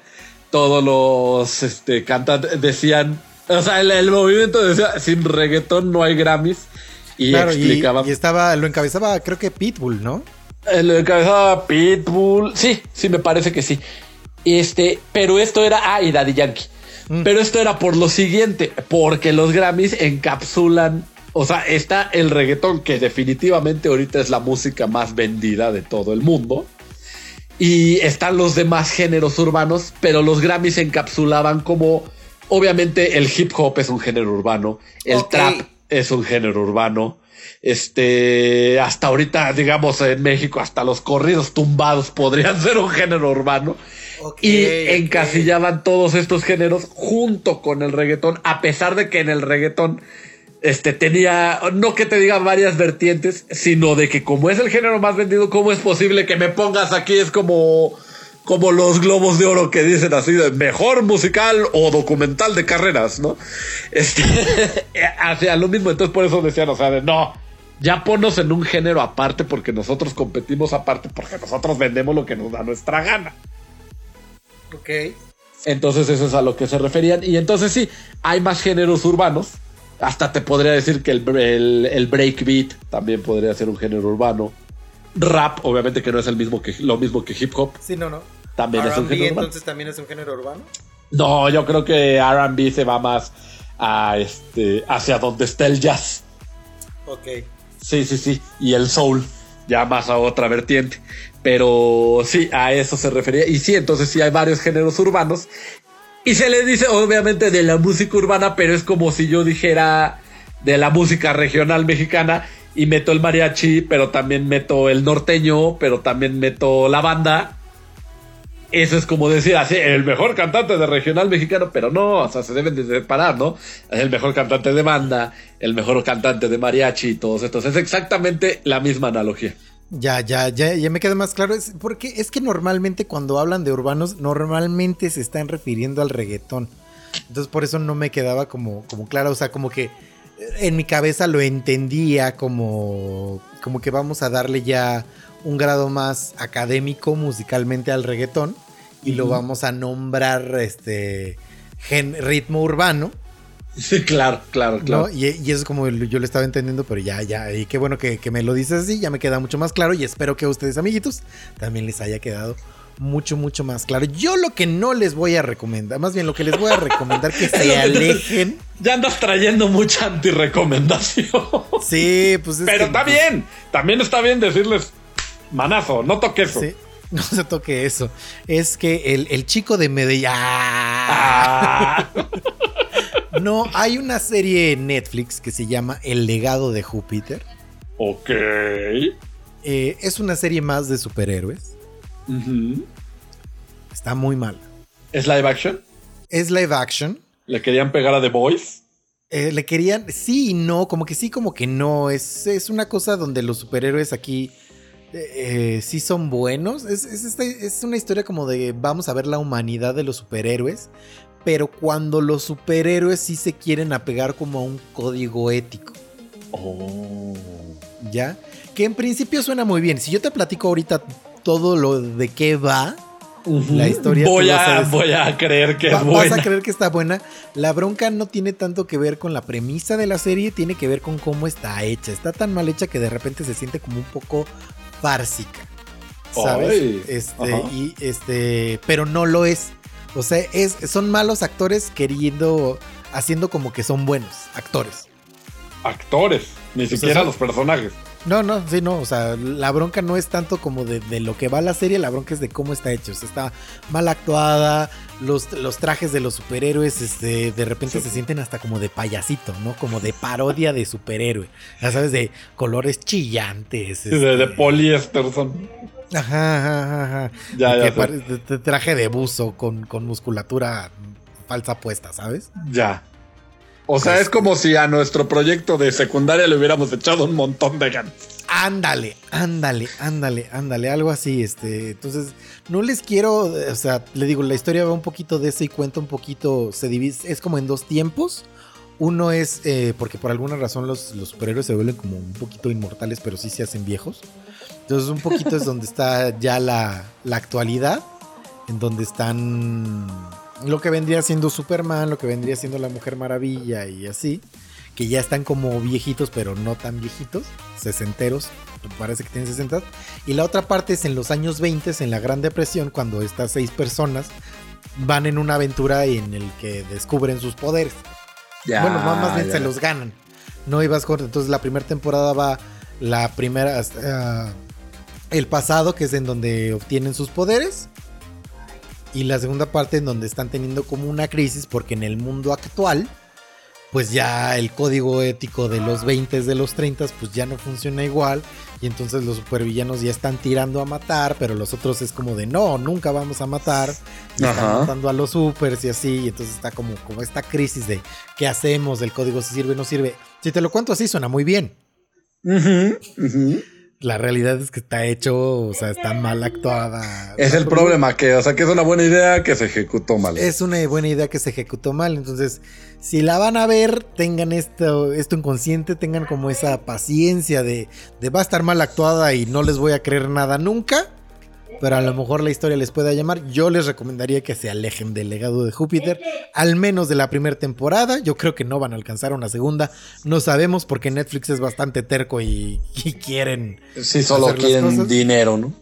Todos los este, cantantes decían. O sea, el, el movimiento decía: sin reggaetón no hay Grammys. Y claro, y, explicaban. y estaba, lo encabezaba, creo que Pitbull, ¿no? Eh, Lo encabezaba Pitbull. Sí, sí, me parece que sí. Este, pero esto era. Ah, y Daddy Yankee. Mm. Pero esto era por lo siguiente: porque los Grammys encapsulan. O sea, está el reggaetón, que definitivamente ahorita es la música más vendida de todo el mundo. Y están los demás géneros urbanos, pero los Grammys encapsulaban como. Obviamente, el hip hop es un género urbano, el trap es un género urbano. Este, hasta ahorita, digamos, en México, hasta los corridos tumbados podrían ser un género urbano. y encasillaban todos estos géneros junto con el reggaetón, a pesar de que en el reggaetón este tenía, no que te diga varias vertientes, sino de que como es el género más vendido, ¿cómo es posible que me pongas aquí? Es como, como los globos de oro que dicen así de mejor musical o documental de carreras, ¿no? Este, hacia lo mismo, entonces por eso decían, o sea, de no. Ya ponnos en un género aparte porque nosotros competimos aparte porque nosotros vendemos lo que nos da nuestra gana. Ok. Entonces eso es a lo que se referían. Y entonces sí, hay más géneros urbanos. Hasta te podría decir que el, el, el breakbeat también podría ser un género urbano. Rap, obviamente que no es el mismo que, lo mismo que hip hop. Sí, no, no. También es un género urbano. entonces también es un género urbano. No, yo creo que RB se va más a este, hacia donde está el jazz. Ok. Sí, sí, sí. Y el soul, ya más a otra vertiente. Pero sí, a eso se refería. Y sí, entonces sí hay varios géneros urbanos. Y se le dice, obviamente, de la música urbana, pero es como si yo dijera de la música regional mexicana y meto el mariachi, pero también meto el norteño, pero también meto la banda. Eso es como decir así, el mejor cantante de regional mexicano, pero no, o sea, se deben de separar, ¿no? El mejor cantante de banda, el mejor cantante de mariachi y todos estos. Es exactamente la misma analogía. Ya, ya, ya, ya me queda más claro. Es porque es que normalmente cuando hablan de urbanos, normalmente se están refiriendo al reggaetón. Entonces por eso no me quedaba como, como claro. O sea, como que en mi cabeza lo entendía como, como que vamos a darle ya un grado más académico musicalmente al reggaetón. Y lo vamos a nombrar este gen- ritmo urbano. Sí, claro, claro, claro. ¿no? Y, y eso es como yo lo estaba entendiendo, pero ya, ya, y qué bueno que, que me lo dices así, ya me queda mucho más claro y espero que a ustedes, amiguitos, también les haya quedado mucho, mucho más claro. Yo lo que no les voy a recomendar, más bien lo que les voy a recomendar que se alejen. Ya andas trayendo mucha antirecomendación. Sí, pues es Pero que- está bien. También está bien decirles, manazo, no toques eso. Sí, no se toque eso. Es que el, el chico de Medellín. ¡Ah! No, hay una serie en Netflix que se llama El legado de Júpiter. ok. Eh, es una serie más de superhéroes. Está muy mala. ¿Es live action? Es live action. ¿Le querían pegar a The Voice? Eh, le querían, sí y no, como que sí, como que no. Es, es una cosa donde los superhéroes aquí eh, eh, sí son buenos. Es, es, es una historia como de vamos a ver la humanidad de los superhéroes, pero cuando los superhéroes sí se quieren apegar como a un código ético, Oh. ¿ya? Que en principio suena muy bien. Si yo te platico ahorita todo lo de qué va, la historia Voy vas a voy a creer que Va- es Vas buena. a creer que está buena. La bronca no tiene tanto que ver con la premisa de la serie, tiene que ver con cómo está hecha. Está tan mal hecha que de repente se siente como un poco fársica. ¿Sabes? Este, ajá. y este, pero no lo es. O sea, es, son malos actores queriendo, haciendo como que son buenos actores. Actores, ni sea, siquiera son- los personajes. No, no, sí, no. O sea, la bronca no es tanto como de, de lo que va la serie, la bronca es de cómo está hecho. O sea, está mal actuada. Los, los trajes de los superhéroes, este, de repente se sienten hasta como de payasito, ¿no? Como de parodia de superhéroe. Ya sabes, de colores chillantes. De, de este, poliéster son. Ajá, ajá, ajá. Ya, ya que de traje de buzo con, con musculatura falsa puesta, ¿sabes? Ya. O sea, Pues- es como si a nuestro proyecto de secundaria le hubiéramos echado un montón de ganas. Ándale, ándale, ándale, ándale, algo así, este, entonces, no les quiero, o sea, le digo, la historia va un poquito de eso y cuenta un poquito, se divide, es como en dos tiempos, uno es, eh, porque por alguna razón los, los superhéroes se vuelven como un poquito inmortales, pero sí se hacen viejos, entonces un poquito es donde está ya la, la actualidad, en donde están lo que vendría siendo Superman, lo que vendría siendo la Mujer Maravilla y así, que ya están como viejitos, pero no tan viejitos, sesenteros, parece que tienen 60. Y la otra parte es en los años 20, en la Gran Depresión, cuando estas seis personas van en una aventura en el que descubren sus poderes. bueno, más, bien ya. se los ganan. No ibas corto. Entonces la primera temporada va la primera ah, el pasado, que es en donde obtienen sus poderes. Y la segunda parte en donde están teniendo como una crisis porque en el mundo actual, pues ya el código ético de los 20 de los 30 pues ya no funciona igual. Y entonces los supervillanos ya están tirando a matar, pero los otros es como de no, nunca vamos a matar. Y están matando a los supers y así. Y entonces está como, como esta crisis de qué hacemos, el código si sirve o no sirve. Si te lo cuento así, suena muy bien. Ujú, ujú. La realidad es que está hecho, o sea, está mal actuada. Es el problema, que, o sea, que es una buena idea que se ejecutó mal. Es una buena idea que se ejecutó mal. Entonces, si la van a ver, tengan esto, esto inconsciente, tengan como esa paciencia de, de va a estar mal actuada y no les voy a creer nada nunca. Pero a lo mejor la historia les pueda llamar. Yo les recomendaría que se alejen del legado de Júpiter, al menos de la primera temporada. Yo creo que no van a alcanzar una segunda. No sabemos porque Netflix es bastante terco y, y quieren Sí, solo quieren dinero, ¿no?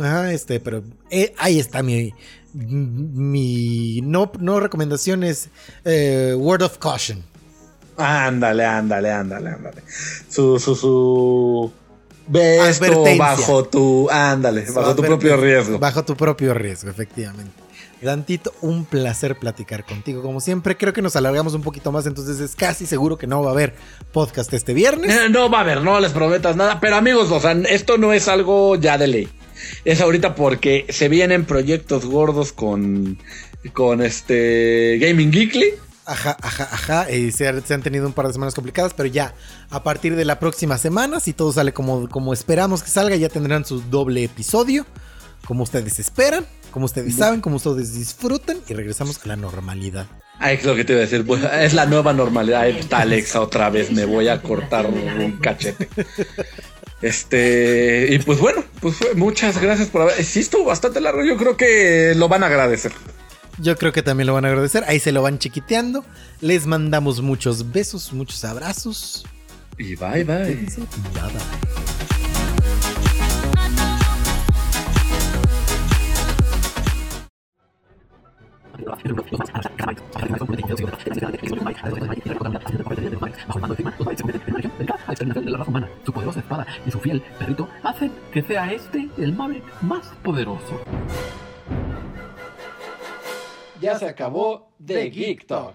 Ajá, este, pero eh, ahí está mi. Mi. No, no recomendación es eh, Word of Caution. Ándale, ándale, ándale, ándale. Su, su, su. Ve esto bajo tu. Ándale, bajo tu propio riesgo. Bajo tu propio riesgo, efectivamente. Dantito, un placer platicar contigo. Como siempre, creo que nos alargamos un poquito más, entonces es casi seguro que no va a haber podcast este viernes. Eh, No va a haber, no les prometas nada. Pero amigos, o sea, esto no es algo ya de ley. Es ahorita porque se vienen proyectos gordos con. Con este. Gaming Geekly. Ajá, ajá, ajá. se, han- se han tenido un par de semanas complicadas, pero ya a partir de la próxima semana, si todo sale como, como esperamos que salga, ya tendrán su doble episodio, como ustedes esperan, como ustedes saben, como ustedes disfrutan y regresamos a la normalidad. Ay, es lo que te iba a decir. Es la nueva normalidad. Ahí está Alexa otra vez. Me voy a cortar un cachete. Este. Y pues bueno, pues muchas gracias por haber. Sí, estuvo bastante largo. Yo creo que lo van a agradecer. Yo creo que también lo van a agradecer, ahí se lo van chiquiteando. Les mandamos muchos besos, muchos abrazos. Y bye bye. Su poderosa espada y su fiel perrito hacen que sea este el Maverick más poderoso ya se acabó de Geek Talk.